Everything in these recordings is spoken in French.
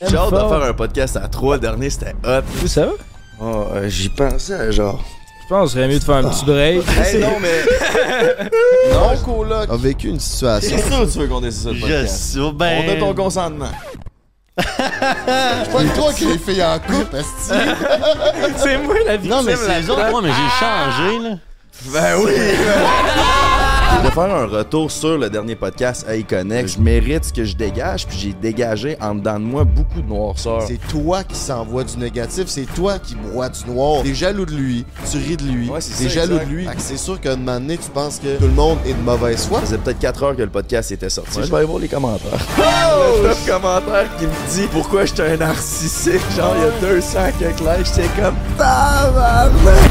J'ai hâte de faire un podcast à trois. Le dernier, c'était hot. Où ça va? Oh, euh, j'y pensais, genre. Je pense qu'il serait mieux de faire un petit break. Hey, non, mais. non, coloc. a vécu une situation. C'est sûr que tu veux qu'on décide ça de Je podcast. ben... On a ton consentement. C'est pas toi qui les filles en couple, c'est moi la victime. Non, mais c'est les autres. Moi, mais j'ai changé, là. Ben oui! De faire un retour sur le dernier podcast à Connect. Je mérite ce que je dégage, puis j'ai dégagé en dedans de moi beaucoup de noirceur. C'est toi qui s'envoie du négatif, c'est toi qui broie du noir. T'es jaloux de lui, tu ris de lui, Ouais, c'est t'es jaloux exact. de lui. C'est sûr qu'à un moment donné, tu penses que tout le monde est de mauvaise foi. Ça faisait peut-être 4 heures que le podcast était sorti. je vais aller voir les commentaires. Oh! Le top commentaire qui me dit pourquoi je suis un narcissique. Genre, il y a 200 quelques likes. J'étais comme tabarnak.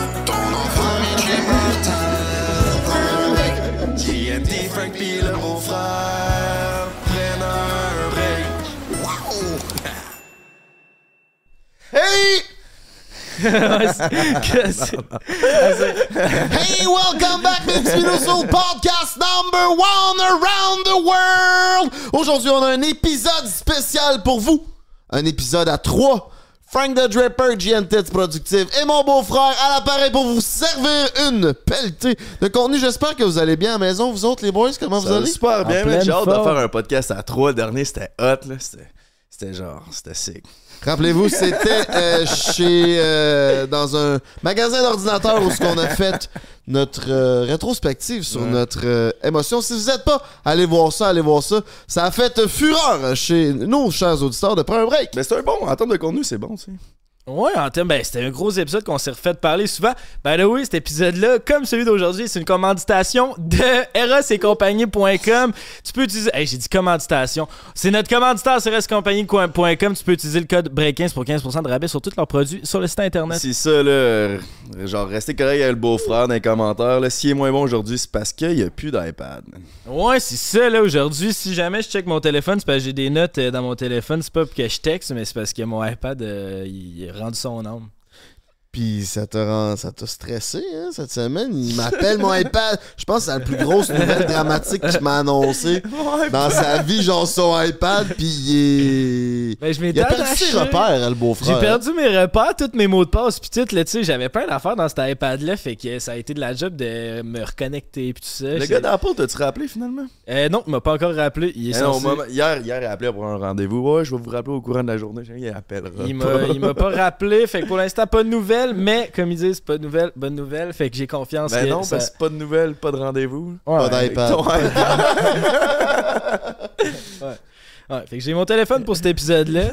Hey! Que- Hey, welcome back, mes petits minous, au podcast number one around the world! Aujourd'hui, on a un épisode spécial pour vous. Un épisode à trois. Frank the Draper, GNTits Productive et mon beau-frère à l'appareil pour vous servir une pelletée de contenu. J'espère que vous allez bien à la maison, vous autres, les boys. Comment vous allez? super bien, En man. J'ai hâte de faire un podcast à trois. Le dernier, c'était hot, là. C'était, c'était genre, c'était sick. Rappelez-vous, c'était euh, chez euh, dans un magasin d'ordinateurs où ce qu'on a fait notre euh, rétrospective sur Ouais. notre émotion. Si vous n'êtes pas, allez voir ça, allez voir ça. Ça a fait fureur chez nos chers auditeurs de prendre un break. Mais c'est un bon, en termes de contenu, c'est bon, tu sais. Ouais, en termes, ben, c'était un gros épisode qu'on s'est refait parler souvent. Ben là, oui, cet épisode-là, comme celui d'aujourd'hui, c'est une commanditation de erosetcompagnie.com. Tu peux utiliser. Hey, j'ai dit commanditation. C'est notre commanditaire sur erosetcompagnie.com. Tu peux utiliser le code BREAK15 pour 15% de rabais sur tous leurs produits sur le site internet. C'est ça, là. euh, Genre, restez correct avec le beau-frère dans les commentaires. Là. S'il est moins bon aujourd'hui, c'est parce qu'il n'y a plus d'iPad. Ouais, c'est ça, là, aujourd'hui. Si jamais je check mon téléphone, c'est parce que j'ai des notes euh, dans mon téléphone. C'est pas pour que je texte, mais c'est parce que mon iPad, euh, il a rendu son âme. Puis ça te rend, ça t'a stressé hein, cette semaine? Il m'appelle mon iPad. Je pense que c'est la plus grosse nouvelle dramatique qu'il m'a annoncé dans sa vie, genre son iPad. Puis il est, Ben, je il a perdu ses repères, le beau-frère. J'ai perdu mes repères, tous mes mots de passe, puis tout, là, tu sais, j'avais plein d'affaires dans cet iPad-là, fait que ça a été de la job de me reconnecter, puis tout ça. Le gars d'Apple, t'as-tu rappelé finalement? Euh, non, il m'a pas encore rappelé. Il est Eh non, hier, hier, il a appelé pour un rendez-vous. Ouais, je vais vous rappeler au courant de la journée. Il appellera. Il m'a pas rappelé, fait que pour l'instant, pas de nouvelles, mais comme ils disent, pas de nouvelles, bonne nouvelle, fait que j'ai confiance Ben que non, ça- parce que pas de nouvelles, pas de rendez-vous. Ouais, Pas d'iPad. IPad. ouais, fait que j'ai mon téléphone pour cet épisode-là.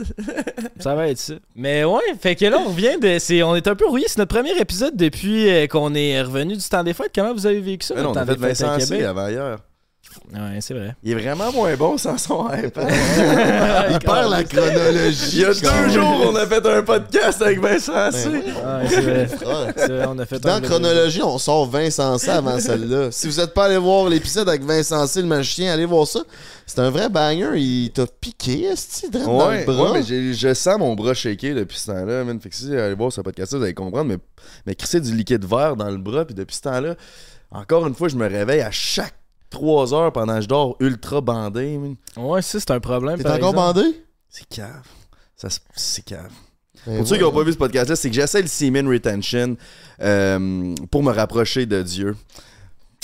ça va être ça. Mais ouais, fait que là, on revient de. C'est, on est un peu rouillé. C'est notre premier épisode depuis euh, qu'on est revenu du temps des fêtes. Comment vous avez vécu ça, Mais non, on le a temps fait des fêtes à Vincent Québec? avant hier. Ouais, c'est vrai. Il est vraiment moins bon sans son iPad. Il perd la chronologie. Il y a deux jours, on a fait un podcast avec Vincent C. Ouais, c'est vrai. Ouais. C'est vrai, on a fait Dans un- chronologie, on sort Vincent C avant celle-là. Si vous n'êtes pas allé voir l'épisode avec Vincent C, le magicien, allez voir ça. C'est un vrai banger. Il t'a piqué, est-ce dans Ouais, le bras? ouais, mais je sens mon bras shaker depuis ce temps-là, man. Fait que si vous allez voir ce podcast-là, vous allez comprendre, mais, mais crisser du liquide vert dans le bras, puis depuis ce temps-là, encore une fois, je me réveille à chaque 3 heures pendant que je dors ultra bandé, man. Ouais, ça, c'est un problème. T'es par encore exemple. bandé? C'est cave. C'est cave. Ben Pour ceux qui n'ont pas vu ce podcast-là, c'est que j'essaie le semen retention euh, pour me rapprocher de Dieu.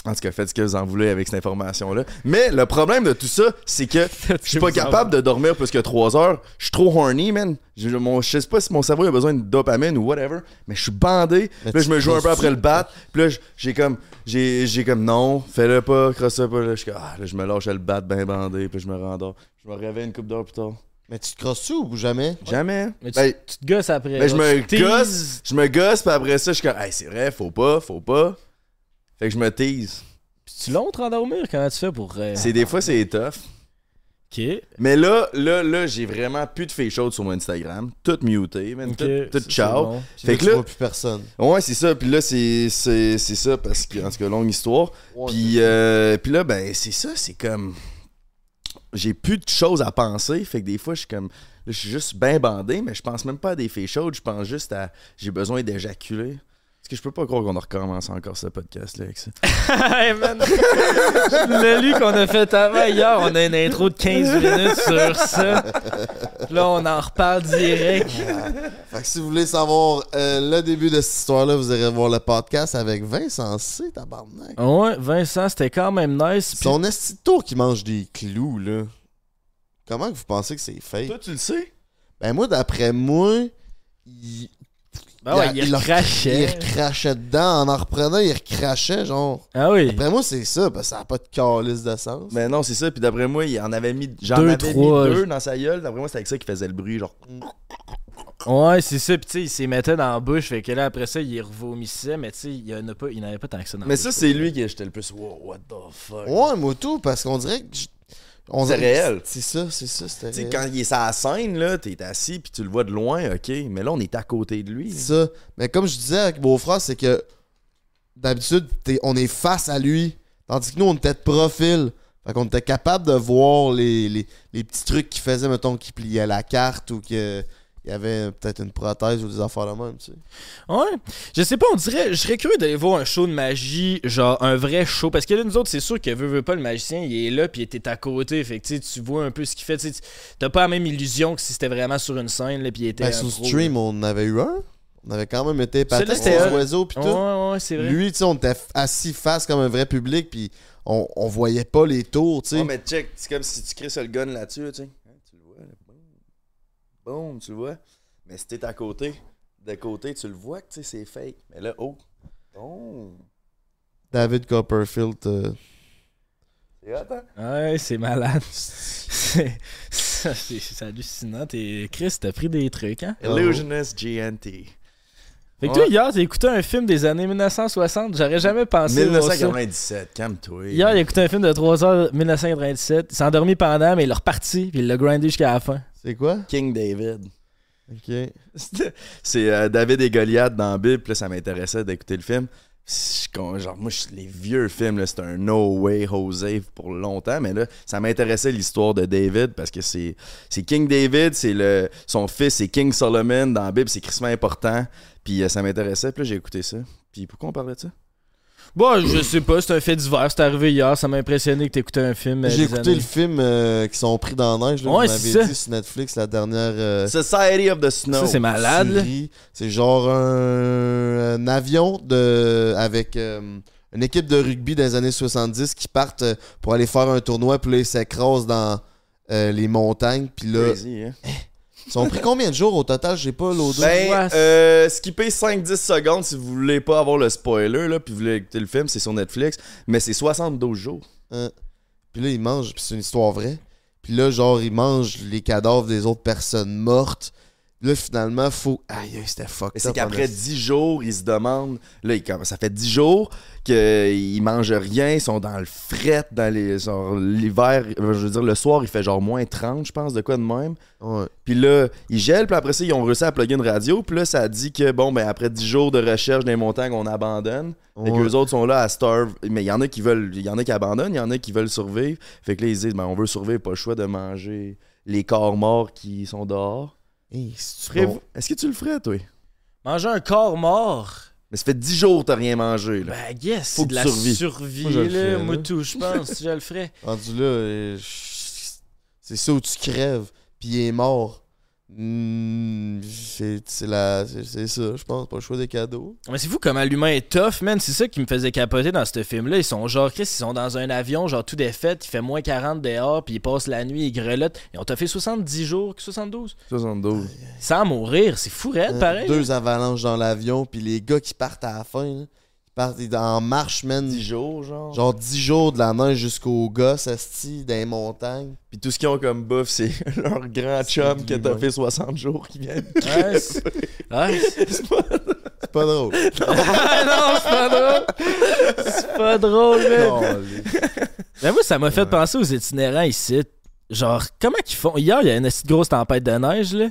En tout cas, faites ce que vous en voulez avec cette information-là. Mais le problème de tout ça, c'est que je suis pas capable de dormir plus que 3 heures. Je suis trop horny, man. Je, mon, je sais pas si mon cerveau a besoin de dopamine ou whatever, mais je suis bandé. Mais Puis là, je me joue un peu après le bat. Puis là, j'ai comme, j'ai, j'ai comme non, fais-le pas, crosse pas. Là, je suis comme, ah, là, je me lâche le bat bien bandé. Puis je me rendors. Je me réveille une couple d'heures plus tard. Mais tu te crosses-tu ou jamais? Jamais. Mais tu, Ben, tu te gosses après. ben, je me gosse, je me gosse, puis après ça, je suis comme, hey, c'est vrai, faut pas, faut pas. Fait que je me tease. Puis tu l'as te rendormir? Comment tu fais pour. euh, C'est des fois, c'est tough. Ok. Mais là, là, là, j'ai vraiment plus de filles chaudes sur mon Instagram. Tout muté, man. Ok, Tout, ça, tout c'est ciao. bon. Fait là, que tu là- vois plus personne. Ouais, c'est ça. Puis là, c'est c'est- c'est ça parce que, en tout cas, longue histoire. Puis, euh, puis là, ben, c'est ça. C'est comme. J'ai plus de choses à penser. Fait que des fois, je suis comme. Là, je suis juste bien bandé, mais je pense même pas à des filles chaudes. Je pense juste à. J'ai besoin d'éjaculer. Parce que je peux pas croire qu'on a recommencé encore ce podcast-là avec ça. hey man! Le lu qu'on a fait avant hier, on a une intro de 15 minutes sur ça. Là, on en reparle direct. Fait que si vous voulez savoir euh, le début de cette histoire-là, vous irez voir le podcast avec Vincent C, tabarnak. Ouais, Vincent, c'était quand même nice. Son esti de tour qui mange des clous, là. Comment que vous pensez que c'est fake? Toi, tu le sais? Ben moi, d'après moi, il... Ben ouais, il, il il recrachait. Il recrachait dedans. En en reprenant, il recrachait, genre. Ah oui. D'après moi, c'est ça, parce que ça n'a pas de calice de sens. Mais non, c'est ça. Puis d'après moi, il en avait mis. J'en Deux, avais trois. mis deux dans sa gueule. D'après moi, c'était avec ça qu'il faisait le bruit. Genre. Ouais, c'est ça. Puis tu sais, il s'y mettait dans la bouche. Fait que là, après ça, il revomissait. Mais tu sais, il a pas, il n'avait pas tant que ça dans Mais ça, c'est lui qui j'étais le plus. Wow, what the fuck? Ouais, moi tout, parce qu'on dirait que. On C'est réel. C'est ça, c'est ça, Tu quand il est sur la scène, là, t'es assis puis tu le vois de loin, ok. Mais là, on est à côté de lui. C'est ça. Mais comme je disais avec beau-frère, c'est que d'habitude, on est face à lui. Tandis que nous, on était de profil. Fait qu'on était capable de voir les, les, les petits trucs qu'il faisait, mettons, qu'il pliait la carte ou qu'il y avait peut-être une prothèse ou des affaires de même, tu sais. Ouais. Je sais pas, on dirait. Je serais curieux d'aller voir un show de magie, genre un vrai show. Parce que là, nous autres, c'est sûr que veut, veut pas, le magicien, il est là, puis il était à côté. Fait que tu vois un peu ce qu'il fait. tu sais, T'as pas la même illusion que si c'était vraiment sur une scène, là, puis il était. Ben, sur pro, stream, on en avait eu un. On avait quand même été patate sur oiseaux pis là. tout. Ouais, ouais, c'est vrai. Lui, tu sais, on était assis face comme un vrai public, puis on, on voyait pas les tours, tu sais. Ouais, mais check, c'est comme si tu crées le gun là-dessus, tu sais. Hein, tu le vois, là, boum. Boum, tu vois. Mais si t'es à côté, de côté, tu le vois que tu sais, c'est fake. Mais là, oh. Oh. David Copperfield, euh, C'est hot, hein? Ouais, c'est malade. c'est ça, c'est- c'est hallucinant. T'es- Chris, t'as pris des trucs, hein? Illusionist GNT. Fait que toi, hier, t'as écouté un film des années 1960. J'aurais jamais pensé voir ça. 1997, calme-toi. Hier, il a écouté un film de 3h 1997. Il s'est endormi pendant, mais il l'a reparti, puis il l'a grindé jusqu'à la fin. C'est quoi? King David. Ok. C'est euh, David et Goliath dans la Bible, puis là, ça m'intéressait d'écouter le film. Je- genre, moi, je- les vieux films, là, c'était un No Way Jose pour longtemps, mais là, ça m'intéressait l'histoire de David parce que c'est c'est King David, c'est le son fils, c'est King Solomon dans la Bible, c'est crissement important. Puis euh, ça m'intéressait, puis là, j'ai écouté ça. Puis pourquoi on parlait de ça? Bon, je sais pas, c'est un fait divers. C'est arrivé hier. Ça m'a impressionné que t'écoutais un film. euh, J'ai des écouté années- le film euh, qui sont pris dans la neige, là, Ouais, vous c'est m'avez ça. dit sur Netflix, la dernière euh, Society of the Snow. Ça, c'est malade. C'est genre un, un avion de avec euh, une équipe de rugby des années 70 qui partent euh, pour aller faire un tournoi, puis là, ils s'écrasent dans euh, les montagnes, puis là, Crazy, hein? Ils sont pris combien de jours au total? J'ai pas l'audio. Ben, euh, skipper 5-10 secondes si vous voulez pas avoir le spoiler, là, puis vous voulez écouter le film, c'est sur Netflix, mais c'est 72 jours. Hein? Puis là, ils mangent, puis c'est une histoire vraie. Puis là, genre, ils mangent les cadavres des autres personnes mortes. Là, finalement, faut. Aïe, c'était Mais c'est qu'après en esti. 10 jours, ils se demandent. Là, ils- ça fait 10 jours qu'ils mangent rien, ils sont dans le fret, dans les. l'hiver, je veux dire, le soir, il fait genre moins 30, je pense, de quoi de même. Ouais. Puis là, ils gèlent, puis après ça, ils ont réussi à plugger une radio. Puis là, ça dit que, bon, ben après 10 jours de recherche les montagnes, on abandonne. Fait que Ouais. les autres sont là à starve. Mais il y en a qui veulent. Il y en a qui abandonnent, il y en a qui veulent survivre. Fait que là, ils disent, ben on veut survivre, pas le choix de manger les corps morts qui sont dehors. Hey, bon? Est-ce que tu le ferais, toi? Manger un corps mort. Mais ça fait 10 jours que t'as rien mangé, là. Ben, yes, c'est de la tu survis. survie, Moi, je le là. ferais, Moi, là. tout, je pense, si je le ferais. Rendu là, euh, je- c'est ça où tu crèves, puis il est mort. Hmm, c'est ça, je pense, pas le choix des cadeaux. Mais c'est fou comment l'humain est tough, man. C'est ça qui me faisait capoter dans ce film-là. Ils sont genre, Chris, ils sont dans un avion, genre tout défait, il fait moins 40 dehors, puis ils passent la nuit, ils grelottent. Ils ont fait 70 jours, 72. 72. Sans mourir, c'est fou, raide, Hein, pareil. Deux avalanches dans l'avion, puis les gars qui partent à la fin, là, en marche, man. 10 jours, genre. Genre 10 jours de la neige jusqu'au gosses, asti, dans les montagnes. Puis tout ce qu'ils ont comme bouffe, c'est leur grand chum de t'as l'humain. fait 60 jours qui vient. Ouais, c'est- ouais, c'est- C'est pas drôle. Ah non, c'est pas drôle. C'est pas drôle, man. Calé. Ben moi, ça m'a fait penser aux itinérants ici. genre, comment qu'ils font? Hier, il y a une grosse tempête de neige, là.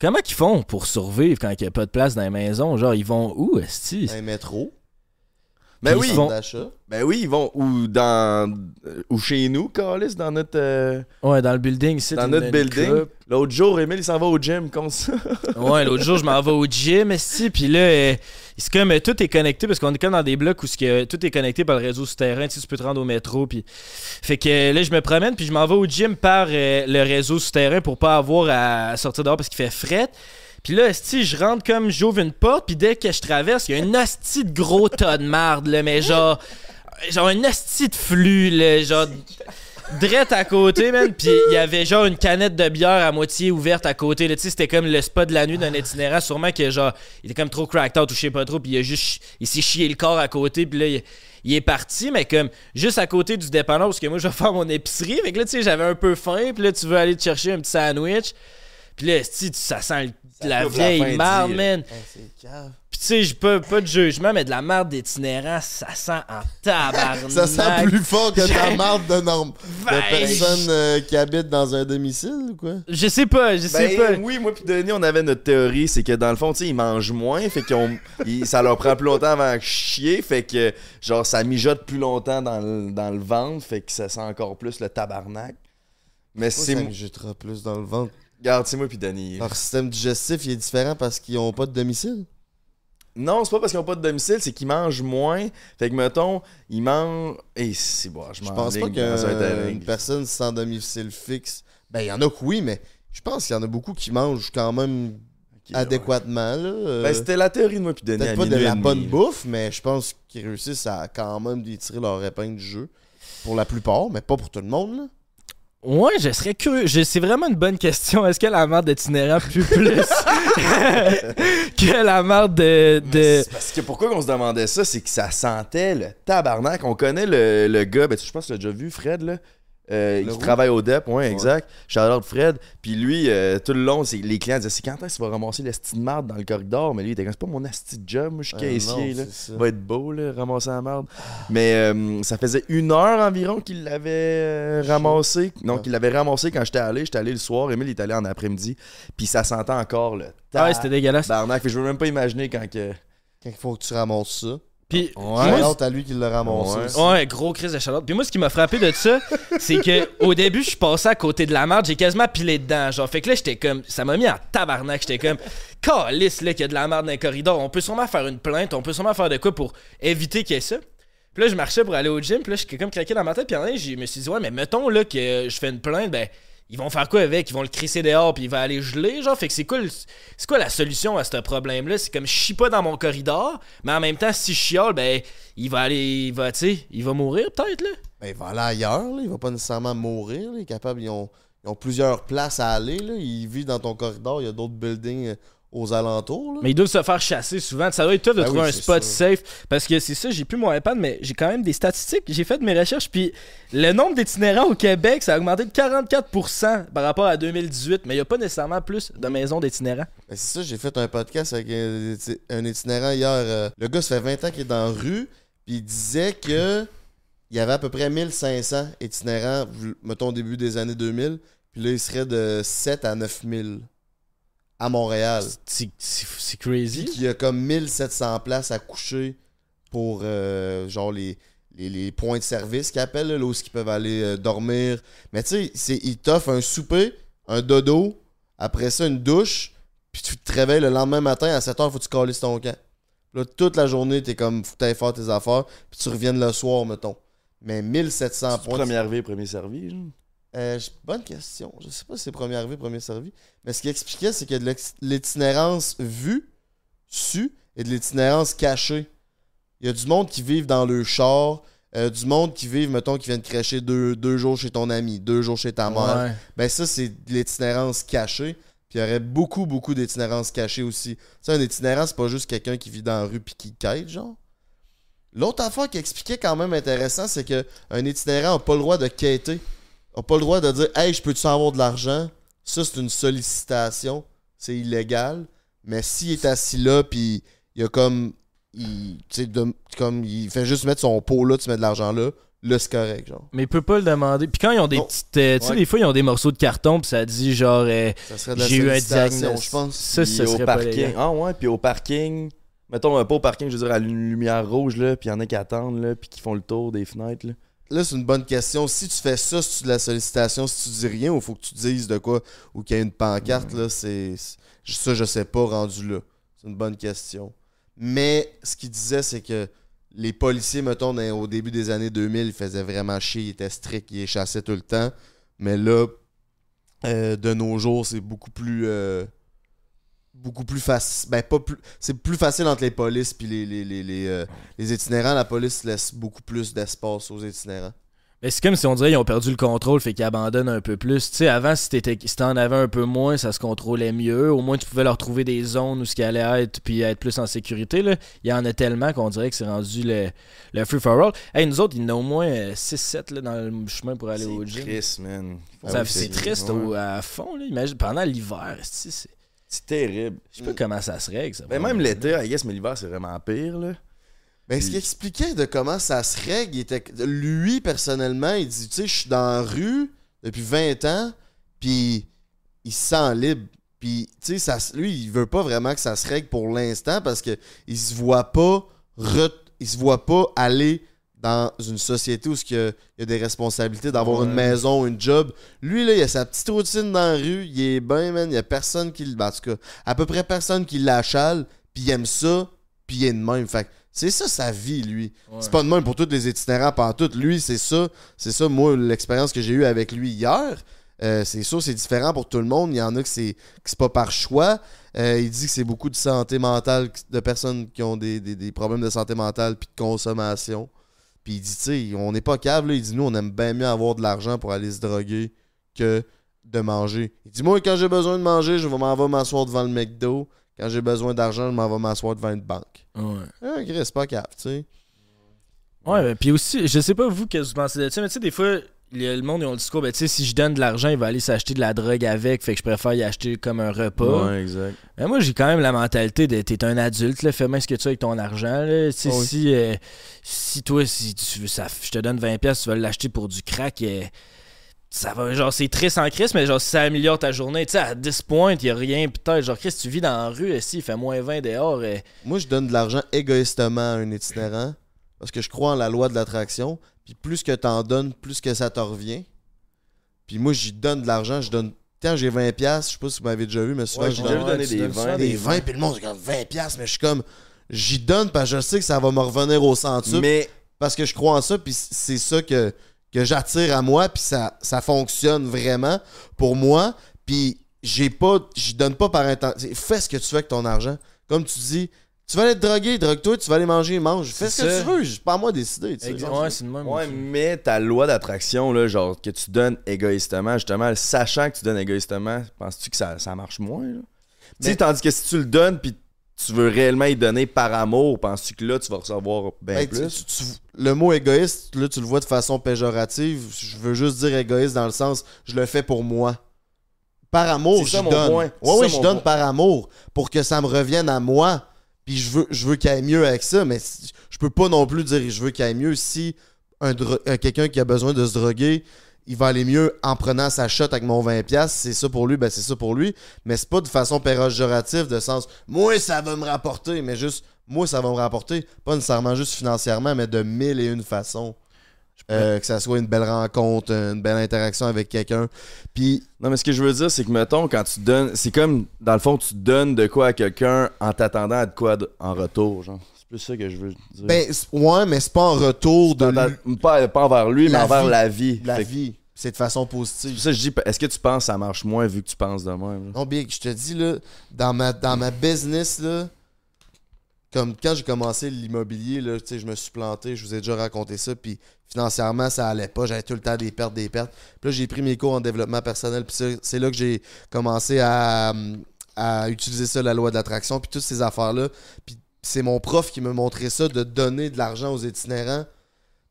Comment qu'ils font pour survivre quand il n'y a pas de place dans les maisons? Genre, ils vont où, esti? Un métro. Ben oui, ils vont- d'achat. ben oui, ils vont ou dans ou chez nous, Carlis, dans notre euh, Ouais, dans le building, ici. dans notre une building. L'autre jour, Emile, il s'en va au gym comme ça. Ouais, l'autre jour, je m'en vais au gym, esti, puis là, euh, c'est comme euh, tout est connecté parce qu'on est comme dans des blocs où ce que, tout est connecté par le réseau souterrain, tu sais, tu peux te rendre au métro, puis fait que là, je me promène, puis je m'en vais au gym par euh, le réseau souterrain pour pas avoir à sortir dehors parce qu'il fait fret. Puis là, esti, je rentre comme j'ouvre une porte, puis dès que je traverse, il y a un hostie de gros tas de marde, là, mais genre, genre un hostie de flux, là, genre drette à côté, man. Puis il y avait genre une canette de bière à moitié ouverte à côté. Tu sais, c'était comme le spot de la nuit d'un itinérant. Sûrement que genre, il était comme trop cracked out ou je sais pas trop. Puis il a juste, il s'est chié le corps à côté. Puis là, il, est parti, mais comme juste à côté du dépanneur parce que moi, je vais faire mon épicerie. Fait que là, tu sais, j'avais un peu faim. Puis là, tu veux aller te chercher un petit sandwich. Puis là, tu- ça sent le- Ça la vieille marde, man. Puis tu sais, j'ai pas, pas de jugement, mais de la marde d'itinérant, ça sent en tabarnak. Ça sent plus fort que de la marde de norme. Ben, De personnes euh, qui habitent dans un domicile ou quoi? Je sais pas, je sais pas. Ben oui, moi puis Denis, on avait notre théorie, c'est que dans le fond, tu sais, ils mangent moins, fait ça leur prend plus longtemps avant de chier, fait que genre ça mijote plus longtemps dans le, dans le ventre, fait que ça sent encore plus le tabarnak. Mais c'est Ça me jettera plus dans le ventre. Regarde, c'est moi puis Denis. Leur système digestif, il est différent parce qu'ils ont pas de domicile. Non, c'est pas parce qu'ils ont pas de domicile, c'est qu'ils mangent moins. Fait que mettons, ils mangent et c'est bon, je, Je pense pas qu'une personne sans domicile fixe. Ben, il y en a que oui, mais je pense qu'il y en a beaucoup qui mangent quand même adéquatement. Là. Euh, Ben, c'était la théorie de moi puis. Peut-être pas de la bonne bouffe, mais je pense qu'ils réussissent à quand même tirer leur épingle du jeu. Pour la plupart, mais pas pour tout le monde. Là. Ouais, je serais curieux. C'est vraiment une bonne question. Est-ce que la marde d'itinérant pue plus que la marde de. De... Parce que pourquoi on se demandait ça, c'est que ça sentait le tabarnak. On connaît le, le gars, ben, tu- je pense que tu l'as déjà vu, Fred, là. Euh, qui roux? travaille au DEP, ouais, exact. Shout-out Fred. Puis lui, euh, tout le long, c'est- les clients disaient C'est quand est-ce que tu vas ramasser le style de marde dans le corridor? Mais lui, il était comme C'est pas mon asti de job, moi je suis Euh, caissier. non, là. ça. Va être beau, là, ramasser la marde. Mais euh, ça faisait une heure environ qu'il l'avait euh, ramassé. Non, Ouais. qu'il l'avait ramassé quand j'étais allé. J'étais allé le soir. Emile il est allé en après-midi. Puis ça sentait encore le Ah ouais, c'était dégueulasse. que je veux même pas imaginer quand que. Quand il faut que tu ramasses ça. Puis, Ouais. À lui qui l'a ramassé. Ouais. gros crise de Charlotte. Puis moi, ce qui m'a frappé de ça, c'est que au début, je suis passé à côté de la marde, j'ai quasiment pilé dedans. Genre, fait que là, j'étais comme. Ça m'a mis en tabarnak. J'étais comme. Calice, là, qu'il y a de la marde dans les corridors. On peut sûrement faire une plainte, on peut sûrement faire de quoi pour éviter qu'il y ait ça. Puis là, je marchais pour aller au gym, puis là, j'étais comme craqué dans ma tête. Puis en un, je me suis dit, ouais, mais mettons là que je fais une plainte, ben, ils vont faire quoi avec? Ils vont le crisser dehors, puis il va aller geler, genre? Fait que c'est quoi, le- c'est quoi la solution à ce problème-là? C'est comme je chie pas dans mon corridor, mais en même temps, si je chiale, ben, il va aller, il va, tu il va mourir peut-être, là? Ben, il va aller ailleurs. Là. Il va pas nécessairement mourir. Il est capable. Ils ont, ils ont plusieurs places à aller. Là. Il vit dans ton corridor. Il y a d'autres buildings euh, aux alentours. Là. Mais ils doivent se faire chasser souvent. Ça doit être tough de Ben trouver oui, un spot safe. Parce que c'est ça, j'ai plus mon iPad, mais j'ai quand même des statistiques. J'ai fait de mes recherches, puis le nombre d'itinérants au Québec, ça a augmenté de 44% par rapport à 2018. Mais il n'y a pas nécessairement plus de maisons d'itinérants. Ben, c'est ça, j'ai fait un podcast avec un, iti- un itinérant hier. euh, le gars, ça fait 20 ans qu'il est dans la rue, puis il disait que il y avait à peu près 1500 itinérants, mettons au début des années 2000, puis là, il serait de 7 à 9000 à Montréal. C'est Puis crazy. qu'il y a comme 1700 places à coucher pour euh, genre les, les, les points de service qu'ils appellent, là, là où ils peuvent aller euh, dormir. Mais tu sais, c'est- ils t'offrent un souper, un dodo, après ça une douche, puis tu te réveilles le lendemain matin à 7h, faut que tu calisses ton camp. Là, toute la journée, t'es comme, faut que faire tes affaires, puis tu reviennes le soir, mettons. Mais 1700 points. Premier arrivé, premier servi. genre? Euh, bonne question. Je sais pas si c'est premier arrivé, premier servi. Mais ce qu'il expliquait, c'est qu'il y a de l'itinérance vue, su, et de l'itinérance cachée. Il y a du monde qui vivent dans le char, euh, du monde qui vivent, mettons, qui viennent crècher deux, deux jours chez ton ami, deux jours chez ta mère. Ouais. Ben ça, c'est de l'itinérance cachée. Puis il y aurait beaucoup, beaucoup d'itinérance cachée aussi. Tu sais, un itinérant, c'est pas juste quelqu'un qui vit dans la rue puis qui quête, genre. L'autre affaire qui expliquait quand même intéressant, c'est que un itinérant n'a pas le droit de quêter. N'a pas le droit de dire Hey, je peux-tu avoir de l'argent? Ça, c'est une sollicitation. C'est illégal. Mais s'il est assis là, puis il y a comme. Il, tu sais, de- comme il fait juste mettre son pot là, tu mets de l'argent là, là, c'est correct, genre. Mais il peut pas le demander. Puis quand ils ont des Non. petites. euh, tu sais, Ouais. des fois, ils ont des morceaux de carton, puis ça dit genre. euh, Ça serait de la J'ai eu un sollicitation, diagnostic. je pense. Ça, ça au parking. Ah ouais, puis au parking. Mettons, euh, pas au parking, je veux dire, à une lumière rouge, là, puis il y en a qui attendent, là, puis qui font le tour des fenêtres, là. Là, c'est une bonne question. Si tu fais ça, si tu de la sollicitation, si tu dis rien, ou faut que tu dises de quoi, ou qu'il y a une pancarte, là, c'est. Ça, je sais pas rendu là. C'est une bonne question. Mais ce qu'il disait, c'est que les policiers, mettons, au début des années 2000, ils faisaient vraiment chier, ils étaient stricts, ils les chassaient tout le temps. Mais là, euh, de nos jours, c'est beaucoup plus. euh, beaucoup plus facile. Ben, pas plus. C'est plus facile entre les polices puis les, les, les, les, euh, les itinérants. La police laisse beaucoup plus d'espace aux itinérants. Mais c'est comme si on dirait qu'ils ont perdu le contrôle, fait qu'ils abandonnent un peu plus. Tu sais, avant, si t'étais- si t'en avais un peu moins, ça se contrôlait mieux. Au moins, tu pouvais leur trouver des zones où ce qui allait être, puis être plus en sécurité. Là. Il y en a tellement qu'on dirait que c'est rendu le, le free-for-all. Hey, nous autres, il y en a au moins 6-7 là, dans le chemin pour aller au C'est gym. triste, man. Ça- Ah oui, c'est triste ouais. au- à fond. Là. Imagine, pendant l'hiver, c'est- C'est terrible. je sais pas comment ça se règle. Ça, Ben, même l'été, I guess, mais l'hiver, c'est vraiment pire, là. Ben, ce qu'il expliquait de comment ça se règle, il était que- lui, personnellement, il dit, tu sais, je suis dans la rue depuis 20 ans, puis il se sent libre. Puis, tu sais, ça lui, il veut pas vraiment que ça se règle pour l'instant parce que il se voit pas re- il se voit pas aller dans une société où il y, a, il y a des responsabilités d'avoir Ouais. une maison, une job. Lui, là, il a sa petite routine dans la rue, il est bien, man, il y a personne qui le... ben, En tout cas, à peu près personne qui l'achale, puis il aime ça, puis il est de même. Fait c'est ça sa vie, lui. Ouais. C'est pas de même pour tous les itinérants, pas tout. Lui, c'est ça. C'est ça, moi, l'expérience que j'ai eue avec lui hier. Euh, c'est sûr, c'est différent pour tout le monde. Il y en a que c'est que c'est pas par choix. Euh, il dit que c'est beaucoup de santé mentale, de personnes qui ont des, des- des problèmes de santé mentale puis de consommation. Puis il dit, tu sais, on n'est pas câble. là. Il dit, nous, on aime bien mieux avoir de l'argent pour aller se droguer que de manger. Il dit, moi, quand j'ai besoin de manger, je vais m'en vais m'asseoir devant le McDo. Quand j'ai besoin d'argent, je m'en vais m'asseoir devant une banque. Ouais. Ah, c'est pas câble, tu sais. Ouais, ben, puis aussi, je sais pas vous qu'est-ce que vous pensez de ça, mais tu sais, des fois, le monde, ils ont le discours, ben, tu sais, si je donne de l'argent, il va aller s'acheter de la drogue avec, fait que je préfère y acheter comme un repas. Ouais, exact. Mais moi, j'ai quand même la mentalité de t'es un adulte, là, fais bien ce que tu as avec ton argent. Là. Tu sais, Ah oui. si, euh, si toi, si tu veux, ça, je te donne 20$, pièces tu vas l'acheter pour du crack, euh, ça va, genre, c'est triste en crise, mais genre, si ça améliore ta journée, tu sais, à 10 points, il y a rien, peut-être. Genre, Chris, tu vis dans la rue, si il fait moins 20 dehors, euh, Moi, je donne de l'argent égoïstement à un itinérant parce que je crois en la loi de l'attraction. Puis plus que t'en donnes, plus que ça te revient. Puis moi, j'y donne de l'argent. Je donne. Quand j'ai 20$, piastres, je sais pas si vous m'avez déjà vu, mais souvent, Ouais, je j'ai donne déjà vu donner tu des donnes ça, 20. des 20$, puis le monde, c'est comme 20$, piastres, mais je suis comme. J'y donne parce que je sais que ça va me revenir au centuple. Mais Parce que je crois en ça, puis c'est ça que, que j'attire à moi, puis ça, ça fonctionne vraiment pour moi. Puis j'ai pas, j'y donne pas par intention. Fais ce que tu veux avec ton argent. Comme tu dis, tu vas aller te droguer, drogue-toi, tu vas aller manger, mange. Fais ce C'est que ça. tu veux, c'est pas à moi de décider. tu sais. exact- ouais, c'est le même. Ouais, aussi. mais ta loi d'attraction, là, genre, que tu donnes égoïstement, justement, sachant que tu donnes égoïstement, penses-tu que ça, ça marche moins, là? Tu sais, Mais- tandis que si tu le donnes, puis tu veux réellement y donner par amour, penses-tu que là, tu vas recevoir bien Ben, plus? tu- tu- le mot égoïste, là, tu le vois de façon péjorative. Je veux juste dire égoïste dans le sens, je le fais pour moi. Par amour, je donne. point. Ouais, ça je donne point. par amour pour que ça me revienne à moi. Puis je veux, je veux qu'il ait mieux avec ça, mais je peux pas non plus dire je veux qu'il ait mieux si un euh, quelqu'un qui a besoin de se droguer, il va aller mieux en prenant sa shot avec mon 20$. C'est ça pour lui, ben c'est ça pour lui. Mais c'est pas de façon péjorative, de sens moi ça va me rapporter, mais juste moi ça va me rapporter. Pas nécessairement juste financièrement, mais de mille et une façons. Euh, que ça soit une belle rencontre, une belle interaction avec quelqu'un. Puis Non, mais ce que je veux dire, c'est que, mettons, quand tu donnes, c'est comme, dans le fond, tu donnes de quoi à quelqu'un en t'attendant à de quoi en retour, genre. C'est plus ça que je veux dire. Ben, ouais, mais c'est pas en retour de lui- pas, pas envers lui, mais envers vie. la vie. la Fait vie. C'est de façon positive. ça je dis, est-ce que tu penses que ça marche moins vu que tu penses de même? là? Non, bien, je te dis, là, dans ma, dans ma business, là, comme quand j'ai commencé l'immobilier, là, je me suis planté, je vous ai déjà raconté ça, puis financièrement, ça allait pas, j'avais tout le temps des pertes, des pertes. Puis là, j'ai pris mes cours en développement personnel, puis c'est- là que j'ai commencé à, à utiliser ça, la loi de l'attraction, puis toutes ces affaires-là. Puis c'est mon prof qui me montrait ça, de donner de l'argent aux itinérants.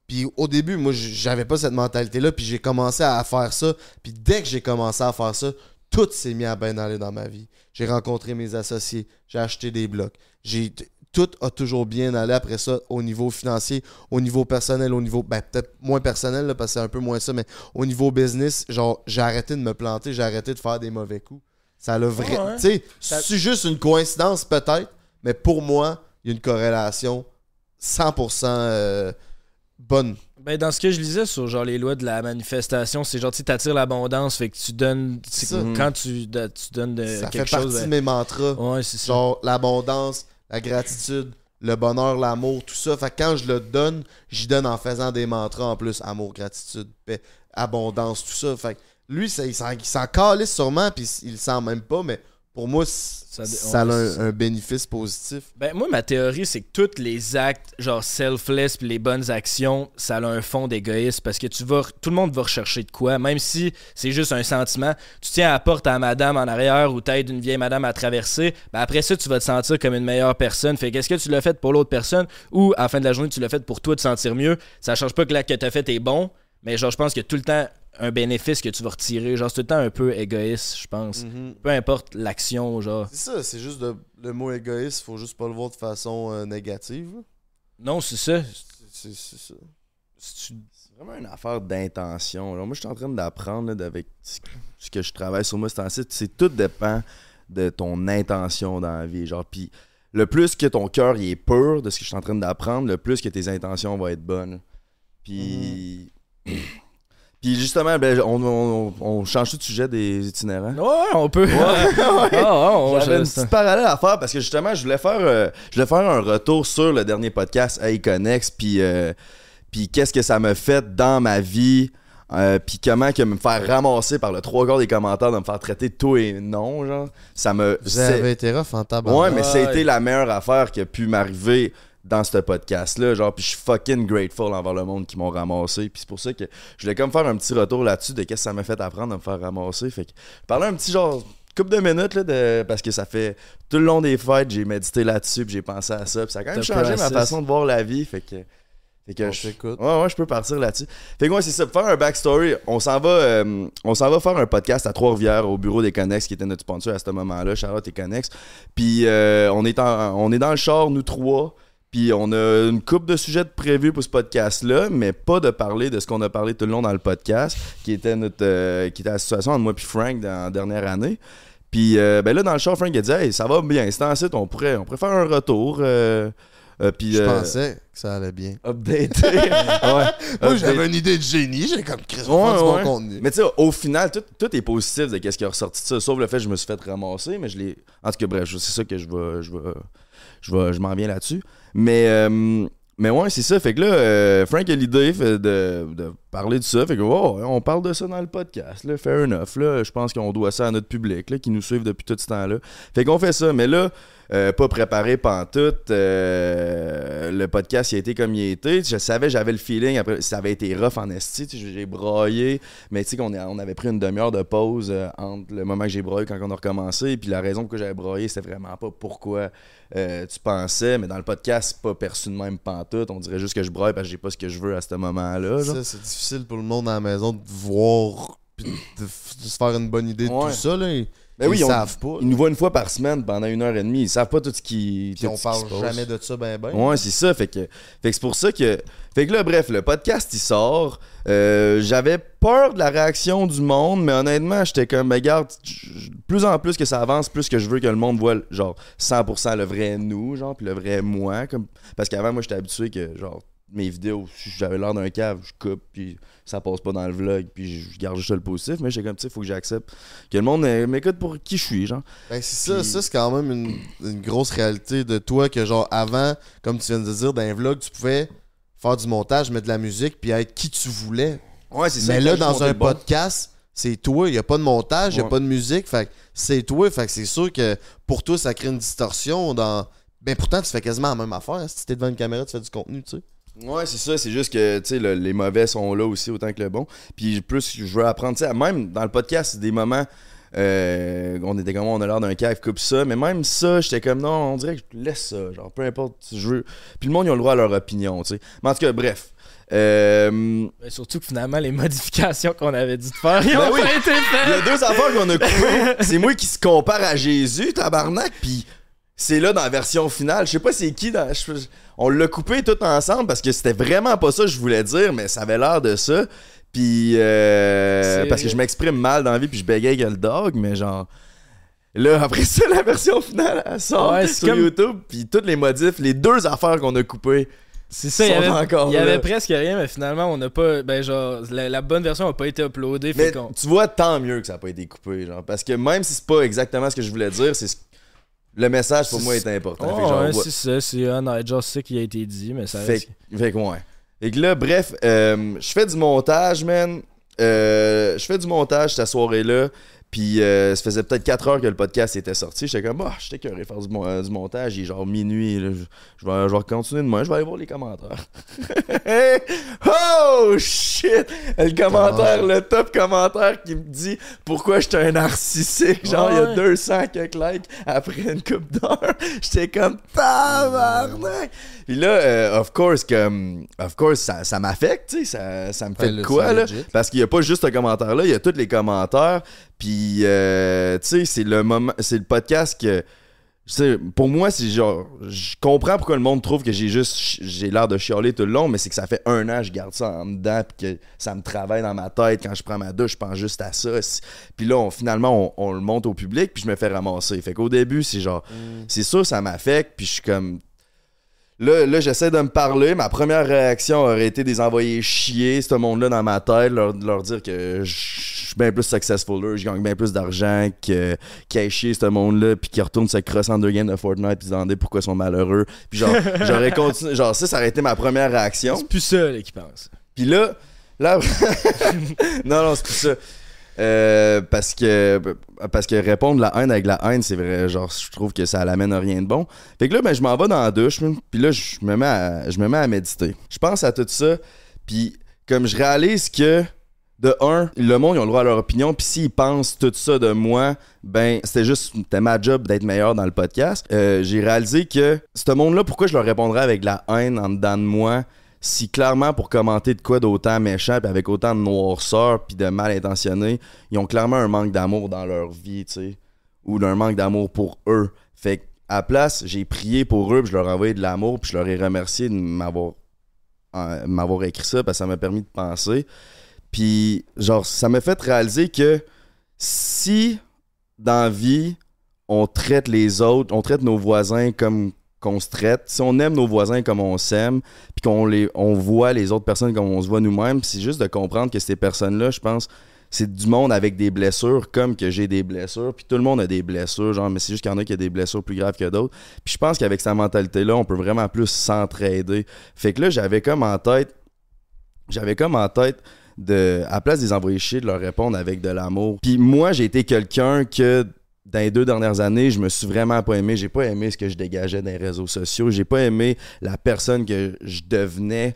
Puis au début, moi, j'avais pas cette mentalité-là, puis j'ai commencé à faire ça. Puis dès que j'ai commencé à faire ça, tout s'est mis à bien aller dans ma vie. J'ai rencontré mes associés, j'ai acheté des blocs. J'ai tout a toujours bien allé après ça au niveau financier, au niveau personnel, au niveau, ben peut-être moins personnel là, parce que c'est un peu moins ça, mais au niveau business, genre j'ai arrêté de me planter, j'ai arrêté de faire des mauvais coups. Ça l'a vrai. Ouais. Tu sais, Ça- c'est juste une coïncidence peut-être, mais pour moi, il y a une corrélation 100% euh, bonne. Ben, dans ce que je lisais sur genre les lois de la manifestation, c'est genre tu attires l'abondance, fait que tu donnes. c'est Ça. Quand tu, de- tu donnes de, ça fait quelque partie chose. de ben- mes mantras. Ouais, c'est ça. Genre l'abondance, la gratitude, le bonheur, l'amour, tout ça. Fait que quand je le donne, j'y donne en faisant des mantras en plus. Amour, gratitude, paix, abondance, tout ça. Fait que lui, ça, il s'en il s'en calisse sûrement, puis il le sent même pas, mais pour moi, Ça a un, bénéfice positif. Ben, moi, ma théorie, c'est que tous les actes, genre selfless, puis les bonnes actions, ça a un fond d'égoïsme parce que tu vas, tout le monde va rechercher de quoi, même si c'est juste un sentiment. Tu tiens à la porte à madame en arrière ou t'aides une vieille madame à traverser, ben après ça, tu vas te sentir comme une meilleure personne. Fait qu'est-ce que tu l'as fait pour l'autre personne ou à la fin de la journée, tu l'as fait pour toi te sentir mieux? Ça change pas que l'acte que t'as fait est bon, mais genre, je pense a tout le temps un bénéfice que tu vas retirer. Genre, c'est tout le temps un peu égoïste, je pense. Peu importe l'action, genre. C'est ça, c'est juste de- le mot égoïste, faut juste pas le voir de façon euh, négative. Non, c'est ça. C'est c'est ça. C'est- C'est vraiment une affaire d'intention. Moi, je suis en train d'apprendre là, d'avec ce que je travaille sur moi ce temps-ci. C'est tout dépend de ton intention dans la vie. Genre, puis le plus que ton cœur est pur de ce que je suis en train d'apprendre, le plus que tes intentions vont être bonnes. Puis. Puis justement, ben, on, on- on change tout de sujet des itinérants. Ouais, on peut. Ah, ouais, on J'avais une petite parallèle à faire parce que justement, je voulais faire, euh, je voulais faire un retour sur le dernier podcast Hey Connex, puis euh, puis qu'est-ce que ça m'a fait dans ma vie, euh, puis comment que me faire ramasser par le trois quarts des commentaires de me faire traiter de tout et non, genre, ça me. Vous avez été rough en tabac. Ouais, mais Ouais. c'était la meilleure affaire qui a pu m'arriver dans ce podcast-là. Genre, puis je suis fucking grateful envers le monde qui m'ont ramassé. Puis c'est pour ça que je voulais comme faire un petit retour là-dessus de qu'est-ce que ça m'a fait apprendre de me faire ramasser. Fait que parler un petit genre couple de minutes là, de, parce que ça fait tout le long des fêtes, j'ai médité là-dessus, puis j'ai pensé à ça, puis ça a quand même changé ma façon de voir la vie. Fait que. Fait que On je-. Ouais, ouais, je peux partir là-dessus. Fait que ouais, c'est ça. Pour faire un backstory, on s'en va, euh, on s'en va faire un podcast à Trois-Rivières au bureau des Connex, qui était notre sponsor à ce moment-là, Charlotte et Connex. Puis euh, on, est en- on est dans le char, nous trois. Puis on a une coupe de sujets de prévus pour ce podcast-là, mais pas de parler de ce qu'on a parlé tout le long dans le podcast, qui était notre, euh, qui était la situation entre moi et Frank dans la dernière année. Puis euh, ben là, dans le char, Frank a dit Hey, ça va bien, c'est en site, on pourrait, on pourrait faire un retour. euh, puis, Je pensais que ça allait bien. Updater. ouais. Moi, j'avais une idée de génie. J'ai comme Chris, Ouais, on fait du bon ouais. contenu. Mais tu sais, au final, tout, tout est positif de qu'est-ce qui est ressorti de ça, sauf le fait que je me suis fait ramasser, mais je l'ai. En tout cas, bref, c'est ça que je vais. Je, vais, je, je m'en viens là-dessus. Mais, euh, mais ouais, c'est ça. Fait que là, euh, Frank a l'idée de parler de ça. Fait que, oh, on parle de ça dans le podcast. Là, fair enough. Là, je pense qu'on doit ça à notre public là, qui nous suivent depuis tout ce temps-là. Fait qu'on fait ça. Mais là, euh, pas préparé pantoute. Euh, le podcast, il a été comme il a été. Je savais, j'avais le feeling. Après, ça avait été rough en esti. J'ai broyé. Mais tu sais, qu'on on avait pris une demi-heure de pause euh, entre le moment que j'ai broyé quand on a recommencé. Puis la raison pourquoi j'avais broyé, c'était vraiment pas pourquoi euh, tu pensais. Mais dans le podcast, pas perçu de même pantoute. On dirait juste que je broye parce que j'ai pas ce que je veux à ce moment-là. Ça, c'est difficile pour le monde à la maison de voir de, se faire une bonne idée de Ouais. tout ça. Là. Ils, Ben oui, ils on- savent pas. Ils nous voient une fois par semaine pendant une heure et demie. Ils savent pas tout ce qui. Puis tout on qui parle jamais de ça ben ben. Ouais, c'est ça. Fait que, fait que c'est pour ça que. Fait que là, bref, le podcast il sort. Euh, J'avais peur de la réaction du monde, mais honnêtement, j'étais comme, ben, regarde, plus en plus que ça avance, plus que je veux que le monde voit, genre, 100% le vrai nous, genre, puis le vrai moi. Comme... Parce qu'avant, moi, j'étais habitué que, genre, mes vidéos, si j'avais l'air d'un cave, je coupe, puis ça passe pas dans le vlog, puis je garde juste le positif, mais j'étais comme, tu sais, faut que j'accepte que le monde euh, m'écoute pour qui je suis, genre. Ben, c'est ça, Puis- ça c'est quand même une, une grosse réalité de toi que genre avant, comme tu viens de dire, dans un vlog, tu pouvais faire du montage, mettre de la musique, puis être qui tu voulais. Ouais, c'est ça. Mais là, dans un podcast, c'est toi, il n'y a pas de montage, il n'y a pas de musique, fait c'est toi, fait que c'est sûr que pour toi, ça crée une distorsion dans. Ben pourtant, tu fais quasiment la même affaire. hein. Si t'es devant une caméra, tu fais du contenu, tu sais. Ouais, c'est ça. C'est juste que, tu sais, le- les mauvais sont là aussi autant que le bon. Puis plus, je veux apprendre, tu sais, même dans le podcast, c'est des moments. euh, on était comme on a l'air d'un cave, coupe ça. Mais même ça, j'étais comme non, on dirait que je laisse ça. Genre, peu importe, je veux. Puis le monde, ils ont le droit à leur opinion, tu sais. Mais en tout cas, bref. Euh, Ben, surtout que finalement, les modifications qu'on avait dit de faire, ils Ben ont oui. pas été Il y faites. a deux affaires qu'on a coupées. C'est moi qui se compare à Jésus, tabarnak, puis c'est là dans la version finale. Je sais pas c'est qui dans. je- on l'a coupé tout ensemble parce que c'était vraiment pas ça que je voulais dire, mais ça avait l'air de ça. Puis euh, parce que je m'exprime mal dans la vie puis je bégaye que le dog, mais genre. Là, après ça, la version finale, elle sort Ouais, sur comme- YouTube, puis toutes les modifs, les deux affaires qu'on a coupées, C'est ça, il y sont avait, encore il y avait presque rien, mais finalement, on n'a pas. Ben, genre, la, la bonne version n'a pas été uploadée. Mais Fait tu vois, tant mieux que ça n'a pas été coupé, genre. Parce que même si c'est pas exactement ce que je voulais dire, c'est ce- le message pour moi est important. Oh, ouais, c'est ça, c'est honnête. Genre, c'est ça qui a été dit, mais ça Fait, fait que ouais. Fait que là, bref, euh, je fais du montage, man. Euh, je fais du montage cette soirée-là. Puis euh, ça faisait peut-être 4 heures que le podcast était sorti. J'étais comme, bah, j'étais curieux de faire du, mon- euh, du montage. Il est genre minuit. là. Je, vais, je vais continuer demain. Je vais aller voir les commentaires. oh shit! Le commentaire, le top commentaire qui me dit pourquoi j'étais un narcissique. Genre, il y a Ouais. 200 quelques likes après une coupe d'heures. J'étais comme tabarnak! Puis là, euh, of course, comme, of course, ça, ça m'affecte, tu sais, ça, ça me fait Ben, de là, quoi, là? Parce qu'il n'y a pas juste ce commentaire-là, il y a tous les commentaires. Puis, euh, tu sais, c'est le moment, c'est le podcast que, pour moi, c'est genre, je comprends pourquoi le monde trouve que j'ai juste, j'ai l'air de chialer tout le long, mais c'est que ça fait un an que je garde ça en dedans, puis que ça me travaille dans ma tête. Quand je prends ma douche, je pense juste à ça. Puis là, on- finalement, on, on le monte au public, puis je me fais ramasser. Fait qu'au début, c'est genre, c'est sûr, ça m'affecte, puis je suis comme, Là, là j'essaie de me parler. Ma première réaction aurait été de les envoyer chier, ce monde-là, dans ma tête, leur, leur dire que je suis bien plus successful, là, je gagne bien plus d'argent, que aillent chier ce monde-là, puis qu'ils retournent se crosser en deux games de Fortnite, puis se demander pourquoi ils sont malheureux. Puis genre, j'aurais continué. Genre, ça, ça aurait été ma première réaction. C'est plus ça, là, qui pense. Puis là, là. non, non, c'est plus ça. Euh, parce que parce que répondre la haine avec la haine, c'est vrai, genre, je trouve que ça l'amène à rien de bon. Fait que là, ben, je m'en vais dans la douche, puis là, je me mets à, je me mets à méditer. Je pense à tout ça, puis comme je réalise que de un, le monde, ils ont le droit à leur opinion, puis s'ils pensent tout ça de moi, ben, c'était juste, c'était ma job d'être meilleur dans le podcast. Euh, j'ai réalisé que ce monde-là, pourquoi je leur répondrais avec de la haine en dedans de moi, si clairement pour commenter de quoi d'autant méchant, puis avec autant de noirceur, puis de mal intentionné, ils ont clairement un manque d'amour dans leur vie, tu sais, ou d'un manque d'amour pour eux. Fait que, à la place, j'ai prié pour eux, puis je leur ai envoyé de l'amour, puis je leur ai remercié de m'avoir m'avoir écrit ça, parce que ça m'a permis de penser. Puis, genre, ça m'a fait réaliser que si dans la vie, on traite les autres, on traite nos voisins comme qu'on se traite, si on aime nos voisins comme on s'aime, puis qu'on les on voit les autres personnes comme on se voit nous-mêmes, c'est juste de comprendre que ces personnes-là, je pense, c'est du monde avec des blessures comme que j'ai des blessures, puis tout le monde a des blessures, genre, mais c'est juste qu'il y en a qui a des blessures plus graves que d'autres. Puis je pense qu'avec cette mentalité-là, on peut vraiment plus s'entraider. Fait que là, j'avais comme en tête, j'avais comme en tête de, à la place des envoyer chier, de leur répondre avec de l'amour. Puis moi, j'ai été quelqu'un que dans les deux dernières années, je me suis vraiment pas aimé. J'ai pas aimé ce que je dégageais dans les réseaux sociaux. J'ai pas aimé la personne que je devenais.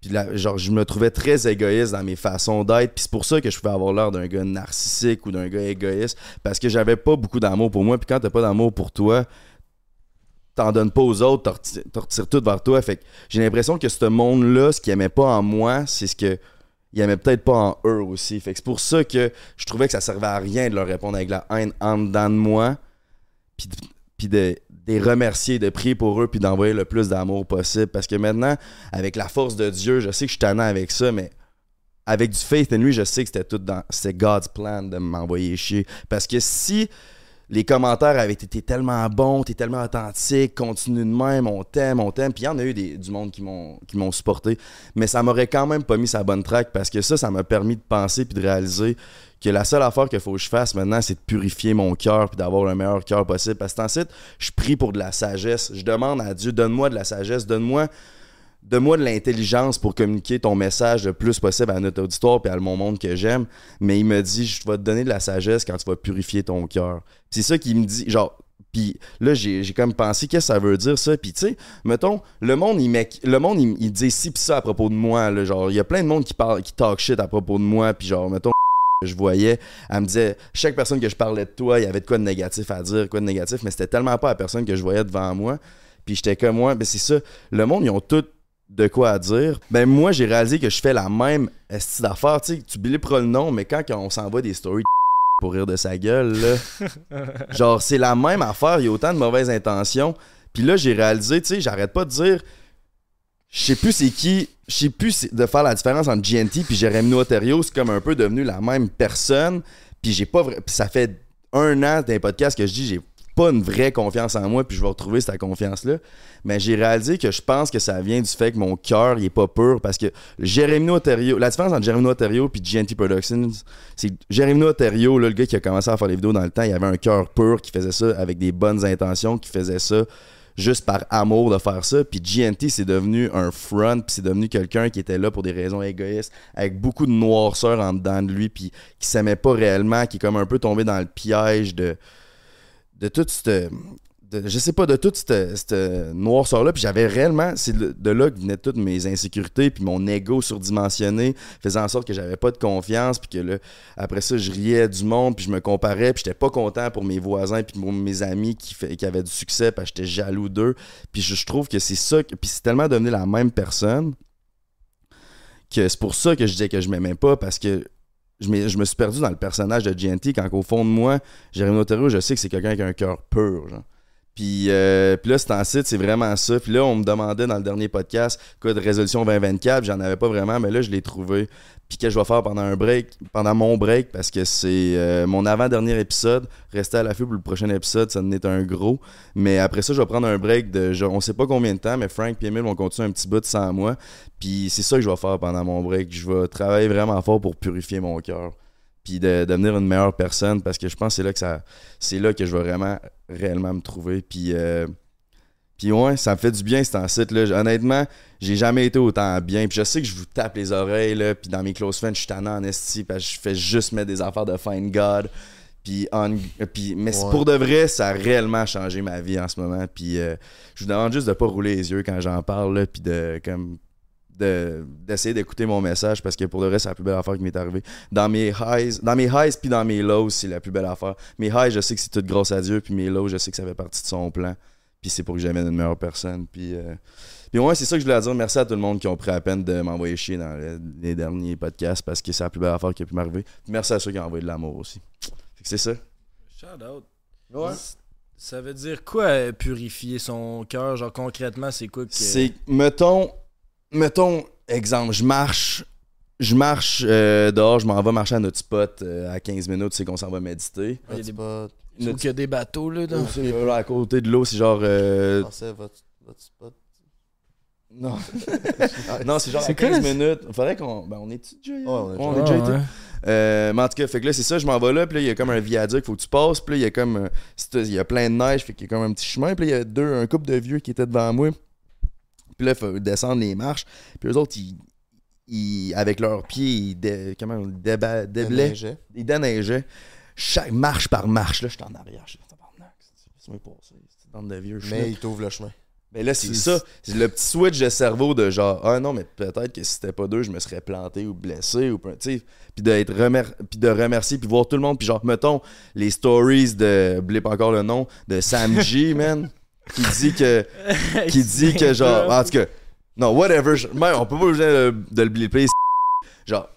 Puis genre, je me trouvais très égoïste dans mes façons d'être. Puis c'est pour ça que je pouvais avoir l'air d'un gars narcissique ou d'un gars égoïste. Parce que j'avais pas beaucoup d'amour pour moi. Puis quand t'as pas d'amour pour toi, t'en donnes pas aux autres, t'en retires, tout vers toi. Fait que j'ai l'impression que ce monde-là, ce qu'ils aimaient pas en moi, c'est ce que ils aimaient peut-être pas en eux aussi. Fait que c'est pour ça que je trouvais que ça servait à rien de leur répondre avec la haine en dedans de moi. Puis de, de, de les remercier, de prier pour eux, puis d'envoyer le plus d'amour possible. Parce que maintenant, avec la force de Dieu, je sais que je suis tannant avec ça, mais avec du faith en lui, je sais que c'était tout dans. C'était God's plan de m'envoyer chier. Parce que si les commentaires avaient été tellement bons, t'es tellement authentique, continue de même, on t'aime, on t'aime. Puis il y en a eu du monde qui m'ont, qui m'ont supporté. Mais ça m'aurait quand même pas mis sa bonne track parce que ça, ça m'a permis de penser puis de réaliser que la seule affaire qu'il faut que je fasse maintenant, c'est de purifier mon cœur puis d'avoir le meilleur cœur possible. Parce que ensuite, je prie pour de la sagesse. Je demande à Dieu, donne-moi de la sagesse, donne-moi donne-moi de l'intelligence pour communiquer ton message le plus possible à notre auditoire et à mon monde que j'aime. Mais il me dit, je vais te donner de la sagesse quand tu vas purifier ton cœur. C'est ça qu'il me dit, genre. Puis là, j'ai comme pensé, qu'est-ce que ça veut dire ça? Puis tu sais, mettons, le monde, il, met, le monde, il, dit ci pis ça à propos de moi. Genre, il y a plein de monde qui parle, qui talk shit à propos de moi. Puis genre, mettons, que je voyais, elle me disait, chaque personne que je parlais de toi, il y avait de quoi de négatif à dire, quoi de négatif, mais c'était tellement pas la personne que je voyais devant moi. Puis j'étais comme moi, ben c'est ça. Le monde, ils ont tout de quoi à dire. Ben moi, j'ai réalisé que je fais la même style d'affaires. Tu sais, tu biliperas le nom, mais quand on s'envoie des stories pour rire de sa gueule, là. Genre, c'est la même affaire, il y a autant de mauvaises intentions. Puis là, j'ai réalisé, tu sais, j'arrête pas de dire, je sais plus c'est qui, je sais plus de faire la différence entre GNT puis Jérémy Notario, c'est comme un peu devenu la même personne. Puis j'ai pas vrai, puis ça fait un an d'un podcast que je dis, j'ai pas une vraie confiance en moi, puis je vais retrouver cette confiance-là. Mais j'ai réalisé que je pense que ça vient du fait que mon cœur, il est pas pur, parce que Jérémy Ontario, la différence entre Jérémy Ontario puis GNT Productions, c'est que Jérémy Ontario, là, le gars qui a commencé à faire les vidéos dans le temps, il avait un cœur pur, qui faisait ça avec des bonnes intentions, qui faisait ça juste par amour de faire ça. Puis GNT, c'est devenu un front, puis c'est devenu quelqu'un qui était là pour des raisons égoïstes, avec beaucoup de noirceur en dedans de lui, puis qui s'aimait pas réellement, qui est comme un peu tombé dans le piège de de toute cette je sais pas de toute cette, cette noirceur là puis j'avais réellement c'est de, là que venaient toutes mes insécurités puis mon ego surdimensionné faisait en sorte que j'avais pas de confiance puis que là après ça je riais du monde puis je me comparais puis j'étais pas content pour mes voisins puis pour mes amis qui, avaient du succès que j'étais jaloux d'eux. Puis je, trouve que c'est ça puis c'est tellement devenu la même personne que c'est pour ça que je disais que je m'aimais pas parce que je, me suis perdu dans le personnage de GNT quand au fond de moi, Jérémy Otero, je sais que c'est quelqu'un avec un cœur pur. Genre. Puis, euh, puis là, c'est en site, c'est vraiment ça. Puis là, on me demandait dans le dernier podcast quoi de résolution 2024, j'en avais pas vraiment, mais là, je l'ai trouvé. Puis que je vais faire pendant un break, pendant mon break, parce que c'est euh, mon avant-dernier épisode. Restez à l'affût pour le prochain épisode, ça en est un gros. Mais après ça, je vais prendre un break de, genre, on sait pas combien de temps, mais Frank et Emile vont continuer un petit bout de sans moi. Puis c'est ça que je vais faire pendant mon break. Je vais travailler vraiment fort pour purifier mon cœur. Puis de, devenir une meilleure personne parce que je pense que c'est là que ça. C'est là que je vais vraiment réellement me trouver. Puis. euh, puis ouais, ça me fait du bien, cet site là Honnêtement, j'ai jamais été autant bien. Puis je sais que je vous tape les oreilles, là. Puis dans mes close friends, je suis tannant en esti parce que je fais juste mettre des affaires de Find God. Puis, on- puis mais Ouais. pour de vrai, ça a réellement changé ma vie en ce moment. Puis euh, je vous demande juste de pas rouler les yeux quand j'en parle, là, puis de comme de- d'essayer d'écouter mon message parce que pour de vrai, c'est la plus belle affaire qui m'est arrivée. Dans mes highs, dans mes highs puis dans mes lows, c'est la plus belle affaire. Mes highs, je sais que c'est tout grâce à Dieu, puis mes lows, je sais que ça fait partie de son plan. Puis c'est pour que j'amène une meilleure personne. Puis, euh, puis ouais, c'est ça que je voulais dire. Merci à tout le monde qui ont pris la peine de m'envoyer chier dans le- les derniers podcasts parce que c'est la plus belle affaire qui a pu m'arriver. Puis merci à ceux qui ont envoyé de l'amour aussi. Fait que c'est ça. Shout out. Ouais. Ça veut dire quoi euh, purifier son cœur? Genre concrètement, c'est quoi que. C'est, mettons, mettons, exemple, je marche, je marche euh, dehors, je m'en vais marcher à notre spot euh, à 15 minutes, c'est qu'on s'en va méditer. Il y a des- trouve qu'il y a des bateaux là. dans- C'est là, à côté de l'eau, c'est genre. euh, votre, votre spot. non. non, c'est genre à C'est quoi, 15 ça? minutes. Faudrait qu'on. Ben, on est-tu déjà. Ouais, on est déjà- on est déjà Ah, été. ouais. Euh, mais en tout cas, fait que là, c'est ça, je m'en vais là, puis là, il y a comme un viaduc, faut que tu passes, puis là, il y a comme. il y a plein de neige, fait qu'il y a comme un petit chemin, puis là, il y a deux, un couple de vieux qui étaient devant moi. Puis là, il faut descendre les marches, puis eux autres, ils. ils- avec leurs pieds, ils. dé- comment on dit, déba- déblaient. Déneigeait. Ils déneigeaient. Chaque marche par marche, là, j'étais en arrière. Je suis tabarnak, c'est- bande de vieux Mais schnock. il t'ouvre le chemin. Mais là, c'est ça. C'est le petit switch de cerveau de genre, ah non, mais peut-être que si c'était pas deux, je me serais planté ou blessé. ou. Puis d'être remer- puis de remercier, puis voir tout le monde. Puis genre, mettons, les stories de, blip encore le nom, de Sam G, man, qui dit que, qui dit que genre, en tout cas, non, whatever, je- même, on peut pas obligé de, de le blipper, genre,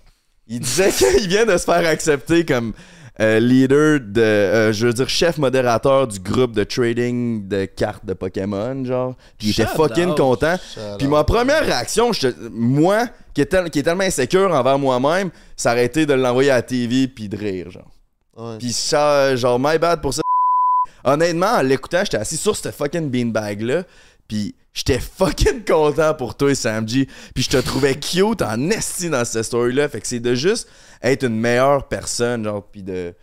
il disait qu'il vient de se faire accepter comme euh, leader de, euh, je veux dire, chef modérateur du groupe de trading de cartes de Pokémon, genre. Puis il était Shout fucking out. content. Puis ma première réaction, j'étais- moi, qui est, tel- qui est tellement insécure envers moi-même, ça aurait été de l'envoyer à la TV puis de rire, genre. Ouais. Puis ça, genre, my bad pour ça. Honnêtement, en l'écoutant, j'étais assis sur cette fucking beanbag-là. Puis j'étais fucking content pour toi, Sam G. Puis je te trouvais cute en esti dans cette story-là. Fait que c'est de juste être une meilleure personne, genre, puis de...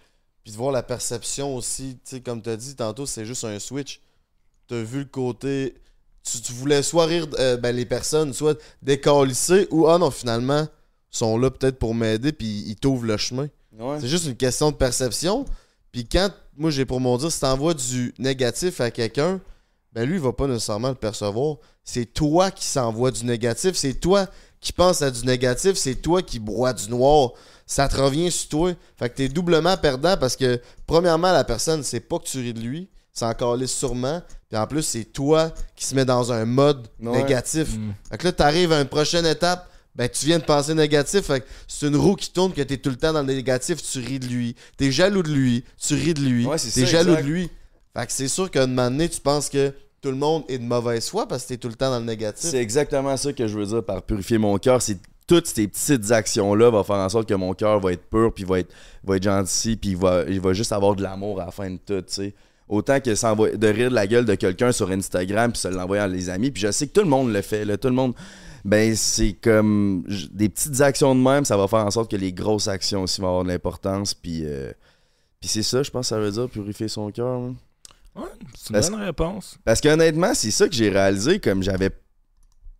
Puis de voir la perception aussi, tu sais, comme tu as dit tantôt, c'est juste un switch. Tu as vu le côté. Tu, tu voulais soit rire euh, ben, les personnes, soit décalisser, ou ah non, finalement, ils sont là peut-être pour m'aider, puis ils t'ouvrent le chemin. Ouais. C'est juste une question de perception. Puis quand, moi j'ai pour mon dire, si t'envoies du négatif à quelqu'un, ben lui, il va pas nécessairement le percevoir. C'est toi qui s'envoie du négatif, c'est toi qui pense à du négatif, c'est toi qui broie du noir. Ça te revient sur toi. Fait que t'es doublement perdant parce que, premièrement, la personne, c'est pas que tu ris de lui, c'est encore là sûrement. Puis en plus, c'est toi qui se met dans un mode Ouais. négatif. Mm. Fait que là, t'arrives à une prochaine étape, ben tu viens de penser négatif. C'est une roue qui tourne que t'es tout le temps dans le négatif, tu ris de lui. T'es jaloux de lui, tu ris de lui. Ouais, t'es ça, jaloux exact. de lui. Fait que c'est sûr qu'à un moment donné, tu penses que tout le monde est de mauvaise foi parce que t'es tout le temps dans le négatif. C'est exactement ça que je veux dire par purifier mon cœur. C'est toutes ces petites actions-là vont faire en sorte que mon cœur va être pur, puis va être, va être gentil, puis il va, il va juste avoir de l'amour à la fin de tout, tu sais. Autant que de rire de la gueule de quelqu'un sur Instagram, puis se l'envoyer à les amis. Puis je sais que tout le monde le fait, là. Tout le monde. Ben, c'est comme des petites actions de même, ça va faire en sorte que les grosses actions aussi vont avoir de l'importance. Puis, euh, puis c'est ça, je pense que ça veut dire purifier son cœur. hein. Ouais, c'est une Parce- bonne réponse. Parce qu'honnêtement, c'est ça que j'ai réalisé, comme j'avais.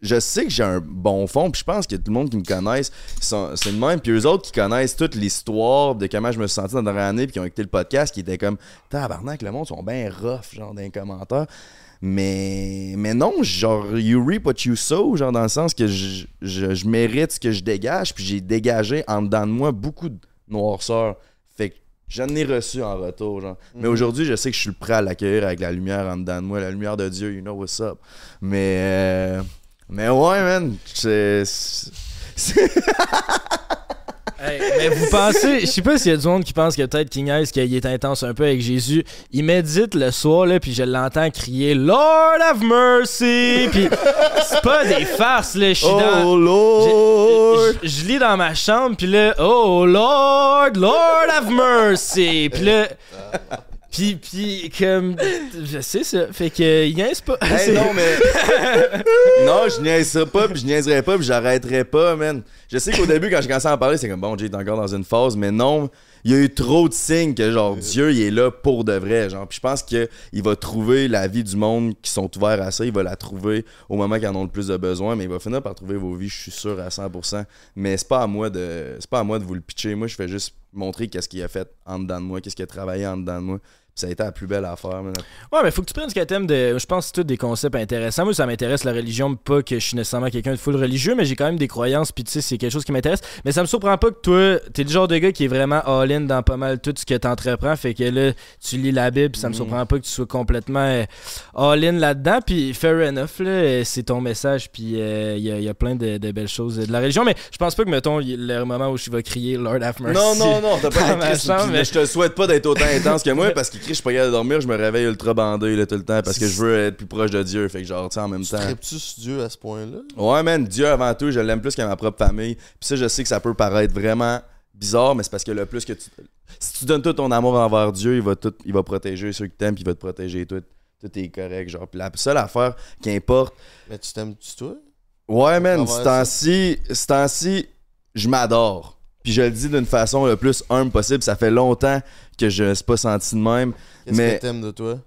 Je sais que j'ai un bon fond, puis je pense que tout le monde qui me connaisse, c'est le même. Puis eux autres qui connaissent toute l'histoire de comment je me suis senti dans la dernière année, puis qui ont écouté le podcast, qui étaient comme Tabarnak, le monde sont bien rough, genre, dans les commentaires. Mais, mais non, genre, you reap what you sow, genre, dans le sens que je, je, je mérite ce que je dégage, puis j'ai dégagé en dedans de moi beaucoup de noirceur. Fait que j'en ai reçu en retour, genre. Mais aujourd'hui, je sais que je suis prêt à l'accueillir avec la lumière en dedans de moi, la lumière de Dieu, you know what's up. Mais, euh, mais ouais, man, c'est. Hey, mais vous pensez, je sais pas s'il y a du monde qui pense que peut-être King Ice qu'il est intense un peu avec Jésus. Il médite le soir là, puis je l'entends crier Lord have mercy, puis c'est pas des farces là. Je suis dans, Oh Lord! je, je lis dans ma chambre, puis là, oh Lord, Lord have mercy, puis là. Puis, puis, comme. Je sais ça. Fait que, il niaise pas. Hey, non, mais. non, je niaiserai pas, puis je niaiserai pas, puis j'arrêterai pas, man. Je sais qu'au début, quand je commençais à en parler, c'est comme bon, Jay est encore dans une phase, mais non. Il y a eu trop de signes que, genre, Dieu, il est là pour de vrai, genre. Puis je pense qu'il va trouver la vie du monde qui sont ouverts à ça. Il va la trouver au moment qu'ils en ont le plus de besoin, mais il va finir par trouver vos vies, je suis sûr, à 100%. Mais c'est pas à moi de, c'est pas à moi de vous le pitcher. Moi, je fais juste montrer qu'est-ce qu'il a fait en dedans de moi, qu'est-ce qu'il a travaillé en dedans de moi. Ça a été la plus belle affaire, man. Ouais, mais faut que tu prennes ce que t'aimes de. Je pense que c'est tous des concepts intéressants. Moi, ça m'intéresse la religion, pas que je suis nécessairement quelqu'un de full religieux, mais j'ai quand même des croyances, puis tu sais, c'est quelque chose qui m'intéresse. Mais ça me surprend pas que toi, t'es le genre de gars qui est vraiment all-in dans pas mal tout ce que t'entreprends. Fait que là, tu lis la Bible, puis ça me Mhm. surprend pas que tu sois complètement euh, all-in là-dedans. Puis fair enough, là, c'est ton message, puis euh, il y, a- il y a plein de, de belles choses de la religion. Mais je pense pas que, mettons, il- le moment où je vais crier Lord have mercy. Non, non, non, t'as pas chambre, puis mais- Je te souhaite pas d'être autant intense que moi parce crie, je suis pas capable de dormir, je me réveille ultra bandé là, tout le temps parce que je veux être plus proche de Dieu. Fait que genre, tu sais, en même Tu temps. sur Dieu à ce point-là? Ouais, man, Dieu avant tout, je l'aime plus que ma propre famille. Puis ça, je sais que ça peut paraître vraiment bizarre, mais c'est parce que le plus que tu. Si tu donnes tout ton amour envers Dieu, il va tout, il va protéger ceux qui t'aiment, puis il va te protéger tout. Tout est correct, genre. Puis la seule affaire qui importe, Mais tu t'aimes-tu toi? Ouais, man, ce temps-ci, ce temps-ci, je m'adore. Puis je le dis d'une façon le plus humble possible. Ça fait longtemps que je ne suis pas senti de même. Qu'est-ce Mais- que t'aimes de toi?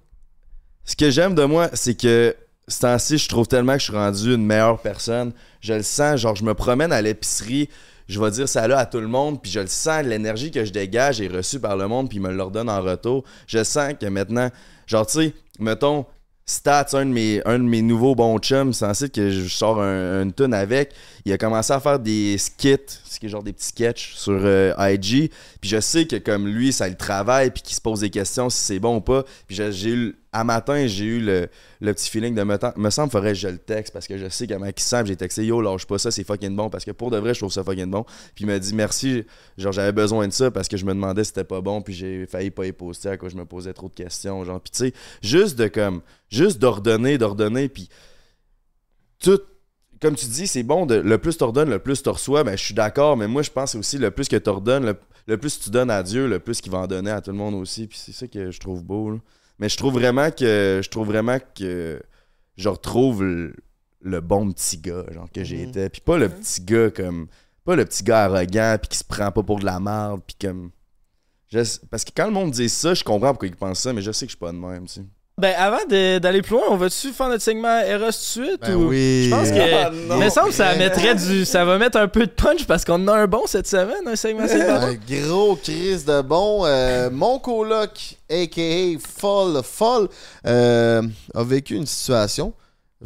Ce que j'aime de moi, c'est que ce temps-ci, je trouve tellement que je suis rendu une meilleure personne. Je le sens, genre, je me promène à l'épicerie, je vais dire ça là à tout le monde, puis je le sens, l'énergie que je dégage est reçue par le monde, puis ils me le redonnent en retour. Je sens que maintenant, genre, tu sais, mettons, Stats, un de mes, un de mes nouveaux bons chums, c'est ensuite que je sors un, une tune avec, il a commencé à faire des skits, ce qui est genre des petits sketchs sur euh, IG, puis je sais que comme lui, ça le travaille, puis qu'il se pose des questions si c'est bon ou pas, puis j'ai eu, à matin, j'ai eu le, petit feeling de me, me semble faudrait que je le texte parce que je sais comment sent. puis J'ai texté yo, lâche pas ça, c'est fucking bon parce que pour de vrai, je trouve ça fucking bon. Puis il m'a dit merci, genre j'avais besoin de ça parce que je me demandais si c'était pas bon, puis j'ai failli pas y poster à quoi je me posais trop de questions. Genre, puis tu sais, juste de comme, juste d'ordonner, d'ordonner, puis tout. Comme tu dis, c'est bon, de, le plus t'ordonnes, le plus tu reçois, ben je suis d'accord, mais moi je pense aussi le plus que t'ordonnes, le, le plus tu donnes à Dieu, le plus qu'il va en donner à tout le monde aussi. Puis c'est ça que je trouve beau. Mais je trouve vraiment que je trouve vraiment que je retrouve le, le bon petit gars genre que j'ai Mhm. été puis pas le petit gars comme pas le petit gars arrogant puis qui se prend pas pour de la merde puis comme je- parce que quand le monde dit ça je comprends pourquoi ils pensent ça mais je sais que je suis pas de même tu sais. Ben, avant d'aller plus loin, on va-tu faire notre segment Eros tout de suite? Ben ou... oui. Je pense que. Ah, non. mais semble que ça mettrait du. Ça va mettre un peu de punch parce qu'on en a un bon cette semaine, un segment. Un gros crise de bon. Euh, mon coloc, a.k.a. Foll Foll, euh, a vécu une situation.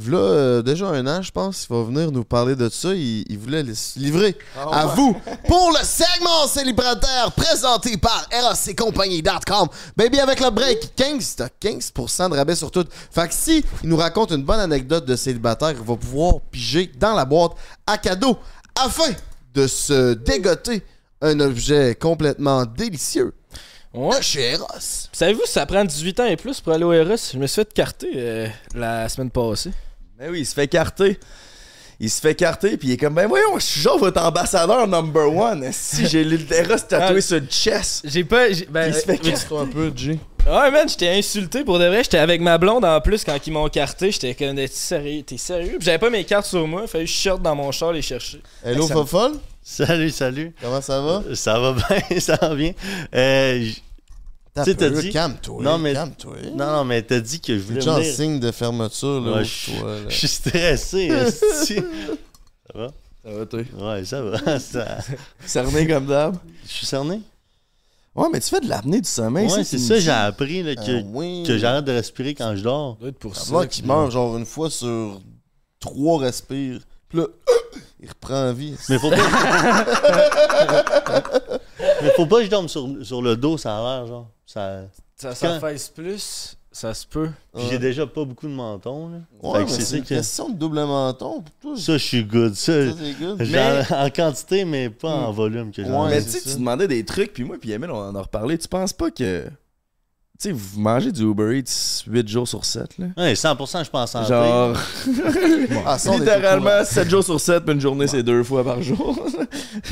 Là, euh, déjà un an, je pense, il va venir nous parler de ça. Il, il voulait les- se livrer à vous pour le segment célibataire présenté par RACcompagnie.com. Baby, avec le break 15, t'as 15% de rabais sur tout. Fait que si il nous raconte une bonne anecdote de célibataire, il va pouvoir piger dans la boîte à cadeau afin de se dégoter un objet complètement délicieux. Ouais. Chez Eros. Savez-vous, ça prend 18 ans et plus pour aller au RS. Je me suis fait carter euh, la semaine passée. Mais oui, il se fait carter. Il se fait carter, puis il est comme, ben voyons, je suis genre votre ambassadeur number one. Si j'ai l'Eros tatoué Ah. sur le chest. J'ai pas. j'ai- Ben, Il se fait euh, carter. un peu, G. Ouais, man, j'étais insulté pour de vrai. J'étais avec ma blonde en plus quand ils m'ont carté. J'étais comme, t'es sérieux? T'es sérieux? Puis j'avais pas mes cartes sur moi. Fallait que je sorte dans mon char les chercher. Hello, Fofol? Salut, salut. Comment ça va? Ça va bien, ça va bien. Euh, j- Tu sais, t'as dit- Calme-toi. Non, mais- Calme-toi. non, non, mais t'as dit que je voulais T'es en venir. signe de fermeture, là. Ouais, je toi, là. je suis stressé. Ça va? Ça va, toi? Ouais, ça va. Ça... Cerné comme d'hab? Je suis cerné? Ouais, mais tu fais de l'apnée du sommeil. Ouais, tu c'est ça, j'ai appris là, que, Ah oui. que j'arrête de respirer quand je dors. Ça doit être pour Ça qu'il meurt genre une fois sur trois respires. Puis là, il reprend vie. Mais faut pas. Mais faut pas que je dorme sur, sur le dos, ça a l'air, genre. Ça... Ça Quand- plus. Ça se peut. Puis j'ai déjà pas beaucoup de menton, là. Ouais, mais que c'est c'est une que. question de double menton. Ça, je suis good. Ça, ça, c'est good. genre, en quantité, mais pas en volume que Ouais, Mais ai. tu sais, tu demandais des trucs, puis moi, puis Emile, on en a reparlé. Tu penses pas que. Tu sais, vous mangez du Uber Eats 8 jours sur 7, là? Ouais, 100% je pense en Genre, Ah, ça, littéralement 7 jours sur 7, puis une journée, c'est deux fois par jour.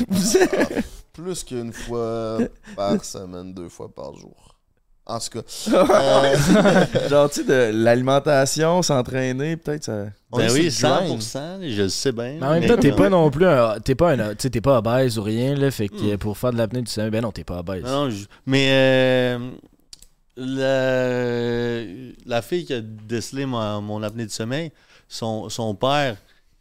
Vous êtes- courant. Plus qu'une fois par semaine, deux fois par jour. En tout cas. euh, Genre, tu sais, de l'alimentation, s'entraîner, peut-être ça. Ben oui, sur le grind. 100%, je le sais bien. Mais en même temps, t'es pas non plus un. T'es pas un. Tu sais, t'es pas obèse ou rien, là. Fait que Hmm. pour faire de l'apnée du sommeil, ben non, t'es pas obèse. Non, non, je- mais euh, la... la fille qui a décelé mon, mon apnée du sommeil, son, son père,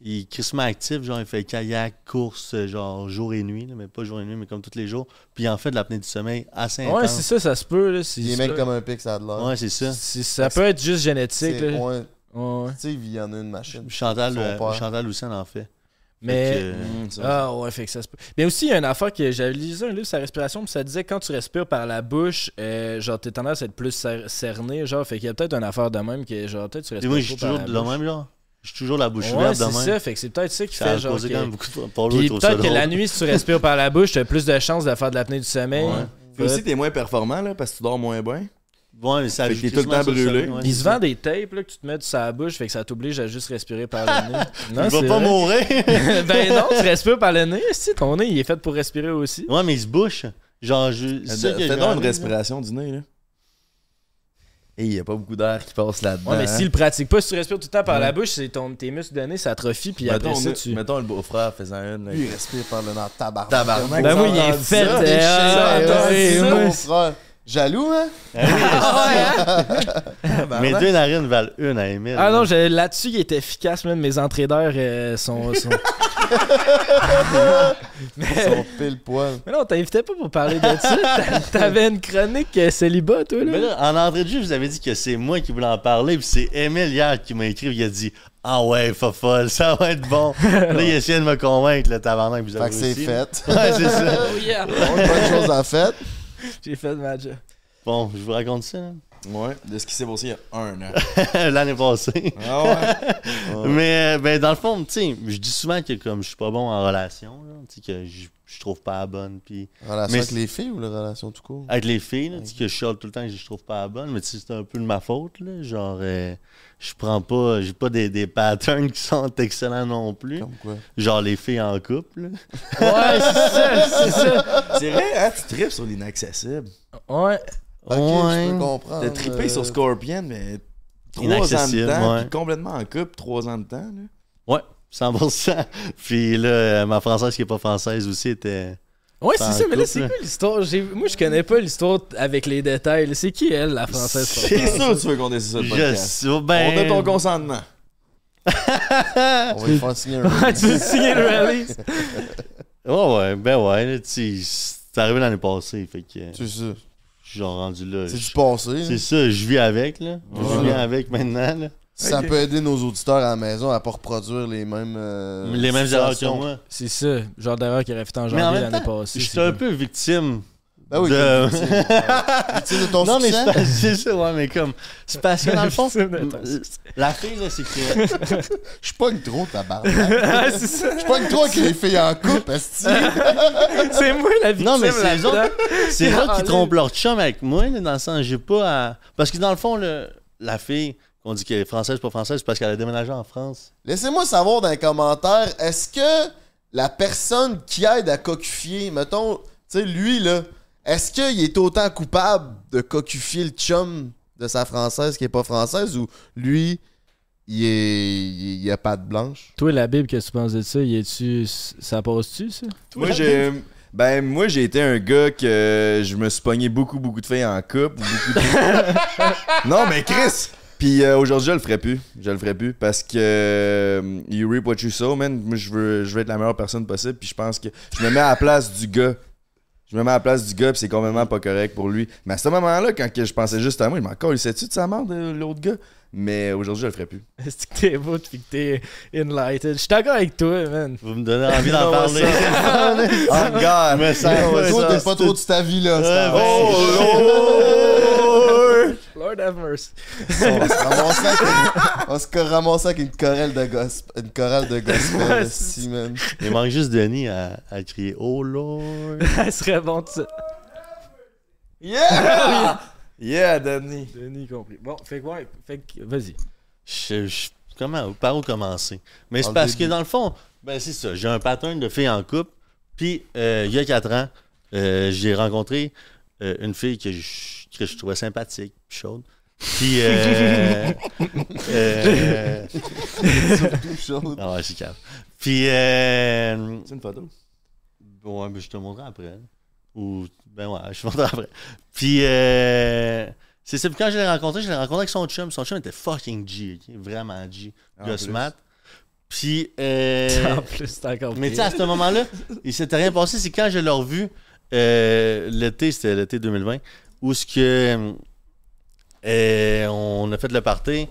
il est crissement actif, genre il fait kayak, course, genre jour et nuit, là, mais pas jour et nuit, mais comme tous les jours. Puis il en fait de l'apnée du sommeil assez Ouais, intense. c'est ça, ça se peut, là. Il est mec comme un pic, ça a de l'air. Ouais, c'est ça. Ça peut être juste génétique, là. ouais. Ouais. Tu sais, il y en a une machine. Chantal, euh. Chantal aussi elle en fait. Mais. Que, euh. Ah ouais, fait que ça se peut. Mais aussi, il y a une affaire que j'avais lisé un livre sur la respiration, puis ça disait que quand tu respires par la bouche, euh, genre t'es tendance à être plus cer- cerné, genre, fait qu'il y a peut-être une affaire de même que genre peut-être tu Et respires moi, je suis trop par toujours de même, genre. Je suis toujours la bouche Ouais, ouverte de c'est ça, fait que c'est peut-être ça qui Ça fait genre. causé que- quand même beaucoup de Puis peut-être que la nuit, si tu respires par la bouche, t'as plus de chances de faire de l'apnée du sommeil. Ouais. Puis aussi, t'es moins performant, là, parce que tu dors moins bien. Ouais, mais ça Fait que tout le temps brûlé. sommeil, ouais, Il c'est se ça. vend des tapes là, que tu te mets sur la bouche, fait que ça t'oblige à juste respirer par le nez. Non, Il va c'est pas vrai. mourir. ben non, tu respires par le nez. Si ton nez, il est fait pour respirer aussi. ouais, mais il se bouche. Genre, je. Fais donc une respiration du nez, là. Et il y a pas beaucoup d'air qui passe là-dedans. Ouais, mais hein. s'il le pratique pas, si tu respires tout le temps par Ouais. la bouche, c'est ton, tes muscles nez s'atrophient, puis mettons, après ça, nous- tu. mettons le beau-frère faisant une. Lui, il respire par le nez. Tabarnak. Tabarnak. Ben oui, il est fait. Euh, Des ah, chiens, ouais, ça, ouais. mon frère. Jaloux, hein? Mes deux narines valent une à Emile. Ah non, là-dessus, il est efficace, même mes d'air euh, sont. sont... Ils sont pile poil. Mais non, t'invitais pas pour parler de ça. T'a- T'avais une chronique euh, célibat, toi, là. Mais là, en entrée de jeu, je vous avais dit que c'est moi qui voulais en parler, puis c'est Emile hier qui m'a écrit, il a dit Ah ouais, fofolle, ça va être bon. là, il essayait de me convaincre, le tabarnak, vous Fait avez que c'est aussi. fait. Ouais, c'est ça. Oh yeah! On bonne chose en fait. J'ai fait ma job. Bon, je vous raconte ça. Ouais, de ce qui s'est passé il y a un an. L'année passée. Ah ouais? Mais euh, ben, dans le fond, tu sais, je dis souvent que comme je suis pas bon en relation, tu sais, que je, je trouve pas la bonne, puis Relation Mais avec les filles ou la relation tout court? avec les filles, là, tu sais, que je chiale tout le temps que je trouve pas la bonne, mais tu sais, c'est un peu de ma faute, là, genre, euh, je prends pas, j'ai pas des, des patterns qui sont excellents non plus, Comme quoi? genre les filles en couple, là. Ouais, c'est ça, c'est ça. C'est vrai, hein? Tu tripes sur l'inaccessible. Ouais. Ok, Ouais. je peux comprendre. T'as trippé euh, sur Scorpion, mais trois ans de Inaccessible, temps, ouais. puis complètement en couple, trois ans de temps. Là. Ouais, 100%. Puis là, euh, ma française qui est pas française aussi était... Ouais, c'est ça, mais là, c'est quoi l'histoire? Moi, je connais pas l'histoire avec les détails. C'est qui, elle, la française? C'est sûr que tu veux qu'on décide ça le Je podcast. sais, ben... On a ton consentement. On va lui faire signer un Ouais, tu veux signer le release? Ouais, ouais, ben ouais, tu c'est arrivé l'année passée, fait que euh, C'est ça. Je suis genre rendu là. C'est Je- du passé. C'est hein. ça, je vis avec, là. Je Voilà. vis avec maintenant, là. Ça peut aider nos auditeurs à la maison à pas reproduire les mêmes. euh, Les mêmes erreurs que moi. C'est ça, genre d'erreur qu'il aurait fait en janvier l'année passée. J'étais c'est un peu victime Ben oui, de-. Ouais. Victime de ton non, mais succès. c'est pas- c'est ça, ouais, mais comme. C'est parce que dans le fond, la fille, là, c'est que. Je pogne trop, tabarnak. Ah, c'est ça. Je pogne trop avec les filles en couple. C'est moi la victime Non, mais c'est les autres, c'est qui trompent leur chum avec moi, là, dans le sens, j'ai pas à. Parce que dans le fond, le, la fille, qu'on dit qu'elle est française, pas française, c'est parce qu'elle a déménagé en France. Laissez-moi savoir dans les commentaires, est-ce que la personne qui aide à cocufier, mettons, tu sais, lui, là, est-ce qu'il est autant coupable de cocufier le chum de sa française qui est pas française ou lui, il est. Il, il a pas de blanche? Toi, la Bible, qu'est-ce que tu penses de ça? Y est-tu... Ça passe-tu, ça? Moi, j'ai. Ben, moi, j'ai été un gars que je me suis pogné beaucoup, beaucoup de filles en couple. Beaucoup de... non, mais Chris! Puis euh, aujourd'hui, je le ferai plus. Je le ferai plus parce que euh, you reap what you sow, man. Moi, je veux, je veux être la meilleure personne possible. Puis je pense que je me mets à la place du gars. Je me mets à la place du gars, puis c'est complètement pas correct pour lui. Mais à ce moment-là, quand que je pensais juste à moi, je m'en encore, il sait-tu de sa mort de l'autre gars? Mais aujourd'hui, je le ferai plus. Est-ce que t'es beau pis que t'es enlightened? Je suis d'accord avec toi, man. Vous me donnez envie d'en parler. Oh, God! Mais ça, Toi, t'es pas trop de ta vie, là. c'est Oh, Lord! Have mercy. On se ramasser avec une, on va se ramasser avec une chorale de gospel. Une chorale de gospel, man. Il manque juste Denis à, à crier Oh Lord. Ça serait bon ça. Yeah! Yeah, Danny. Denis compris. Bon, fait que ouais, fait que vas-y. Je, je- comment, par où commencer? Mais c'est parce début. que dans le fond, ben c'est ça. J'ai un pattern de filles en couple. Puis, euh, il y a 4 ans, euh, j'ai rencontré euh, une fille que je, que je trouvais sympathique, chaude. Puis, euh, euh, ah ouais, c'est calme. Puis, euh, C'est une photo. Ouais, mais je te montrerai après. Ou, ben ouais, je te montrerai après. Puis, euh, c'est ça. Puis quand je l'ai rencontré, je l'ai rencontré avec son chum. Son chum était fucking G, ok? Vraiment G. En Gosse plus. mat. Puis, euh, en plus, c'est encore mais tu sais, à ce moment-là, il s'était rien passé. C'est quand je l'ai revu, euh, l'été, c'était l'été 2020, où ce que, euh, on a fait le party,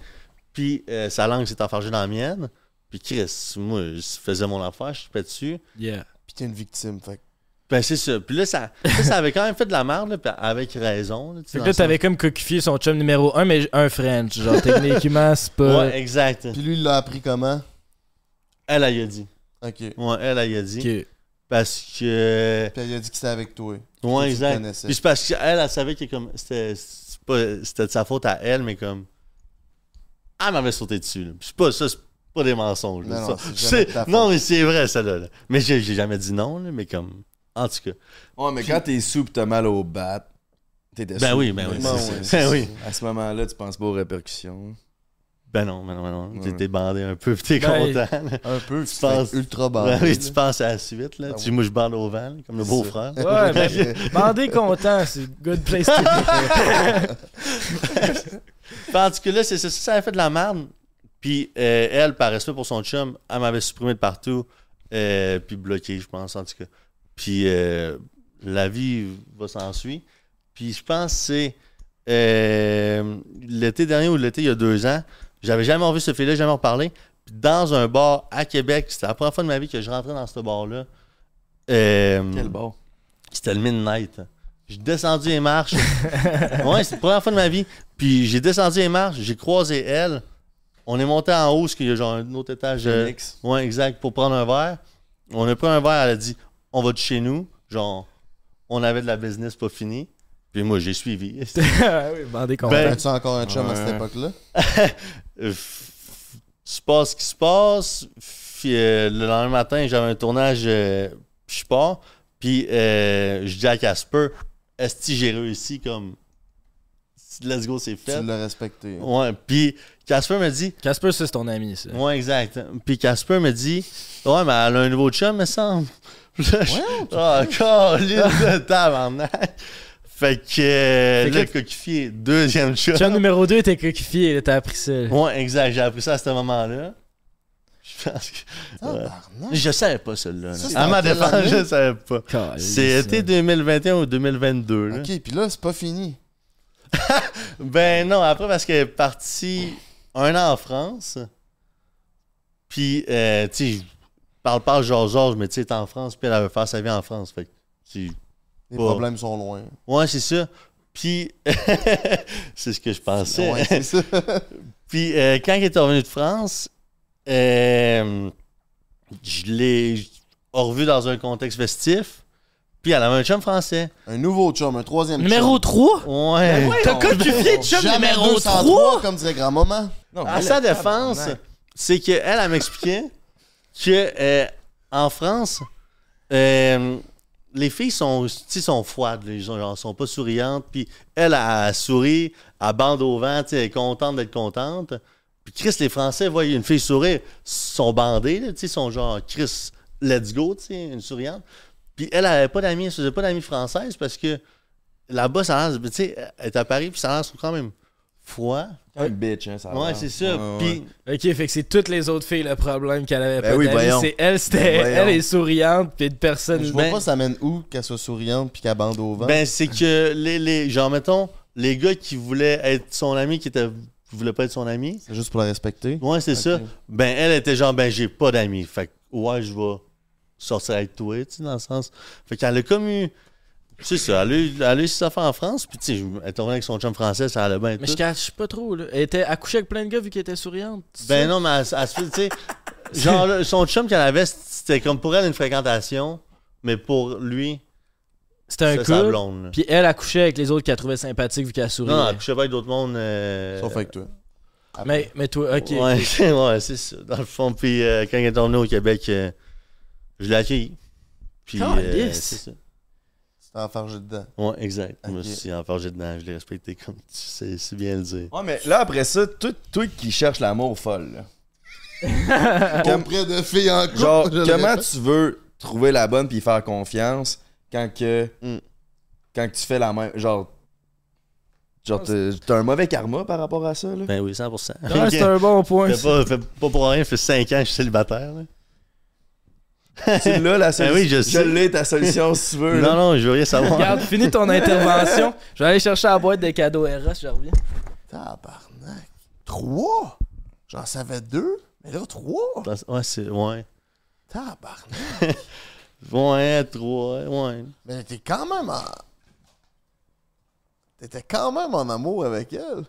puis euh, sa langue s'est enfargée dans la mienne. Puis Chris, moi, je faisais mon affaire, je suis dessus. Yeah. Pis t'es une victime, fait Ben, c'est ça. Puis là, ça, là, ça avait quand même fait de la merde, là, puis avec raison. Là, Fait que là, t'avais comme coquifié son chum numéro 1, mais un French. Genre, techniquement, c'est pas. Ouais, exact. Puis lui, il l'a appris comment? Elle, elle y a dit. Ok. Puis Ouais, elle, elle y a dit. Parce que. il a dit que c'était avec toi. Ouais, exact. Puis c'est parce qu'elle, elle savait que comme. C'était c'est pas- c'était de sa faute à elle, mais comme. Elle m'avait sauté dessus. là. Puis c'est pas ça, c'est pas des mensonges. là. Non, Ça, mais c'est vrai, ça là. Mais j'ai jamais dit non, là, mais comme. En tout cas. Ouais, mais quand t'es sous pis t'as mal au bat, t'es Ben sous. oui, ben oui, Ben. Ben oui. À ce moment-là, tu penses pas aux répercussions. Ben non, ben non, ben non. Ouais. T'es- bandé un peu, t'es Ben, content. là. Un peu, Tu penses- ultra Ben bandé. tu penses à la suite, là. Ah tu oui. moi, je bande au vent, comme le beau-frère. Ouais, ben, bandé content, c'est good place to be. Tandis que là, c'est ça, ça avait fait de la merde. Puis euh, elle, par respect pour son chum, elle m'avait supprimé de partout. euh, puis bloqué, je pense, en tout cas. Puis euh, la vie va s'en suivre. Puis je pense que c'est euh, l'été dernier ou l'été il y a deux ans. J'avais jamais revu ce fille-là, jamais reparlé. Puis dans un bar à Québec, c'était la première fois de ma vie que je rentrais dans ce bar-là. Euh, Quel bord? c'était le midnight. J'ai descendu les marches. ouais, c'est la première fois de ma vie. Puis j'ai descendu les marches, j'ai croisé elle. On est monté en haut, parce qu'il y a genre un autre étage. euh, ouais, exact, pour prendre un verre. On a pris un verre, elle a dit on va de chez nous. Genre, on avait de la business pas finie. Puis moi, j'ai suivi. Ah oui, bandé content. Ben, As-tu encore un chum à cette Ouais. époque-là? Euh, se passe ce qui se passe. Puis euh, le lendemain matin, j'avais un tournage, euh, puis je pars. Puis euh, je dis à Casper, est-ce que j'ai réussi comme. Let's go, c'est fait. Tu l'as respecté. Ouais, puis Casper me dit, Casper, c'est ton ami, ça. ouais, exact. Puis Casper me dit, ouais, mais elle a un nouveau chum, me semble. Là, je- Ah, câlisse de tabarnak. Fait que, euh, Fait que là, coquifié, deuxième chum. Chum numéro 2 était coquifié, t'as appris ça. Ouais, exact. J'ai appris ça à ce moment-là. Je pense que. Je savais pas celle-là. À ma défense, je savais pas. C'était man. 2021 ou 2022. là. Ok, puis là, c'est pas fini. Ben non, après parce qu'elle est partie un an en France. Puis, euh, tu sais, je parle pas genre Georges, mais tu sais, elle est en France, puis elle veut faire sa vie en France. Fait que, Les pas. problèmes sont loin. Ouais, c'est ça. Puis, c'est ce que je pensais. Ouais, c'est ça. Puis, euh, quand il est revenu de France, euh, je l'ai revu dans un contexte festif. Puis, elle avait un chum français. Un nouveau chum, un troisième Numéro chum. 3? Ouais. T'as tu viens de chum Jamais numéro 203, 3? comme dirait grand-maman. À sa défense, c'est qu'elle, elle m'expliquait que euh, en France, euh, les filles sont, sont froides, les gens, genre, sont pas souriantes. Puis elle, elle, sourit, elle bande au vent, elle est contente d'être contente. Puis Chris, les Français voient une fille sourire, sont bandés, là, sont genre Chris, let's go, une souriante. Puis elle, elle avait pas d'amis, elle faisait pas d'amis françaises parce que là-bas, ça a elle est à Paris, puis ça a l'air quand même froid. Un bitch, hein, ça a Ouais, l'air. c'est ça. Puis Ok, fait que c'est toutes les autres filles le problème qu'elle avait Ben pas oui. C'est elle, c'était Ben elle est souriante, puis une personne. Je vois Ben- pas ça mène où qu'elle soit souriante puis qu'elle bande au vent. Ben, c'est que les, les. Genre, mettons, les gars qui voulaient être son ami, qui étaient. qui voulaient pas être son ami. c'est juste pour la respecter. Ouais, c'est ça. Ben, elle était genre, ben, j'ai pas d'amis. Fait que, ouais, je vais sortir avec toi, tu sais, dans le sens. Fait qu'elle a comme eu. C'est ça, elle a eu, elle en France, puis tu sais, elle est tournée avec son chum français, ça allait bien. Mais tout. je cache pas trop, là. Elle était accouchée avec plein de gars vu qu'elle était souriante. Ben non, mais elle, elle se fait, tu sais. genre, là, son chum qu'elle avait, c'était comme pour elle une fréquentation, mais pour lui, C'était un couple. Puis elle accouchait avec les autres qu'elle trouvait sympathiques vu qu'elle souriait. Non, non, elle couchait pas avec d'autres mondes. euh, Sauf avec toi. mais, mais toi, ok. Ouais, ouais c'est ça. Dans le fond, puis euh, quand il est tourné au Québec, euh, je l'ai accueilli. Puis, euh, c'est ça. C'était enfargé dedans. Ouais, exact. Je me Ok. suis enfargé dedans, je l'ai respecté comme tu sais, c'est bien le dire. Ouais, mais là, après ça, toi, toi qui cherches l'amour folle, là. Auprès de filles en couple. Genre, je comment tu veux trouver la bonne puis faire confiance quand que. Mm. Quand que tu fais la même. Genre. Genre, t'as t'as un mauvais karma par rapport à ça, là? Ben oui, 100%. Ouais, c'est un bon point. Fais ça. pas, fais pas pour rien, fait 5 ans que je suis célibataire. là. C'est là la solution. Ben oui, je l'ai, ta solution, si tu veux. là. Non, non, je veux rien savoir. Regarde, finis ton intervention. Je vais aller chercher la boîte de cadeaux Eros, je reviens. Tabarnak. Trois? J'en savais deux, mais là, trois? Ouais, c'est. Ouais. Tabarnak. Ouais, 3, ouais. Mais t'es quand même en... T'étais quand même en amour avec elle.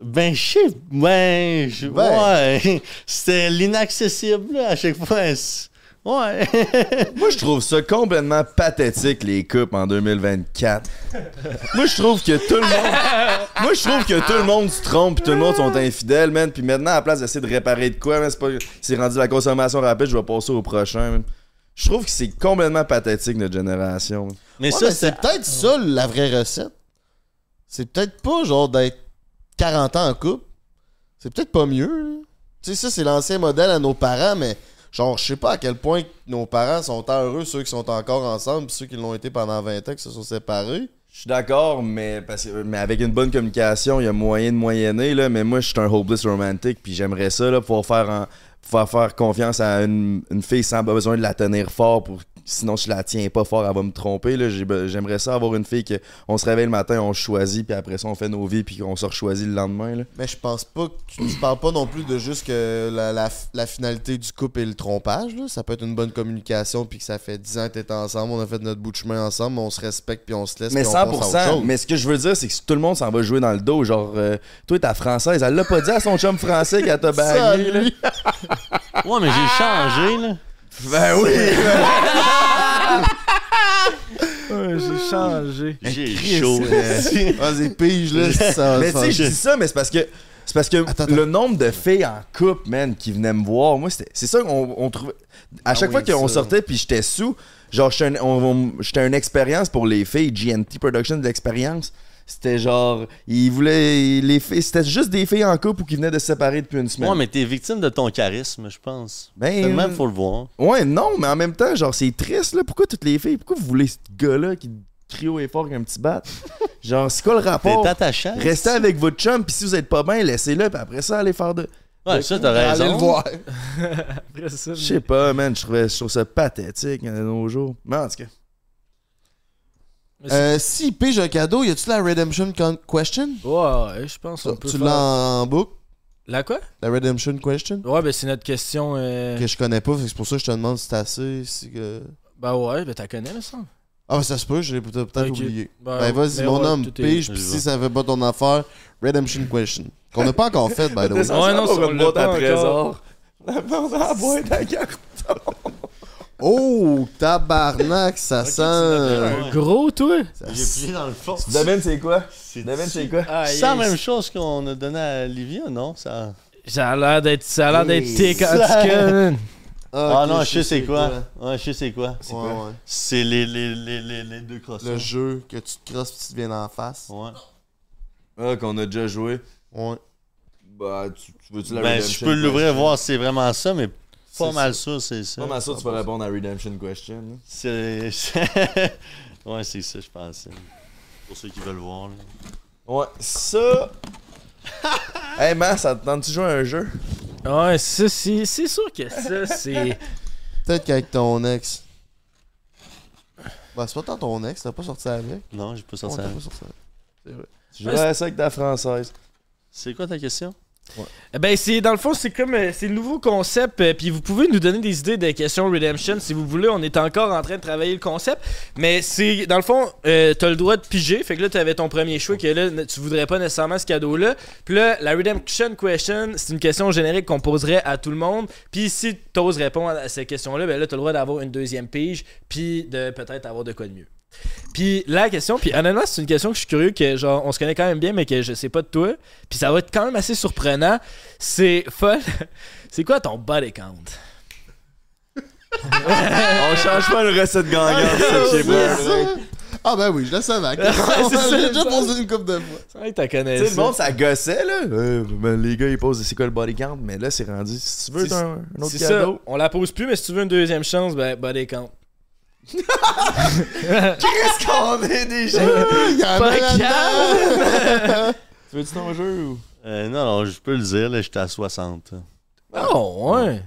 Ben, je sais. Ben, je- Ben. ouais. C'était l'inaccessible, là, à chaque fois. Ouais. Moi, je trouve ça complètement pathétique, les couples en 2024. Moi, je trouve que tout le monde. Moi, je trouve que tout le monde se trompe pis tout le monde sont infidèles, man. Puis maintenant, à la place d'essayer de réparer de quoi, man, c'est pas. C'est rendu la consommation rapide, je vais passer au prochain, man. Je trouve que c'est complètement pathétique, notre génération. man. Mais Ouais, ça, mais c'est. c'est peut-être ça la vraie recette. C'est peut-être pas genre d'être 40 ans en couple. C'est peut-être pas mieux. là. Tu sais, ça, c'est l'ancien modèle à nos parents, mais genre, je sais pas à quel point nos parents sont heureux, ceux qui sont encore ensemble, ceux qui l'ont été pendant 20 ans, qui se sont séparés. Je suis d'accord, mais, avec une bonne communication, il y a moyen de moyenner, là. Mais moi, je suis un hopeless romantic, puis j'aimerais ça, là, pouvoir faire, faire confiance à une, une fille sans besoin de la tenir fort pour. Sinon, si je la tiens pas fort, elle va me tromper. J'aimerais ça avoir une fille que on se réveille le matin, on choisit, puis après ça, on fait nos vies, puis qu'on se choisit le lendemain. Là. Mais je pense pas que tu, tu parles pas non plus de juste que la, la- la finalité du couple est le trompage. Là. Ça peut être une bonne communication, puis que ça fait 10 ans que t'es ensemble, on a fait notre bout de chemin ensemble, on se respecte, puis on se laisse. Mais puis on passe à autre 100%. chose. Mais ce que je veux dire, c'est que tout le monde s'en va jouer dans le dos. Genre, euh, toi, ta française, elle l'a pas dit à son chum français qu'elle t'a bagué. Ouais, mais j'ai changé, là. Ben oui! Ouais, J'ai changé. J'ai chaud. euh, Vas-y, pige, là, ça Mais tu sais, je dis ça, mais c'est parce que. C'est parce que Attends, attends. le nombre de filles en couple, man, qui venaient me voir, moi, c'était- c'est ça qu'on on trouvait. À Ah chaque oui, fois qu'on sortait puis j'étais sous, genre, j'étais un- une expérience pour les filles, GNT Production d'expérience. C'était genre, ils voulaient. Les filles, c'était juste des filles en couple ou qui venaient de se séparer depuis une semaine. Ouais, mais t'es victime de ton charisme, je pense. Ben, C'est le même, faut le voir. Ouais, non, mais en même temps, genre, c'est triste, là. Pourquoi toutes les filles, pourquoi vous voulez ce gars-là qui crie haut et fort comme un petit bat? genre, c'est quoi le T'es rapport? attachant. Restez avec votre chum, puis si vous êtes pas bien, laissez-le, puis après ça, allez faire de. Ouais, ça, t'as raison. Allez le voir. Après ça, Je sais pas, man, je trouvais- je trouve ça pathétique hein, de nos jours. Mais en tout cas. C'est- Euh, si pige un cadeau, y a-tu la Redemption con- Question? Ouais, ouais, je pense qu'on peut Tu l'as en, en boucle? La quoi? La Redemption Question? Ouais, ben c'est notre question. euh, Que je connais pas, c'est pour ça que je te demande si c'est assez. Si que... Ben ouais, ben t'as connais, me semble. Ah, ben, ça se peut, je l'ai peut-être oublié. Ben, Ben, vas-y, mais mon ouais, homme, pige, pis si ça fait pas ton affaire, Redemption Question. Qu'on n'a pas encore fait, by the way. Ouais, non, on une boîte pas à trésor. La porte à la boîte à cartes. Oh, tabarnak, ça sent. Un gros, toi? ça J'ai plié dans le fond. Devine, c'est quoi? C'est Devine, c'est quoi? Ah, C'est la même chose qu'on a donné à Livia, non? Ça... Ça a l'air d'être, ça a l'air d'être thick, en ça- tout cas, man. Ah, ok, non, je sais c'est quoi. Ouais, je sais c'est quoi. Ouais, ouais. C'est les, les, les, les, les deux crosseurs. Le jeu que tu te crosses pis tu te viens en face. Ouais. Ah, qu'on a déjà joué. Ouais. Bah, tu, tu veux-tu la Ben, je Redemption peux l'ouvrir Question? voir si c'est vraiment ça, mais pas mal sûr, c'est ça. Pas mal que tu peux répondre à Redemption Question. là. C'est. ouais, c'est ça, je pense. Pour ceux qui veulent voir. là. Ouais, ça. hey, man, ça te tente-tu de jouer à un jeu? Ouais, ça, c'est, c'est sûr que ça, c'est. Peut-être qu'avec ton ex. Ben, c'est pas tant ton ex, t'as pas sorti avec. Non, j'ai pas Ouais, sorti. t'as avec. pas sorti avec. C'est vrai. Tu à ça avec ta française. C'est quoi ta question? Eh Ben, c'est, dans le fond, c'est comme. euh, c'est le nouveau concept. euh, Puis vous pouvez nous donner des idées de questions Redemption si vous voulez. On est encore en train de travailler le concept. Mais c'est. Dans le fond, euh, t'as le droit de piger. Fait que là, t'avais ton premier choix. Que là, tu voudrais pas nécessairement ce cadeau-là. Puis là, la Redemption Question, c'est une question générique qu'on poserait à tout le monde. Puis si t'oses répondre à cette question-là, ben là, t'as le droit d'avoir une deuxième pige. Puis de peut-être avoir de quoi de mieux. Puis la question, puis honnêtement, c'est une question que je suis curieux que genre on se connaît quand même bien, mais que je sais pas de toi. Puis ça va être quand même assez surprenant. C'est folle. C'est quoi ton body count? On change pas une recette gagnante, ça, sais pas. Ah, ben oui, je le savais. c'est ça, J'ai déjà posé une couple de fois. C'est vrai que t'as connais Tu sais, le ça. monde, ça gossait, là. Euh, ben, les gars, ils posent c'est quoi le body count, mais là, c'est rendu. Si tu veux, un, un autre ça. cadeau. On la pose plus, mais si tu veux une deuxième chance, ben body count. Qu'est-ce qu'on est déjà? Il y en a là-dedans. tu veux-tu ton jeu ou? Euh, non, non, je peux le dire, là, j'étais à 60. Oh, ouais.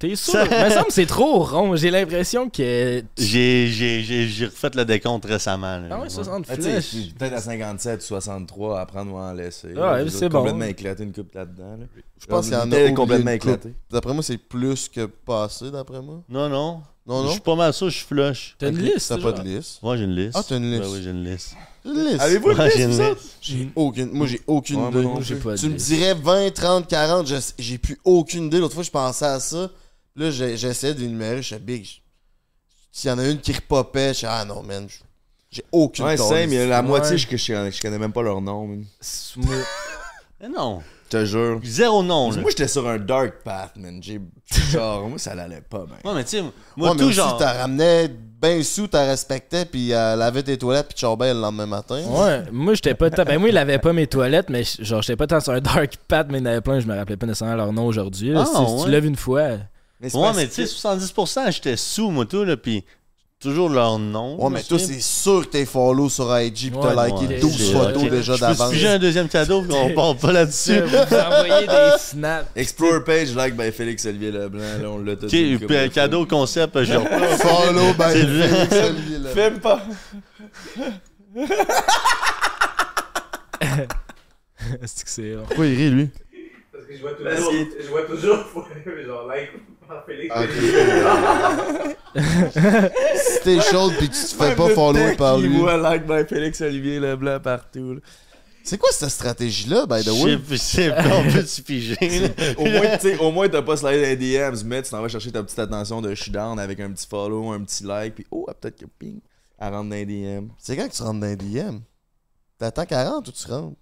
T'es sûr? Il me semble que c'est trop rond. J'ai l'impression que. J'ai, j'ai, j'ai, j'ai refait le décompte récemment. là. Ah ouais, 60 Ah, tu sais, flèches. je suis peut-être à 57 ou 63 à prendre ou à en laisser. Ah, ouais, J'ai c'est bon. complètement éclaté une coupe là-dedans. là. Je pense qu'il y en a complètement éclaté. D'après moi, c'est plus que passé, d'après moi. Non, non. Non, Je non. suis pas mal sûr, je suis flush. T'as une liste? T'as pas de liste. Moi, j'ai une liste. Ah, t'as une liste. Ben oui, j'ai une liste. Une liste? Avez-vous une Ouais, liste, j'ai une vous liste. autres? J'ai aucune. Moi, j'ai aucune Ouais, idée. non Moi, j'ai pas de Tu me dirais 20, 30, 40, je- j'ai plus aucune idée. L'autre fois, je pensais à ça. Là, j'essayais de les numérer. Je suis big. je- S'il y en a une qui repopait, je suis ah non, man. je- J'ai aucune Ouais, calice. c'est, mais la Ouais. moitié, je, je, je connais même pas leur nom. Mais non. Je te jure. Zéro nom, là. Moi, j'étais sur un dark path, man. J'ai. Genre, moi, ça l'allait pas, ben. Ouais, mais tu sais, moi, Ouais, mais tout aussi, genre. t'as ramené ben sous, t'as respecté, puis elle lavait tes toilettes, puis tu charbais le lendemain matin. Ouais, moi j'étais pas tant. Ben moi il avait pas mes toilettes, mais genre j'étais pas tant sur un dark path, mais il y en avait plein, je me rappelais pas nécessairement leur nom aujourd'hui. là. Ah, si, si tu l'as vu une fois. Mais c'est Ouais, parce mais tu sais, 70%, j'étais sous, moi, tout, là, pis toujours leur nom. Ouais, mais toi, c'est sûr que t'es follow sur IG, puis t'as Ouais, liké ouais. 12 Ok. photos Ok. déjà Je peux d'avance. un deuxième cadeau, pis on part pas là-dessus. Vous envoyez des snaps. Explore page, like by Félix Olivier Leblanc. Là, on l'a tout Ok, dit une couple puis un de fois. cadeau concept, je. Follow by C'est. Félix Olivier, là. Fais pas. C'est que c'est. Pourquoi il rit, lui? Parce que je vois toujours, je vois toujours, genre, like. Si t'es chaude, puis tu te fais pas follow par Il lui. voit like by Félix Olivier Leblanc partout. là. C'est quoi cette stratégie-là, by the way? Je sais pas, on peut se piger. Au moins, tu sais, au moins, t'as pas dans les DMs, mais tu t'en vas chercher ta petite attention de je suis down avec un petit follow, un petit like, puis oh, ah, peut-être que ping, elle rentre dans les DM. C'est quand que tu rentres dans les DM? T'attends 40 ou tu rentres?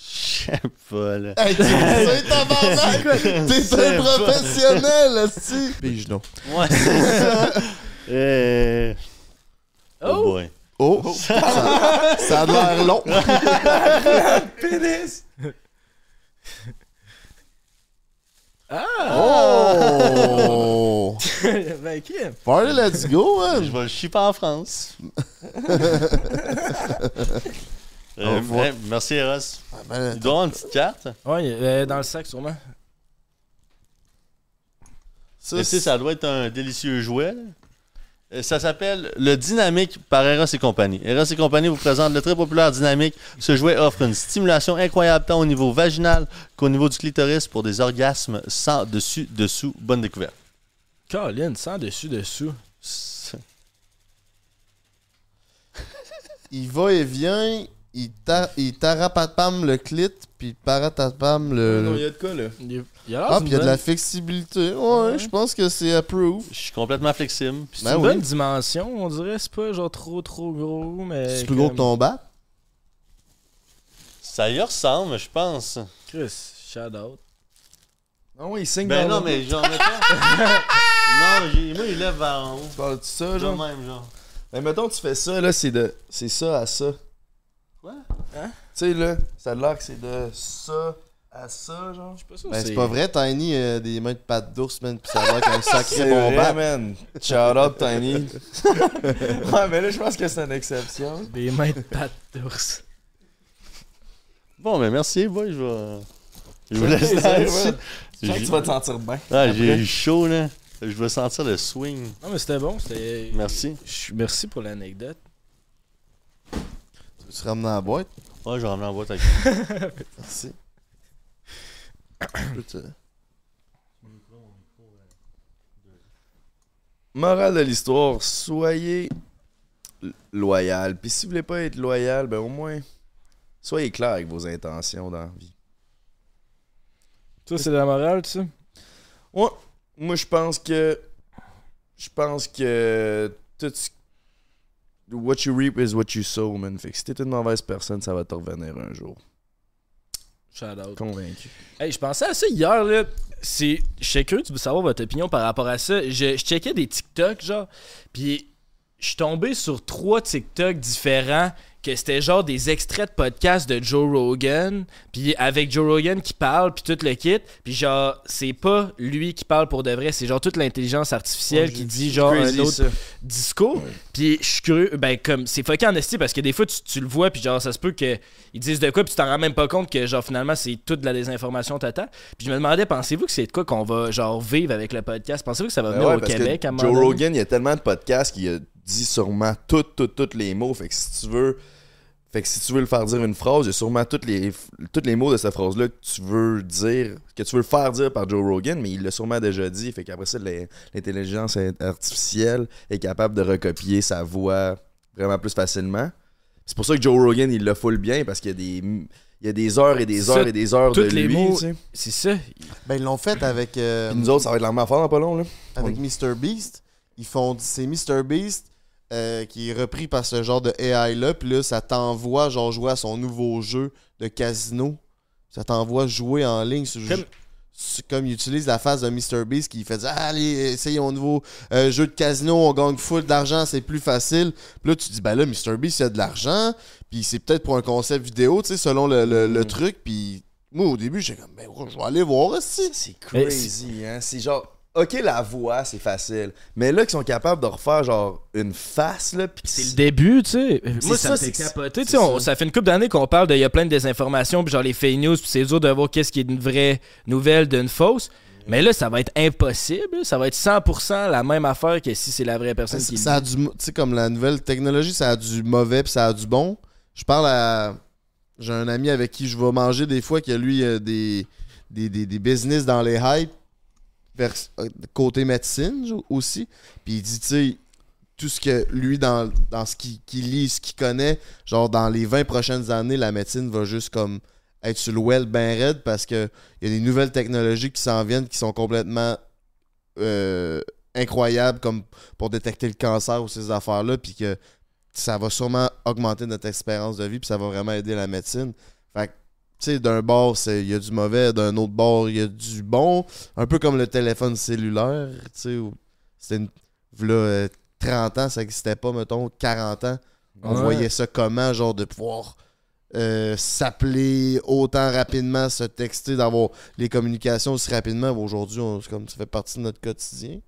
Je sais pas, là. Hey, tu sais! T'es C'est un professionnel, esti! Pige non. Ouais, c'est ça. Euh... Oh Oh! boy. Oh! Ça, ça a l'air long. Pénis! Oh! ben qui? Party, let's go, Je man! vais le chipper en France. Euh, ouais, merci Eros. Ah, ben, Il doit avoir une petite carte. Ouais, euh, dans le sac sûrement. ça, tu sais, ça doit être un délicieux jouet. là. Euh, Ça s'appelle le Dynamique par Eros et compagnie. Eros et compagnie vous présente le très populaire Dynamique. Ce jouet offre une stimulation incroyable tant au niveau vaginal qu'au niveau du clitoris pour des orgasmes sans dessus dessous. Bonne découverte. Colin, sans dessus dessous. C'est- il va et vient, il, ta, il tarapapam le clit, puis paratapam le. Non, il y a de quoi, là? Il y a- Ah, puis il y a de la flexibilité. Ouais, Ouais. je pense que c'est approved. Je suis complètement flexible. c'est Ben une oui. bonne dimension, on dirait. C'est pas genre trop trop gros, mais. C'est plus gros que ton bat? Ça y ressemble, je pense. Chris, shout out. Non, il signe Ben non, mais genre, mettons. non, moi, il lève vers en haut. Tu parles de ça, Genre? genre? même, genre. Mais mettons, tu fais ça, là, c'est de. C'est ça à ça. Quoi? Tu sais, là, l'air que c'est de ça à ça, genre. Je sais pas sûr. Ben, c'est pas vrai, Tiny a des mains de pattes d'ours, man, pis ça a l'air qu'un sacré C'est bon vrai, man. Shout out, Tiny. ouais, mais là, je pense que c'est une exception. Des mains de pattes d'ours. Bon, mais merci, boy, je vais. Je vous laisse ouais. Je que tu vas te sentir bien. Ah, j'ai eu chaud, là. Je veux sentir le swing. Non, mais c'était bon. C'était. Merci. Je- Merci pour l'anecdote. Tu te ramener dans la boîte? Ouais, j'en ai en boîte avec Merci. Je Morale de l'histoire, soyez loyal. Puis si vous voulez pas être loyal, ben au moins, soyez clair avec vos intentions dans la vie. Toi, c'est la morale, tu sais? Ouais, moi je pense que. Je pense que. Tout ce- What you reap is what you sow, man. Fait que si t'es une mauvaise personne, ça va te revenir un jour. Shout out. Convaincu. Hey, je pensais à ça hier, là. C'est... Je suis curieux de savoir votre opinion par rapport à ça. Je, je checkais des TikTok, genre, puis je suis tombé sur trois TikTok différents que c'était genre des extraits de podcasts de Joe Rogan, puis avec Joe Rogan qui parle, puis tout le kit, puis genre, c'est pas lui qui parle pour de vrai, c'est genre toute l'intelligence artificielle qui dit genre un autre ça. discours. Puis je suis curieux, ben comme c'est fucké en esti parce que des fois tu, tu le vois puis genre ça se peut que ils disent de quoi puis tu t'en rends même pas compte que genre finalement c'est toute de la désinformation totale. Puis je me demandais pensez-vous que c'est de quoi qu'on va genre vivre avec le podcast? Pensez-vous que ça va Ben venir ouais, au Québec à un moment Joe? Rogan, il y a tellement de podcasts qu'il a dit sûrement tout, tout, tous les mots. Fait que si tu veux. Fait que si tu veux le faire dire une phrase, il y a sûrement tous les, tous les mots de cette phrase-là que tu veux dire, que tu veux le faire dire par Joe Rogan, mais il l'a sûrement déjà dit. Fait qu'après ça, l'in- l'intelligence artificielle est capable de recopier sa voix vraiment plus facilement. C'est pour ça que Joe Rogan, il le full bien, parce qu'il y a des, il y a des heures et des Ça, heures et des heures de les lui. mots- tu sais. C'est ça. Ben, ils l'ont fait avec, euh, nous autres, ça va être la même affaire dans pas long, là. avec Mr. Beast. Ils font. C'est Mr. Beast euh, qui est repris par ce genre de AI-là. Puis là, ça t'envoie, genre, jouer à son nouveau jeu de casino. Ça t'envoie jouer en ligne sur. Comme- sur- Comme il utilise la phase de Mr. Beast qui fait dire Allez, essayez mon nouveau euh, jeu de casino, on gagne full d'argent, c'est plus facile. Puis là, tu dis Ben là, Mr. Beast, il a de l'argent. Puis c'est peut-être pour un concept vidéo, tu sais, selon le, le- le truc. Puis moi, au début, j'étais comme Ben, je vais aller voir aussi. C'est crazy, hein. C'est genre, ok, la voix, c'est facile. Mais là, qu'ils sont capables de refaire, genre, une face, là. Pis C'est le début, tu sais. Moi, ça, ça, me fait capoter. Tu c'est sais, on- ça. fait une couple d'années qu'on parle de. Il y a plein de désinformations, puis genre les fake news, puis c'est dur de voir qu'est-ce qui est une vraie nouvelle d'une fausse. Mais là, ça va être impossible. Ça va être 100% la même affaire que si c'est la vraie personne qui Ça a dit. du, tu sais, comme la nouvelle technologie, ça a du mauvais puis ça a du bon. Je parle à. J'ai un ami avec qui je vais manger des fois qui a lui euh, des, des, des, des business dans les hype euh, côté médecine aussi. Puis il dit, tu sais, tout ce que lui, dans, ce qu'il qu'il lit, ce qu'il connaît, genre dans les 20 prochaines années, la médecine va juste comme être sur le well ben raide parce que il y a des nouvelles technologies qui s'en viennent qui sont complètement euh, incroyables comme pour détecter le cancer ou ces affaires-là, puis que ça va sûrement augmenter notre espérance de vie, puis ça va vraiment aider la médecine. Sais, d'un bord, il y a du mauvais, d'un autre bord, il y a du bon. Un peu comme le téléphone cellulaire, tu sais, c'était une. V'là, euh, 30 ans, ça n'existait pas, mettons, 40 ans. On Ouais. voyait ça comment, genre, de pouvoir euh, s'appeler autant rapidement, se texter, d'avoir les communications aussi rapidement. Aujourd'hui, comme ça fait partie de notre quotidien.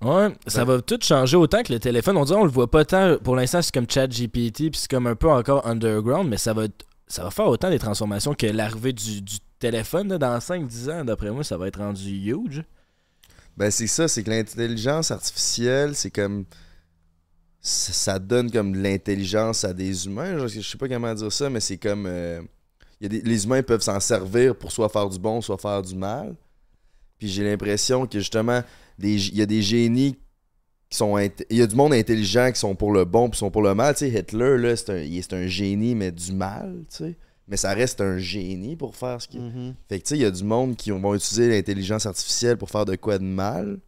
Ouais, ça va tout changer autant que le téléphone. On dirait on le voit pas tant. Pour l'instant, c'est comme ChatGPT, puis c'est comme un peu encore underground, mais ça va, être- ça va faire autant des transformations que l'arrivée du, téléphone là, dans 5-10 ans. D'après moi, ça va être rendu huge. Ben, c'est ça, c'est que l'intelligence artificielle, c'est comme. Ça, donne comme de l'intelligence à des humains. Je, sais pas comment dire ça, mais c'est comme. euh, les humains peuvent s'en servir pour soit faire du bon, soit faire du mal. Puis j'ai l'impression que justement, il y a des génies qui sont int- il y a du monde intelligent qui sont pour le bon puis sont pour le mal tu sais Hitler là c'est un il est- un génie mais du mal tu sais mais ça reste un génie pour faire ce qu'il Mhm. fait que tu sais il y a du monde qui vont utiliser l'intelligence artificielle pour faire de quoi de mal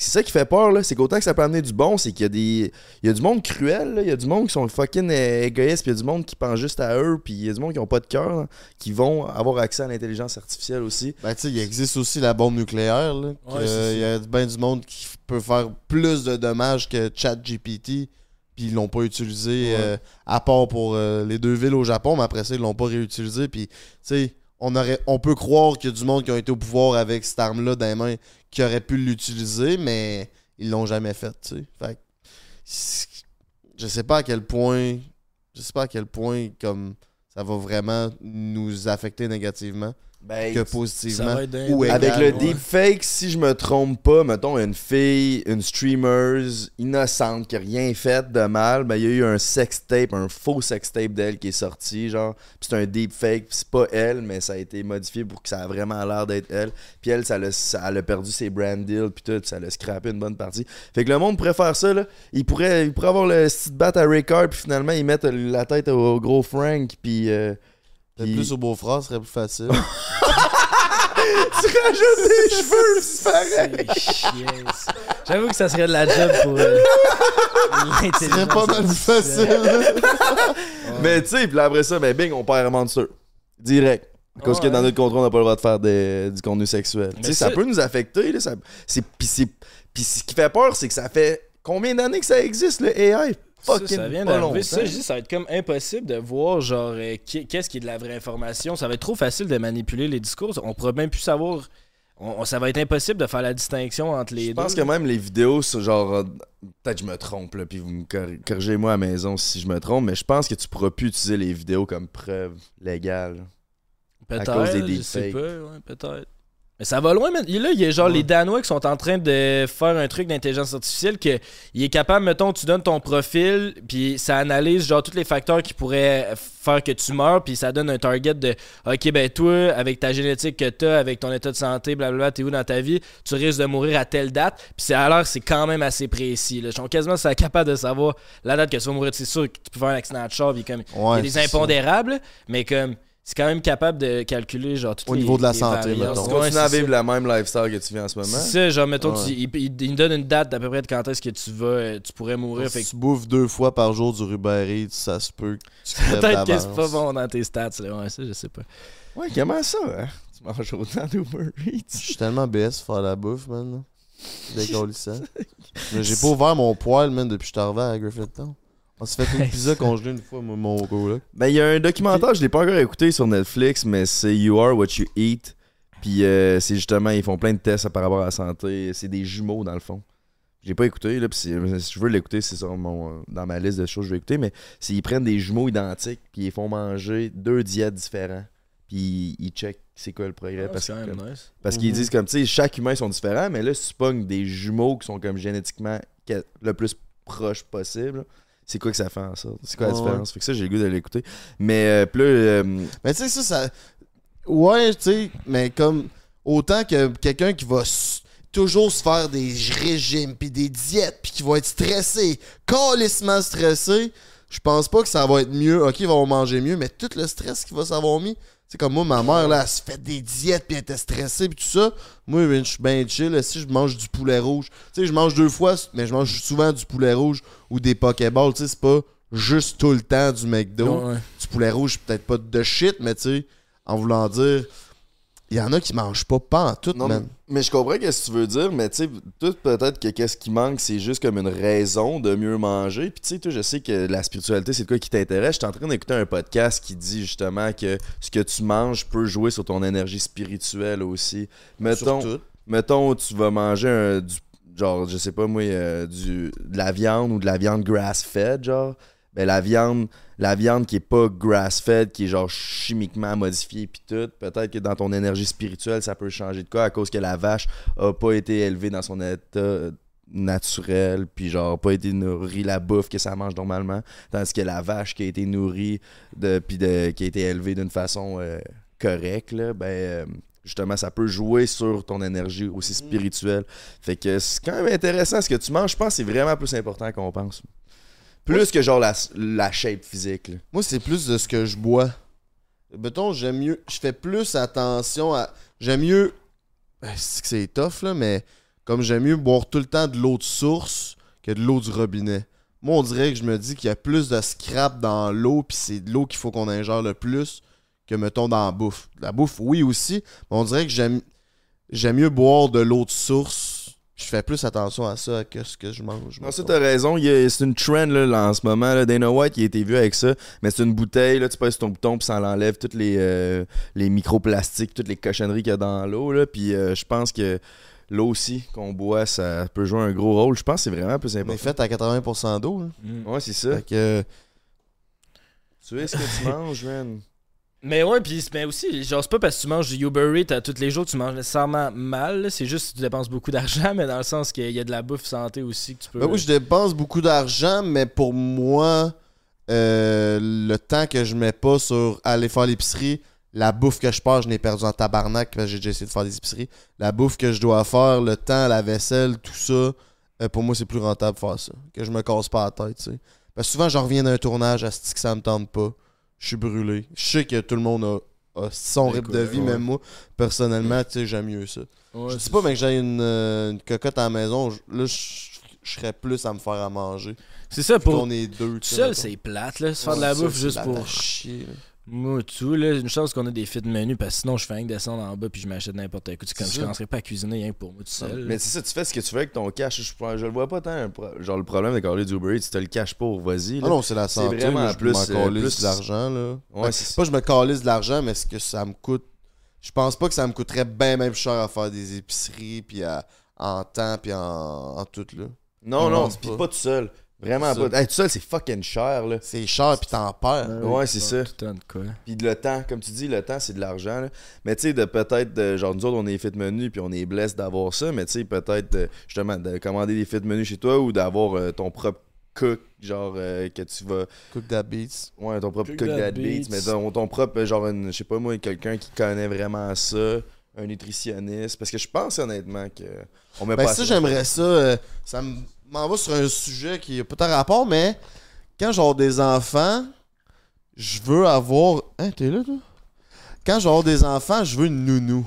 c'est ça qui fait peur là c'est qu'autant que ça peut amener du bon c'est qu'il y a des il y a du monde cruel là. il y a du monde qui sont fucking euh, égoïstes puis il y a du monde qui pense juste à eux puis il y a du monde qui ont pas de cœur là, qui vont avoir accès à l'intelligence artificielle aussi Ben, tu sais, il existe aussi la bombe nucléaire. Là, Ouais, euh, Il y a bien du monde qui peut faire plus de dommages que ChatGPT. Puis ils l'ont pas utilisé Ouais. euh, à part pour euh, les deux villes au Japon, mais après ça, ils l'ont pas réutilisé. Puis, tu sais, on, aurait, on peut croire qu'il y a du monde qui ont été au pouvoir avec cette arme-là dans les mains qui aurait pu l'utiliser, mais ils l'ont jamais fait, tu sais. Fait que, je sais pas à quel point. Je sais pas à quel point comme ça va vraiment nous affecter négativement Ben, que Ça positivement. va être d'un- ou d'un- Avec le ouais. deepfake, si je me trompe pas, mettons une fille, une streamer innocente qui a rien fait de mal, ben il y a eu un sextape, un faux sextape d'elle qui est sorti, genre, Puis c'est un deepfake, puis c'est pas elle, mais ça a été modifié pour que ça a vraiment l'air d'être elle. Puis elle, ça l'a, ça, elle a perdu ses brand deals, puis tout, ça l'a scrappé une bonne partie. Fait que le monde pourrait faire ça, là. Il pourrait, il pourrait avoir le petit bat à Ricard, puis finalement, ils mettent la tête au gros Frank, puis... euh, puis- plus au beau-frère, ce serait plus facile. tu rajoutes des cheveux, c'est pareil! C'est chiant, ça. J'avoue que ça serait de la job pour euh, Ce serait pas mal plus facile. Mais tu sais, puis après ça, ben bing, on perd un Monster. Direct. Parce Ouais. que dans notre contrôle, on n'a pas le droit de faire des- du contenu sexuel. Tu sais, ça ça- peut nous affecter. Là, ça, c'est, puis, c'est- puis ce qui fait peur, c'est que ça fait combien d'années que ça existe, le AI? Ça, Fucking ça vient d'arriver. Ça, je dis, ça va être comme impossible de voir, genre, euh, qu'est-ce qui est de la vraie information. Ça va être trop facile de manipuler les discours. On pourra même plus savoir. on- ça va être impossible de faire la distinction entre les Je deux. pense que même les vidéos, genre. euh, Peut-être que je me trompe, là, puis vous me cor- corrigez-moi à la maison si je me trompe, mais je pense que tu pourras plus utiliser les vidéos comme preuve légale. Peut-être, à cause des je sais deepfakes. pas, ouais, peut-être. Mais ça va loin, mais là, il y a genre les Danois qui sont en train de faire un truc d'intelligence artificielle que il est capable, mettons, tu donnes ton profil, puis ça analyse genre tous les facteurs qui pourraient faire que tu meurs, puis ça donne un target de OK, ben toi, avec ta génétique que t'as, avec ton état de santé, blablabla, t'es où dans ta vie, tu risques de mourir à telle date, puis c'est alors c'est quand même assez précis. Là. Ils sont quasiment ça capable de savoir la date que tu vas mourir. C'est sûr que tu peux faire un accident de char, puis comme il y a des ça. impondérables, mais comme c'est quand même capable de calculer genre toutes Au les- niveau de la santé, mettons. Tu continues à vivre le même lifestyle que tu vis en ce moment. C'est genre mettons, Ouais. tu- il, il- il donne une date d'à peu près de quand est-ce que tu vas, euh, tu pourrais mourir. Fait Si que tu bouffes deux fois par jour du Eats, ça se peut que tu crèves peut-être que c'est pas bon dans tes stats. Là. Ouais, ça, je sais pas. Ouais, comment ça, hein? Tu manges autant d'Uber Je Eats. suis tellement BS pour faire la bouffe, man. Décollissant. Mais J'ai pas ouvert mon poêle, man, depuis que je suis arrivé à Griffithtown. On s'est fait une pizza congelée une fois, mon coloc. Ben, il y a un documentaire, je l'ai pas encore écouté sur Netflix, mais c'est You Are What You Eat. Puis euh, c'est justement, ils font plein de tests par rapport à la santé. C'est des jumeaux, dans le fond. J'ai pas écouté, là, puis c'est- si je veux l'écouter, c'est sur mon, euh, dans ma liste de choses que je vais écouter, mais c'est ils prennent des jumeaux identiques, puis ils font manger deux diètes différents, puis ils checkent c'est quoi le progrès. parce c'est que, comme- nice. parce qu'ils Mhm. disent comme, tu sais, chaque humain sont différents, mais là, si tu pognes des jumeaux qui sont comme génétiquement que- le plus proche possible, c'est quoi que ça fait en sorte? C'est quoi la différence? Fait que ça, j'ai le goût de l'écouter. Mais euh, là, euh, Mais tu sais, ça, ça. Ouais, tu sais, mais comme. Autant que quelqu'un qui va s- toujours se faire des régimes, puis des diètes, puis qui va être stressé, calissement stressé, je pense pas que ça va être mieux. Ok, ils vont manger mieux, mais tout le stress qu'il va s'avoir mis. C'est comme moi, ma mère, là, elle se fait des diètes, puis elle était stressée, puis tout ça. Moi, je suis bien chill. là, Si je mange du poulet rouge, tu sais, je mange deux fois, mais je mange souvent du poulet rouge ou des Pokéballs. Tu sais, c'est pas juste tout le temps du McDo Ouais. du poulet rouge, peut-être pas de shit, mais tu sais, en voulant dire, il y en a qui mangent pas pas en tout, Non, man. mais je comprends ce que tu veux dire, mais tu sais, peut-être que qu'est-ce qui manque, c'est juste comme une raison de mieux manger. Puis tu sais, toi, je sais que la spiritualité, c'est de quoi qui t'intéresse. Je suis en train d'écouter un podcast qui dit justement que ce que tu manges peut jouer sur ton énergie spirituelle aussi. Mettons, Sur tout. mettons tu vas manger un, du, genre, je sais pas moi, euh, du, de la viande ou de la viande grass-fed, genre. Ben, la viande, la viande qui est pas grass-fed, qui est genre chimiquement modifiée puis tout, peut-être que dans ton énergie spirituelle, ça peut changer de quoi à cause que la vache a pas été élevée dans son état naturel, puis genre pas été nourrie la bouffe que ça mange normalement, tandis que la vache qui a été nourrie de, puis de, qui a été élevée d'une façon euh, correcte, là, ben euh, justement, ça peut jouer sur ton énergie aussi spirituelle. Fait que c'est quand même intéressant ce que tu manges. Je pense que c'est vraiment plus important qu'on pense. Plus que genre la, la shape physique. là. Moi, c'est plus de ce que je bois. Mettons, j'aime mieux. Je fais plus attention à. J'aime mieux. Ben, C'est que c'est tough, là, mais comme j'aime mieux boire tout le temps de l'eau de source que de l'eau du robinet. Moi, on dirait que je me dis qu'il y a plus de scrap dans l'eau, puis c'est de l'eau qu'il faut qu'on ingère le plus que, mettons, dans la bouffe. La bouffe, oui, aussi, mais on dirait que j'aime j'aime mieux boire de l'eau de source. Je fais plus attention à ça que ce que je mange. Non, ça, t'as raison. C'est une trend là, là, en ce moment. Là. Dana White, il a été vu avec ça. Mais c'est une bouteille. Là, tu pèses ton bouton, puis ça l'enlève toutes les, euh, les microplastiques, toutes les cochonneries qu'il y a dans l'eau. là. Puis euh, je pense que l'eau aussi qu'on boit, ça peut jouer un gros rôle. Je pense que c'est vraiment plus Mais important. faite à 80% d'eau. là. Mm. Ouais, c'est ça. Fait que. Tu sais ce que tu manges, man? Mais ouais, puis mais aussi, genre, c'est pas parce que tu manges du Uber Eats à tous les jours tu manges nécessairement mal. C'est juste que tu dépenses beaucoup d'argent, mais dans le sens qu'il y a de la bouffe santé aussi que tu peux. Ben oui, je dépense beaucoup d'argent, mais pour moi, euh, le temps que je mets pas sur aller faire l'épicerie, la bouffe que je perds, je n'ai perdu en tabarnak parce que j'ai déjà essayé de faire des épiceries. La bouffe que je dois faire, le temps, la vaisselle, tout ça, euh, pour moi, c'est plus rentable de faire ça. Que je me casse pas la tête, tu sais. Parce que souvent, je reviens d'un tournage, à ce que ça me tente pas. Je suis brûlé. Je sais que tout le monde a, a son rythme de vie, ouais. même moi, personnellement, tu sais, j'aime mieux ça. Ouais, Je dis pas, mais que j'ai une, euh, une cocotte à la maison, là, je serais plus à me faire à manger. C'est ça, Pour pour. qu'on est deux. Seul, c'est plate, là. Se faire de la bouffe juste pour. chier, là. Moi, tout, là. Une chance qu'on a des fit de menu, parce que sinon, je fais rien que descendre en bas puis je m'achète n'importe quoi. C'est comme C'est je ça. commencerais pas à cuisiner rien que pour moi tout seul. Mais c'est ça, tu fais ce que tu veux avec ton cash. Je, je le vois pas tant. Genre, le problème de Carly du Uber Eats, tu te le caches pour, vas-y. Ah non, c'est la C'est santé. vraiment là, je plus, m'en euh, calisse plus- de l'argent, là. Ouais, Ben, c'est pas je me calisse de l'argent, mais c'est que ça me coûte. Je pense pas que ça me coûterait bien même cher à faire des épiceries, puis à- en temps, puis en, en tout, là. Non, Je non, pis pas. pas tout seul. Vraiment pas. Hey, tout seul, c'est fucking cher, là. C'est cher, puis t'en perds. Ouais, c'est ça. Tout. Puis le temps, comme tu dis, le temps, c'est de l'argent. là. Mais tu sais, de peut-être, de- genre, nous autres, on est fit menu, puis on est blessé d'avoir ça, mais tu sais, peut-être, de- justement, de commander des fit menus chez toi ou d'avoir euh, ton propre cook, genre, euh, que tu vas. Cook that beats. Ouais, ton propre Cook cook that that beats, beats. mais ton, ton propre, genre, je sais pas moi, quelqu'un qui connaît vraiment ça, un nutritionniste. Parce que je pense honnêtement que. On met Ben pas ça, j'aimerais ça. euh, ça m- m'en va sur un sujet qui a pas tant rapport, mais quand j'ai des enfants, je veux avoir... Hein, t'es là, toi? Quand j'ai des enfants, je veux une nounou.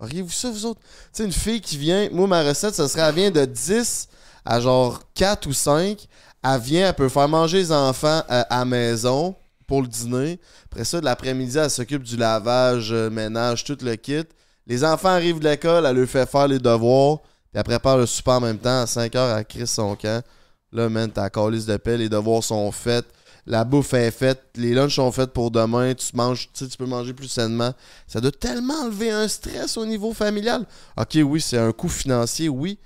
Auriez-vous ça, vous autres? Tu une fille qui vient... Moi, ma recette, ça serait, elle vient de 10 à genre 4 ou 5. Elle vient, elle peut faire manger les enfants euh, à la maison pour le dîner. Après ça, de l'après-midi, elle s'occupe du lavage, euh, ménage, tout le kit. Les enfants arrivent de l'école, elle leur fait faire les devoirs, puis elle prépare le souper en même temps. À 5 heures, elle crisse son camp. Là, man, la calice de paix, les devoirs sont faits, la bouffe est faite, les lunchs sont faits pour demain, tu manges, tu peux manger plus sainement. Ça doit tellement enlever un stress au niveau familial. Ok, oui, c'est un coût financier, oui,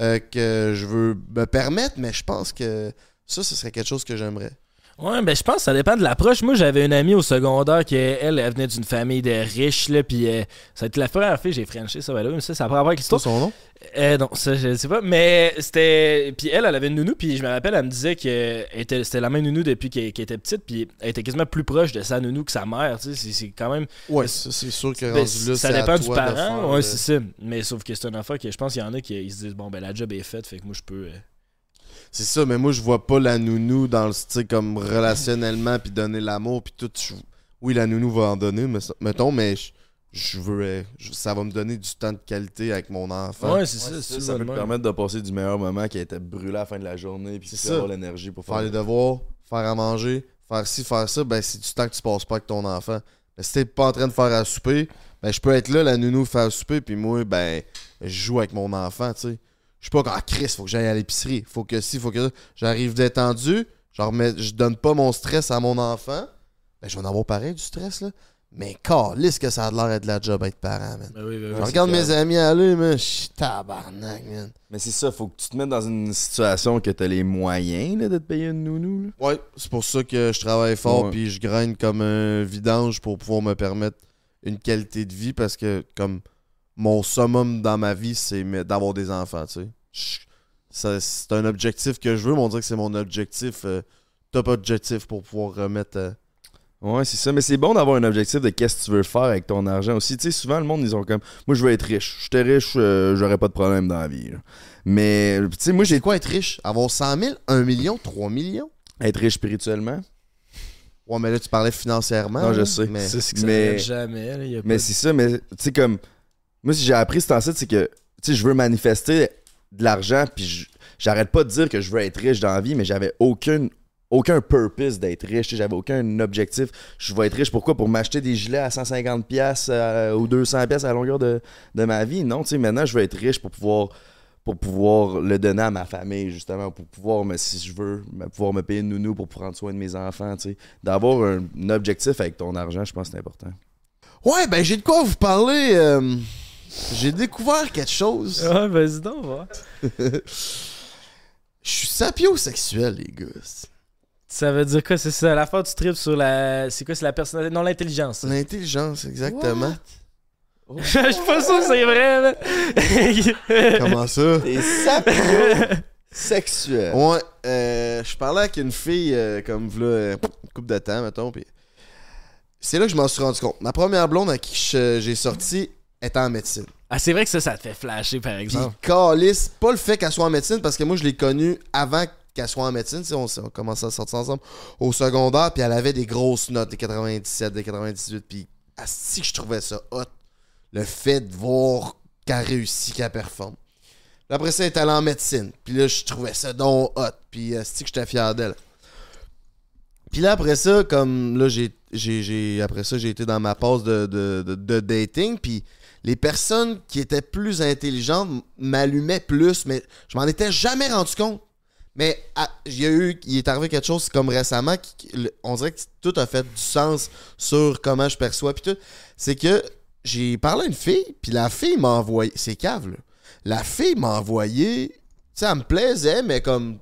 euh, que je veux me permettre, mais je pense que ça, ce serait quelque chose que j'aimerais. Ouais, ben je pense que ça dépend de l'approche. Moi, j'avais une amie au secondaire qui, elle, elle venait d'une famille de riches, là, puis euh, ça a été la première fille que j'ai frenché, ça va là, mais ça, ça a pas rapport avec l'histoire. son nom? Euh, non, ça, je sais pas, mais c'était... Puis elle, elle avait une nounou, puis je me rappelle, elle me disait que était- c'était la même nounou depuis qu'elle était petite, puis elle était quasiment plus proche de sa nounou que sa mère, tu sais, c'est- quand même... Ouais, ça, c'est sûr que Ben, là, ça à dépend du toi parent, ouais, euh, c'est ça. Mais sauf que c'est une affaire que je pense qu'il y en a qui ils se disent, bon, ben la job est faite, fait que moi, je peux... euh, C'est ça, mais moi, je vois pas la nounou dans le style comme relationnellement, puis donner l'amour, puis tout. je- Oui, la nounou va en donner, mais, mettons, mais je, je veux. je- ça va me donner du temps de qualité avec mon enfant. Ouais, c'est ça, Ça, c'est ça peut te même. permettre de passer du meilleur moment qui a été brûlé à la fin de la journée, puis avoir l'énergie pour Faire faire les devoirs, faire à manger, faire ci, faire ça, ben c'est du temps que tu passes pas avec ton enfant. Mais si t'es pas en train de faire à souper, ben je peux être là, la nounou faire à souper, puis moi, ben, je joue avec mon enfant, tu sais. Je suis pas comme, ah, Chris, faut que j'aille à l'épicerie. Faut que si, faut que ça. J'arrive détendu, je, remets, je donne pas mon stress à mon enfant. Ben, je vais en avoir pareil du stress, là. Mais calisse que ça a l'air d'être de la job être parent, man. Ben oui, ben oui. je regarde mes amis aller, man. Je suis tabarnak, man. Mais c'est ça, faut que tu te mettes dans une situation que t'as les moyens là, de te payer une nounou. Là. Ouais, c'est pour ça que je travaille fort Ouais. puis je graine comme un vidange pour pouvoir me permettre une qualité de vie parce que comme mon summum dans ma vie c'est d'avoir des enfants, tu sais. C'est un objectif que je veux, mais on dirait que c'est mon objectif euh, top objectif pour pouvoir remettre euh, Ouais, c'est ça. Mais c'est bon d'avoir un objectif de qu'est-ce que tu veux faire avec ton argent aussi. Tu sais, souvent, le monde, ils ont comme. Moi, je veux être riche. J'étais riche, euh, j'aurais pas de problème dans la vie. là. Mais, tu sais, moi, j'ai quoi être riche? Avoir 100 000, 1 million, 3 millions? Être riche spirituellement. Ouais, mais là, tu parlais financièrement. Non, je sais. Mais... C'est ce que ça Mais- jamais. là, y a Mais c'est ça, mais tu sais, comme. Moi, si j'ai appris ce temps-ci, c'est que, je veux manifester de l'argent, puis j'arrête pas de dire que je veux être riche dans la vie, mais j'avais aucun, aucun purpose d'être riche, j'avais aucun objectif. Je veux être riche, pourquoi? Pour m'acheter des gilets à 150$ piastres, euh, ou 200$ piastres à la longueur de, de ma vie? Non, tu sais, maintenant, je veux être riche pour pouvoir pour pouvoir le donner à ma famille, justement, pour pouvoir, si je veux, me- pouvoir me payer une nounou pour prendre soin de mes enfants, tu sais. D'avoir un, un objectif avec ton argent, je pense que c'est important. Ouais, ben j'ai de quoi vous parler. euh, J'ai découvert quelque chose. Ouais, vas-y donc, va. Je suis sapiosexuel, les gars. Ça veut dire quoi? C'est ça, la fois tu tripes sur la. C'est quoi? C'est la personnalité? Non, l'intelligence. L'intelligence, exactement. Je suis pas sûr que c'est vrai, là. Comment ça? T'es sapio sexuel. Ouais, euh, je parlais avec une fille euh, comme v'là euh, une couple de temps, mettons, puis c'est là que je m'en suis rendu compte. Ma première blonde à qui je- j'ai sorti était en médecine. ah, c'est vrai que ça, ça te fait flasher, par Puis exemple. calisse, pas le fait qu'elle soit en médecine, parce que moi je l'ai connue avant qu'elle soit en médecine. Tu sais, On, on commençait à sortir ensemble au secondaire, puis elle avait des grosses notes, des 97, des 98, puis asti que je trouvais ça hot. Le fait de voir qu'elle réussit, qu'elle performe. Puis après ça, elle est allée en médecine. Puis là, je trouvais ça donc hot. Puis asti que j'étais fier d'elle. Puis là, après ça, comme là, j'ai, j'ai, j'ai- après ça, j'ai été dans ma pause de, de, de- de dating. Puis les personnes qui étaient plus intelligentes m'allumaient plus, mais je m'en étais jamais rendu compte. Mais il y eu, est arrivé quelque chose comme récemment, qui, on dirait que tout a fait du sens sur comment je perçois. Puis tout, c'est que j'ai parlé à une fille, puis la fille m'a envoyé, c'est cave là. La fille m'a envoyé, tu sais, elle me plaisait, mais comme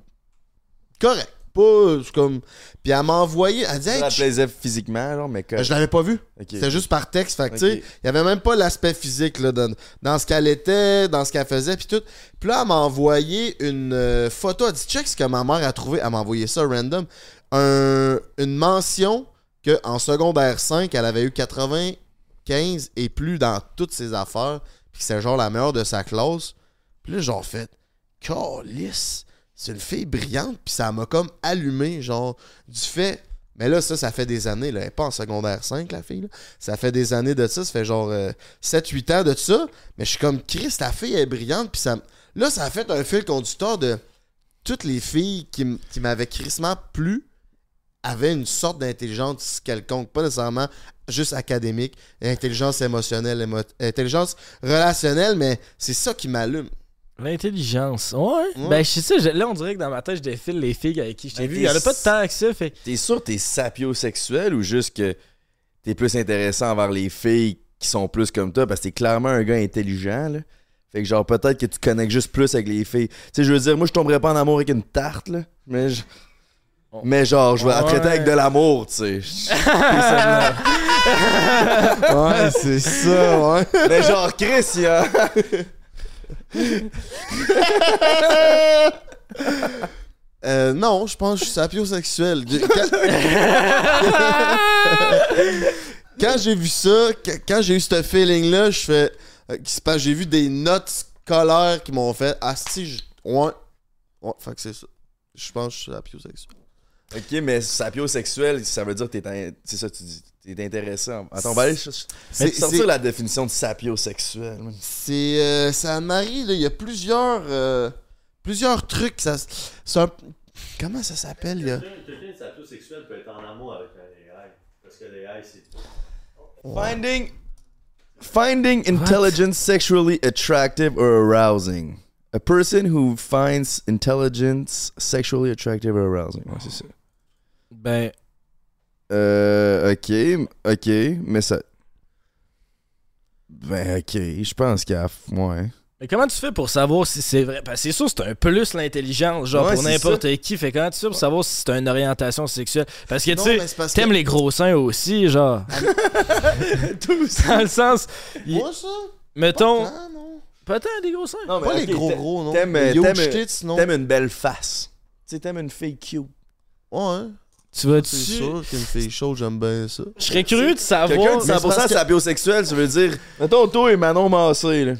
correct, pas c'est comme. Puis elle m'a envoyé, elle dit, Ça hey, la ch- plaisait physiquement, genre, mais que. je l'avais pas vu. Ok. C'était juste par texte. Fait que, tu Ok. sais, il y avait même pas l'aspect physique là, dans, dans ce qu'elle était, dans ce qu'elle faisait, puis tout. Puis là, elle m'a envoyé une euh, photo. Elle dit check ce que ma mère a trouvé. Elle m'a envoyé ça random. Un- une mention qu'en secondaire 5, elle avait eu 95 et plus dans toutes ses affaires. Puis que c'est genre la meilleure de sa classe. Puis là, genre fait Calice, c'est une fille brillante. Puis ça m'a comme allumé, genre, du fait. Mais là, ça, ça fait des années. Là. Elle pas en secondaire 5, la fille. là. Ça fait des années de ça. Ça fait genre 7-8 ans de ça. Mais je suis comme, Chris, la fille est brillante. Puis ça, là, ça a fait un fil conducteur de toutes les filles qui, qui m'avaient crissement plu avaient une sorte d'intelligence quelconque. Pas nécessairement juste académique. Intelligence émotionnelle, émo- intelligence relationnelle. Mais c'est ça qui m'allume. L'intelligence. Ouais. Ouais. Ben, je sais ça. Là, on dirait que dans ma tête, je défile les filles avec qui je t'ai Ben, vu. Il y en a pas de temps que ça. Fait. T'es sûr que t'es sapiosexuel ou juste que t'es plus intéressant envers les filles qui sont plus comme toi? Parce que t'es clairement un gars intelligent, là. Fait que genre peut-être que tu connectes juste plus avec les filles. Tu sais, je veux dire, moi je tomberais pas en amour avec une tarte, là. Mais je- Mais genre, je vais la traiter Ouais. avec de l'amour, tu sais. Ouais, c'est ça, ouais. Mais genre, Chris, il y a... Euh, non, je pense que je suis sapiosexuel. Quand, Quand j'ai vu ça, qu- quand j'ai eu ce feeling-là, je fais. euh, qui se passe, j'ai vu des notes scolaires qui m'ont fait. Ah, si, je- ouais. Ouais, fait que c'est ça. Je pense que je suis sapiosexuel. Ok, mais sapiosexuel, ça veut dire que t'es... in- C'est ça que tu dis. T'es intéressant. Attends, on va aller C'est- sortir c'est- la définition de sapiosexuel. C'est. Euh, ça marie, là. Il y a plusieurs. euh, plusieurs trucs. Ça, c'est un. Comment ça s'appelle, a- Quelqu'un de sapiosexuel peut être en amour avec un AI. Parce que l'AI, c'est tout. Finding finding intelligence sexually attractive or arousing. A person who finds intelligence sexually attractive or arousing. Ouais, c'est ça. Ben, Euh, ok, ok, mais ça. Ben, ok, je pense qu'il y a. Ouais. mais comment tu fais pour savoir si c'est vrai? Parce que c'est sûr, c'est un plus l'intelligence, genre Ouais, pour c'est n'importe qui. Fait comment tu fais pour savoir si c'est une orientation sexuelle? Parce que tu Non, sais, mais c'est parce que- t'aimes les gros seins aussi, genre. Dans le sens, il- Moi, ça? mettons, Ah, non. peut-être des gros seins. Non, Pas ok, les gros t'a- gros, non. T'aimes, Les t'aimes- huge tits, non. t'aimes une belle face. Tu sais, t'aimes une fille cute. Ouais. Tu vas C'est dessus. sûr qu'une fille chaude, j'aime bien ça. Je serais curieux de savoir. Quelqu'un de mais c'est 100% parce que- sapiosexuel, ça veut dire. Mettons, toi et Manon Massé, là.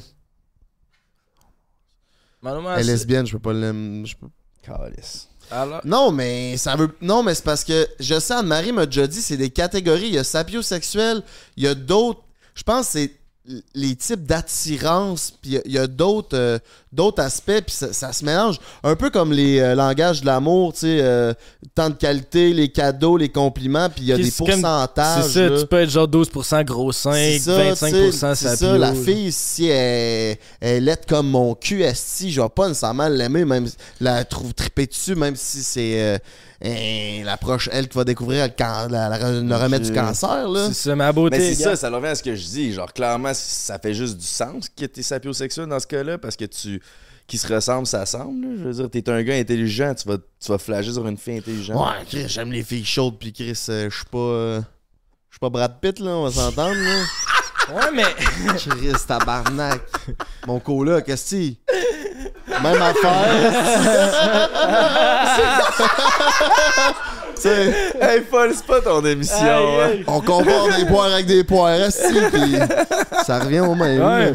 Manon Elle est Massé. lesbienne, je peux pas l'aimer. je peux- Calice. Alors- Non, mais ça veut. Non, mais c'est parce que je sais, Anne-Marie m'a déjà dit, c'est des catégories. Il y a sapiosexuel, il y a d'autres. Je pense que c'est les types d'attirance, puis il y a- d'autres euh, d'autres aspects, puis ça, ça se mélange. Un peu comme les euh, langages de l'amour, tu sais, euh, temps de qualité, les cadeaux, les compliments, puis il y a des pourcentages. C'est ça, tu peux être genre 12% gros 5, C'est ça, 25% tu sais, sapio. C'est ça, la fille, si elle, elle est comme mon cul, esti, je vais pas nécessairement l'aimer, même la trouve triper dessus, même si c'est euh, euh, la proche, elle qui va découvrir le, can- la- la- le remède du cancer, là. C'est ça, ma beauté. Mais c'est ça, ça revient à ce que je dis. Genre, clairement, ça fait juste du sens que t'es sapiosexuel dans ce cas-là, parce que tu. Qui se ressemble, ça semble. là. Je veux dire, t'es un gars intelligent, tu vas, tu vas flasher sur une fille intelligente. Ouais, Chris, j'aime les filles chaudes, puis Chris, euh, je suis pas... euh, je suis pas Brad Pitt, là, on va s'entendre, là. Ouais, mais. Chris, tabarnak. Mon coloc, qu'est-ce que Même affaire. Tu sais, Hey, Paul, c'est pas ton émission. Aïe, hein. on compare des poires avec des poires, puis ça revient au même, Ouais.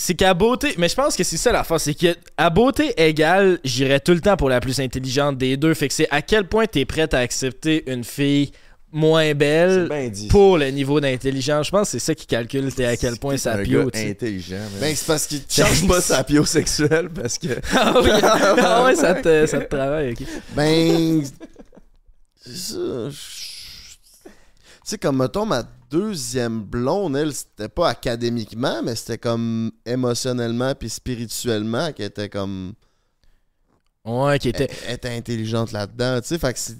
C'est qu'à beauté, mais je pense que c'est ça la force, c'est qu'à beauté égale, j'irais tout le temps pour la plus intelligente des deux. Fait que c'est à quel point t'es prête à accepter une fille moins C'est belle pour le niveau d'intelligence. Je pense que c'est ça qui calcule t'es à quel point T'es ça un pio. gars tu sais. intelligent. Ben, c'est parce qu'il Change pas sapiosexuel parce que. Ah oui, ah ouais, ça te, ça te travaille, ok. Ben. C'est je- Tu sais, comme mettons, ma deuxième blonde, elle, c'était pas académiquement, mais c'était comme émotionnellement puis spirituellement qu'elle était comme. Ouais, qui Elle, était. elle était intelligente là-dedans. Tu sais, fait que c'est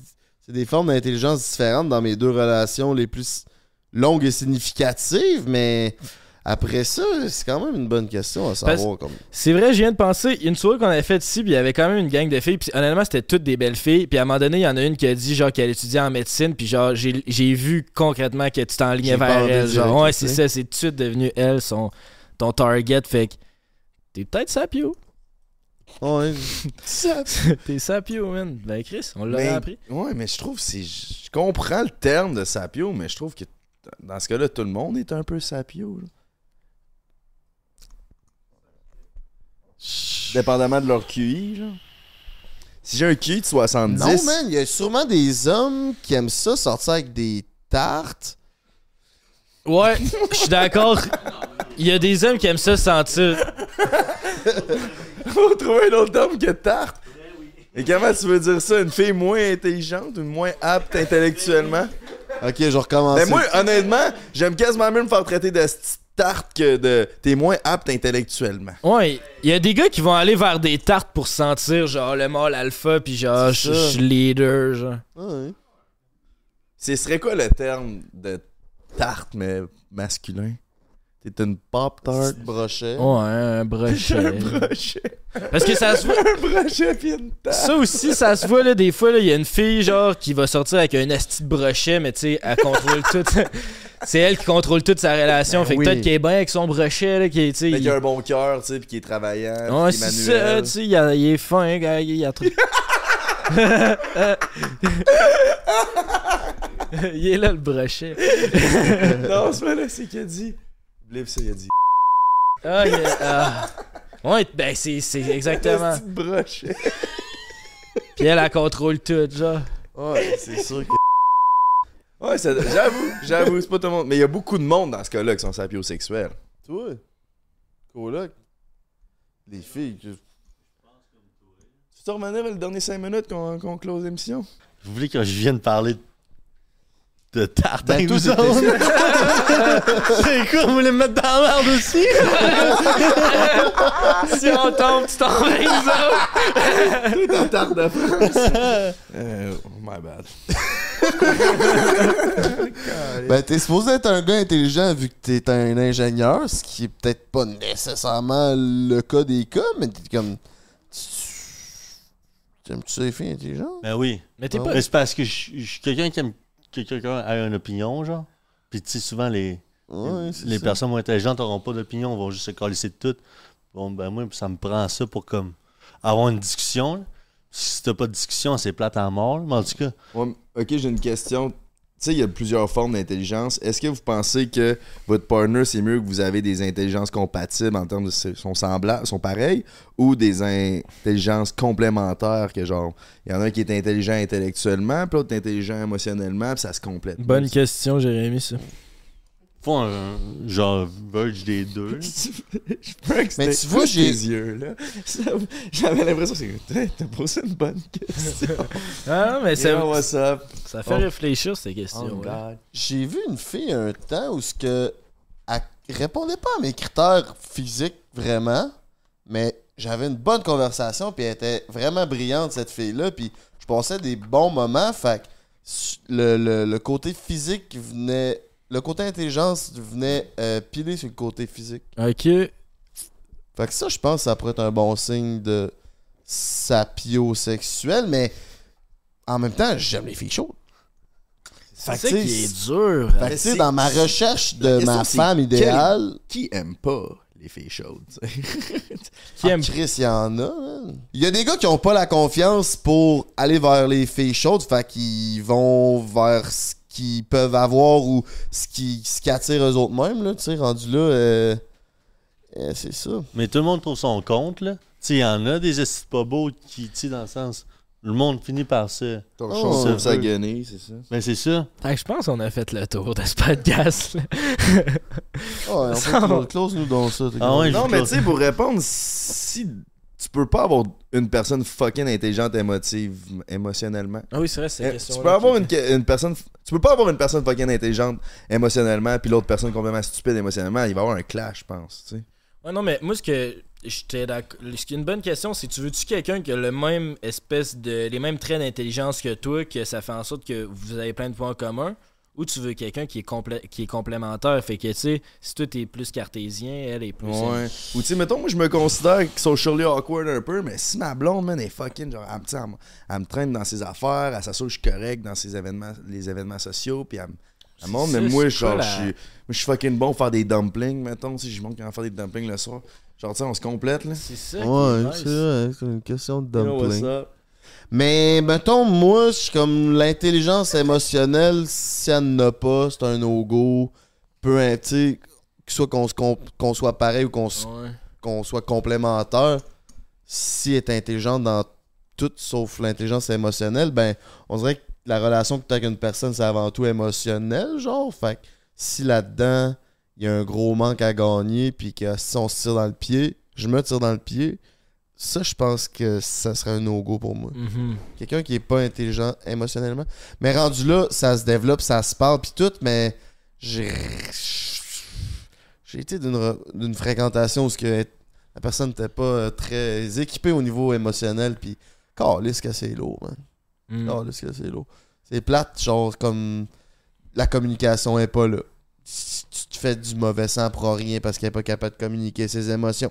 c'est des formes d'intelligence différentes dans mes deux relations les plus longues et significatives, mais. Après ça, c'est quand même une bonne question à savoir. Comme... C'est vrai, je viens de penser, il y a une soirée qu'on avait faite ici, puis il y avait quand même une gang de filles, puis honnêtement, c'était toutes des belles filles, puis à un moment donné, il y en a une qui a dit, genre, qu'elle étudiait en médecine, puis genre, j'ai vu concrètement que tu t'enlignais vers elle. Genre, ouais, c'est ça, c'est tout de suite devenu elle, son, ton target, fait que t'es peut-être sapio. Ouais. t'es sapio, man. Ben, Chris, on l'a appris. Ouais, mais je trouve que c'est. Je comprends le terme de sapio, mais je trouve que dans ce cas-là, tout le monde est un peu sapio. là. Dépendamment de leur QI, genre. Si j'ai un QI de 70. Non, man, il y a sûrement des hommes qui aiment ça, sortir avec des tartes. Ouais, je suis d'accord. Il y a des hommes qui aiment ça sentir. Faut trouver un autre homme que tarte. Et comment tu veux dire ça? Une fille moins intelligente, une moins apte intellectuellement? Ok, je recommence. Mais moi, honnêtement, j'aime quasiment mieux me faire traiter de tarte que de. T'es moins apte intellectuellement. Ouais, il y a des gars qui vont aller vers des tartes pour sentir, genre, le mâle alpha, puis genre, je suis leader, genre. Ouais. Ce serait quoi le terme de tarte, mais masculin? T'es une pop tart. Brochet. Ouais, un brochet. un brochet. Parce que ça se voit. Un brochet pis une tarte. Ça aussi, ça se voit, là, des fois, là, il y a une fille, genre, qui va sortir avec un asti de brochet, mais tu sais, elle contrôle tout. C'est elle qui contrôle toute sa relation. Ben fait que oui. peut-être qu'elle est bien avec son brochet, là, qui est. Mais il- qui a un bon cœur, tu sais, pis qui est travaillant. Ouais, c'est ça, tu sais, il, a- il est fin, gars, il a trop. il est là, le brochet. non, c'est pas là, c'est qu'il a dit. Oublie ça, il a dit. Ah, il a- ah. Ouais, ben, c'est c'est exactement. Petite brochet. Puis elle, elle contrôle tout, genre. Ouais, c'est sûr que. Ouais, ça- j'avoue, j'avoue, c'est pas tout le monde. Mais il y a beaucoup de monde dans ce cas-là qui sont sapiosexuels. Toi, coloc. Les filles. que- Tu te revenir le dernier 5 minutes qu'on qu'on close l'émission? Vous voulez que je vienne parler de Ben, vous ça- autres? C'est quoi, vous voulez me mettre dans la merde aussi? si on tombe, tu t'en vas, nous autres. Tarte de France. euh, my bad. Ben, t'es supposé être un gars intelligent vu que t'es un ingénieur, ce qui est peut-être pas nécessairement le cas des cas, mais t'es comme. tu- T'aimes-tu ça les filles intelligentes? Ben oui. Mais t'es Ah pas. Mais c'est parce que je je suis quelqu'un qui aime que quelqu'un a une opinion, genre. Puis tu sais, souvent, les, Ouais, les ça. personnes moins intelligentes n'auront pas d'opinion, vont juste se calisser de tout. Bon, ben moi, ça me prend ça pour comme avoir une discussion. là. si t'as pas de discussion, c'est plate à mort. Mais en tout cas, Ouais, ok, j'ai une question. Tu sais, il y a plusieurs formes d'intelligence. Est-ce que vous pensez que votre partner, c'est mieux que vous avez des intelligences compatibles en termes de sont semblables, sont pareils, ou des intelligences complémentaires que genre, il y en a un qui est intelligent intellectuellement, puis l'autre intelligent émotionnellement, puis ça se complète? Bonne question, Jérémy. Un genre verge des deux. Mais tu vois, j'ai- yeux, là. J'avais l'impression que c'est- t'as posé une bonne question. Ah, non, mais ça, Yo, what's up? ça fait Oh. réfléchir, ces questions. Oh, ouais. God. J'ai vu une fille un temps où ce que elle répondait pas à mes critères physiques vraiment, mais j'avais une bonne conversation puis elle était vraiment brillante cette fille là puis je passais des bons moments fait que le, le- le côté physique venait le côté intelligence venait euh, piler sur le côté physique. Ok. Fait que ça je pense que ça pourrait être un bon signe de sapiosexuel mais en même temps, j'aime les filles chaudes. C'est Fait ça qui est dur. Fait que, dans ma recherche de ma femme quel- idéale, Qui aime pas les filles chaudes? Qui ah, aime Chris, il y en a. Il y a des gars qui ont pas la confiance pour aller vers les filles chaudes, fait qu'ils vont vers ce qu'ils peuvent avoir ou ce qui, ce qui attire eux autres mêmes, là, tu sais, rendu là, euh, euh, c'est ça. Mais tout le monde trouve son compte, là. Tu sais, il y en a des estis pas beaux qui, tu sais, dans le sens. Le monde finit par ça. Ton Oh, chaude ça guenille, c'est ça? Mais c'est ça. Je pense qu'on a fait le tour de ce podcast. là. Oh, on peut close, nous dans ça. Ah ouais, Non, mais tu sais, pour répondre, si tu peux pas avoir une personne fucking intelligente émotive, émotionnellement. Ah oui, c'est vrai, c'est Eh, la Tu question. peux avoir une, une personne. Tu peux pas avoir une personne fucking intelligente émotionnellement, puis l'autre personne complètement stupide émotionnellement. Il va y avoir un clash, je pense. Tu sais. Ouais, non, mais moi, ce que j'étais d'accord. Ce qui est une bonne question, c'est tu veux-tu quelqu'un qui a le même espèce de. les mêmes traits d'intelligence que toi, que ça fait en sorte que vous avez plein de points en commun, ou tu veux quelqu'un qui est qui est complémentaire, fait que tu sais, si toi t'es plus cartésien, elle est plus. Ouais. Ou tu sais, mettons, moi je me considère socially awkward un peu, mais si ma blonde, man, est fucking, genre, elle, me- elle, elle traîne dans ses affaires, elle s'assure que je suis correct dans ses événements, les événements sociaux, puis elle, me- elle montre, mais moi, genre, je suis moi, je suis fucking bon pour faire des dumplings, mettons, si je montre comment faire des dumplings le soir. Genre, tu sais, on se complète, là. C'est ça. Ouais, c'est nice. une question de Yo, what's dumpling. Mais mettons, moi, je suis comme l'intelligence émotionnelle, si elle n'a pas, c'est un no-go. Peu sais, que soit qu'on soit pareil ou qu'on s- Ouais. qu'on soit complémentaire, si elle est intelligente dans tout sauf l'intelligence émotionnelle, ben, on dirait que la relation que tu as avec une personne, c'est avant tout émotionnel, genre. Fait que si là-dedans, il y a un gros manque à gagner, puis que si on se tire dans le pied, je me tire dans le pied, ça, je pense que ça serait un no-go pour moi. Mhm. Quelqu'un qui est pas intelligent émotionnellement. Mais rendu là, ça se développe, ça se parle, puis tout, mais j'ai. J'ai été d'une re- fréquentation où ce que la personne n'était pas euh, très équipée au niveau émotionnel, puis calisse que c'est lourd, man. Mm. Calisse que c'est lourd. C'est plate, genre, comme la communication est pas là. Tu tu te fais du mauvais sang pour rien parce qu'elle est pas capable de communiquer ses émotions.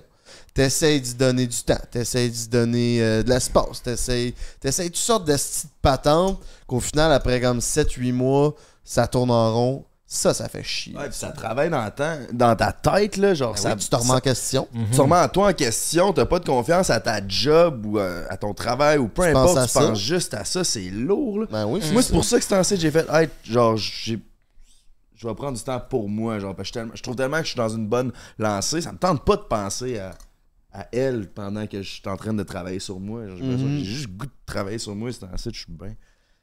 T'essayes d'y donner du temps, t'essayes d'y donner euh, de l'espace, t'essayes, t'essayes toutes sortes de petites patentes qu'au final, après comme 7-8 mois, ça tourne en rond. Ça, ça fait chier. Ouais, puis ça travaille dans, ta- dans ta tête, là, genre, Ben ça, oui, tu te remets en question. Tu remets à toi en question, t'as pas de confiance à ta job ou à ton travail ou peu Tu importe, penses tu ça. penses juste à ça, c'est lourd, là. Ben oui, Moi, c'est pour ça que c'est ainsi que j'ai fait, hey, genre, j'ai. Je vais prendre du temps pour moi, genre, parce que je, suis tellement- je trouve tellement que je suis dans une bonne lancée, ça me tente pas de penser à, à elle pendant que je suis en train de travailler sur moi. J'ai l'impression que j'ai juste le goût de travailler sur moi, c'est que je suis bien.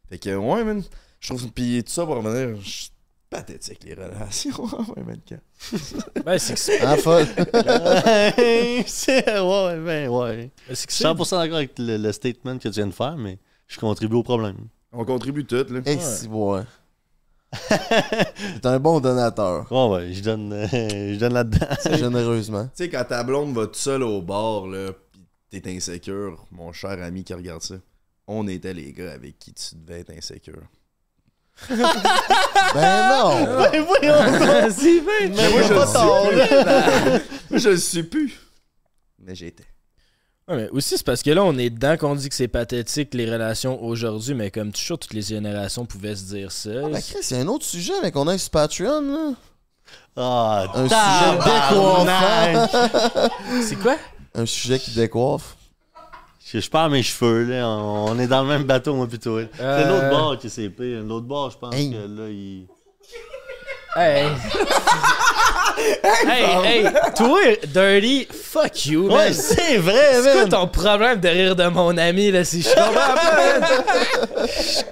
Fait que, ouais, man, je trouve. Puis tout ça pour revenir, je suis pathétique, les relations. ouais, man, quand- Ben, c'est que c'est- Ah, folle. c'est ouais, ben ouais. c'est que Je c'est- suis 100% d'accord avec le, le statement que tu viens de faire, mais je contribue au problème. On contribue tout, là. Et si, ouais. T'es un bon donateur. Ouais, ouais, je donne, euh, je donne là-dedans. Généreusement. Tu sais, quand ta blonde va tout seul au bar, là, pis t'es insécure, mon cher ami qui regarde ça, on était les gars avec qui tu devais être insécure. Ben non! Ben voyons! Si, ben, Mais plus. Moi, je le suis plus. Mais j'étais. Ouais, mais aussi, c'est parce que là, on est dedans qu'on dit que c'est pathétique les relations aujourd'hui, mais comme toujours, toutes les générations pouvaient se dire ça. Ah, ben Chris, il y a un autre sujet, mais qu'on a sur Patreon, là. Ah, Un sujet décoiffant. c'est quoi? Un sujet qui décoiffe. Je, je perds mes cheveux, là. On, on est dans le même bateau, moi, plutôt. toi. C'est Euh. l'autre bord qui s'est pire. L'autre bord, je pense Hey. que là, il. Hey. hey, hey, toi, Dirty, fuck you, man. Ouais, c'est vrai, C'est quoi man. ton problème de rire de mon ami, là? Si je comprends pas, man?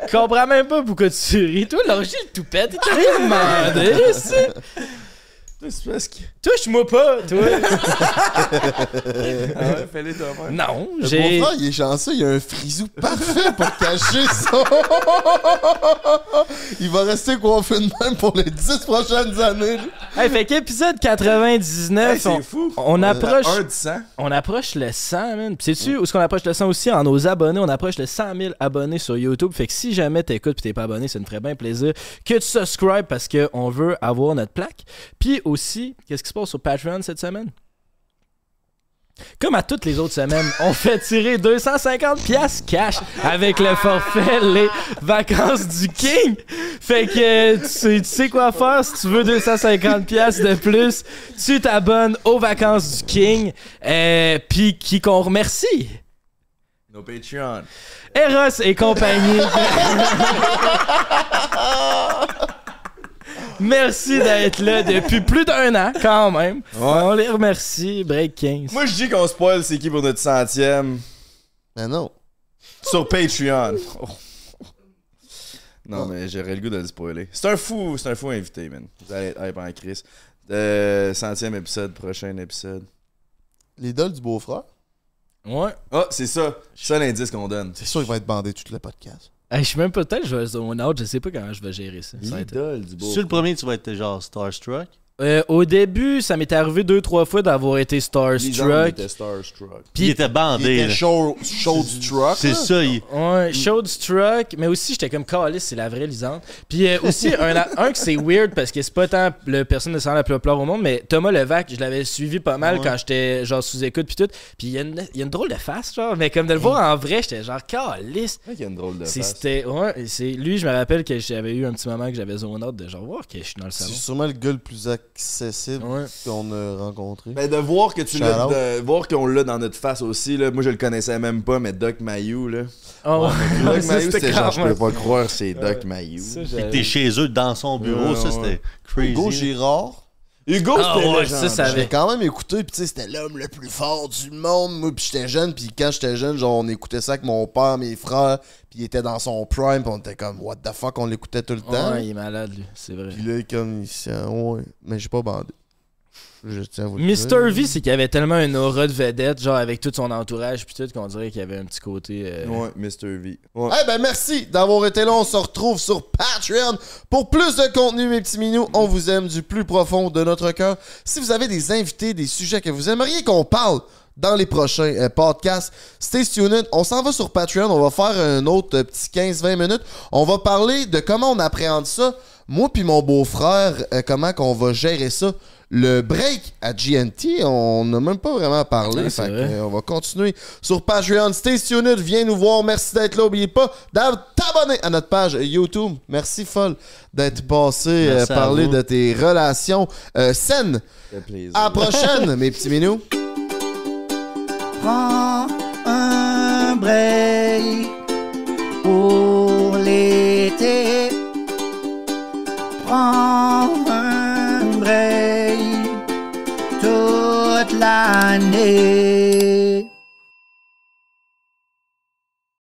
Je comprends même pas pourquoi tu ris. Toi, l'orgie, le toupette, il t'a rien demandé. C'est parce que. Touche-moi pas, toi. Ah ouais, fais-les. Non, j'ai... beau-frère, il est chanceux, il a un frisou parfait pour cacher ça. il va rester coiffé de même pour les 10 prochaines années. Hey, fait qu'épisode 99, Hey, c'est on, fou. on approche... Un de 100. On approche le 100, man. Puis sais-tu où est-ce qu'on approche le 100 aussi? En nos abonnés. On approche le 100 000 abonnés sur YouTube. Fait que si jamais t'écoutes et t'es pas abonné, ça nous ferait bien plaisir que tu subscribes parce qu'on veut avoir notre plaque. Puis aussi, qu'est-ce qui se passe sur Patreon cette semaine? Comme à toutes les autres semaines, on fait tirer 250 pièces cash avec le forfait les vacances du King. Fait que tu sais, tu sais quoi faire si tu veux 250 pièces de plus, tu t'abonnes aux vacances du King. Euh, Puis qui qu'on remercie. Nos Patreon. Eros et compagnie. Merci d'être là depuis plus d'un an, quand même. On les remercie. Break 15. Moi, je dis qu'on spoil c'est qui pour notre centième Mais non. sur Patreon. Oh. Non, mais j'aurais le goût de le spoiler. C'est un fou, c'est un fou invité, man. Vous allez être hype en Chris. Euh, centième épisode, prochain épisode. L'idole du beau-frère, Ouais. Ah, c'est ça. C'est ça l'indice qu'on donne. c'est sûr qu'il va être bandé tout le podcast. Hey, je suis même pas peut-être je vais zone out, je sais pas comment je vais gérer ça. L'idole du beau. Sur le premier, tu vas être genre Starstruck. Euh, au début, ça m'est arrivé deux trois fois d'avoir été starstruck. était starstruck. Puis il était Il bandé. était là. show, show du truck. C'est ça, il. Ouais, showed struck, mais aussi j'étais comme Calis, c'est la vraie lisante. Puis euh, aussi un, un que c'est weird parce que c'est pas tant le personne de sang la plus populaire au monde, mais Thomas Levac, je l'avais suivi pas mal Ouais. quand j'étais genre sous écoute puis tout. Puis il y, a une- il y a une drôle de face genre, mais comme de le voir en vrai, j'étais genre Calis. Il y a une drôle de C'est- face. C'était ouais, c'est lui, je me rappelle que j'avais eu un petit moment que j'avais zone out de genre voir que je suis dans le C'est salon. sûrement le gars le plus accessible Ouais. qu'on a rencontré. Ben de voir que tu l'as, de voir qu'on l'a dans notre face aussi là. Moi je le connaissais même pas, mais Doc Mayou là. Oh, Doc Mayou c'était genre, je peux pas croire c'est Doc Mayou. Puis j'avais- t'es chez eux dans son bureau, Ouais, ça ouais. c'était crazy. Hugo Girard, Hugo Ah c'était ouais, ça, ça avait- quand même écouté, puis tu sais, c'était l'homme le plus fort du monde. Moi, puis j'étais jeune, puis quand j'étais jeune, genre, on écoutait ça avec mon père, mes frères, puis il était dans son prime, puis on était comme, what the fuck, on l'écoutait tout le temps. Ouais, il est malade lui, c'est vrai. Puis là, comme, il s'est- ouais, mais j'ai pas bandé. Je tiens à vous le dire. Mr. V, c'est qu'il avait tellement un aura de vedette, genre avec tout son entourage puis tout, qu'on dirait qu'il y avait un petit côté. euh, Ouais, Mr. V. Ouais. Eh ben merci d'avoir été là. On se retrouve sur Patreon pour plus de contenu, mes petits minous. On vous aime du plus profond de notre cœur. Si vous avez des invités, des sujets que vous aimeriez qu'on parle dans les prochains euh, podcasts, stay tuned. On s'en va sur Patreon. On va faire un autre euh, petit 15-20 minutes. On va parler de comment on appréhende ça. Moi puis mon beau-frère, euh, comment qu'on va gérer ça. Le break à GNT, on n'a même pas vraiment parlé. Ouais, c'est Fait que, vrai. euh, on va continuer sur Patreon. Stay tuned, viens nous voir. Merci d'être là. N'oubliez pas de t'abonner à notre page YouTube. Merci, Folle, d'être passé euh, parler de tes relations euh, saines. Ça fait plaisir. À la prochaine, mes petits minous. Prends un break pour l'été. Prends un I name.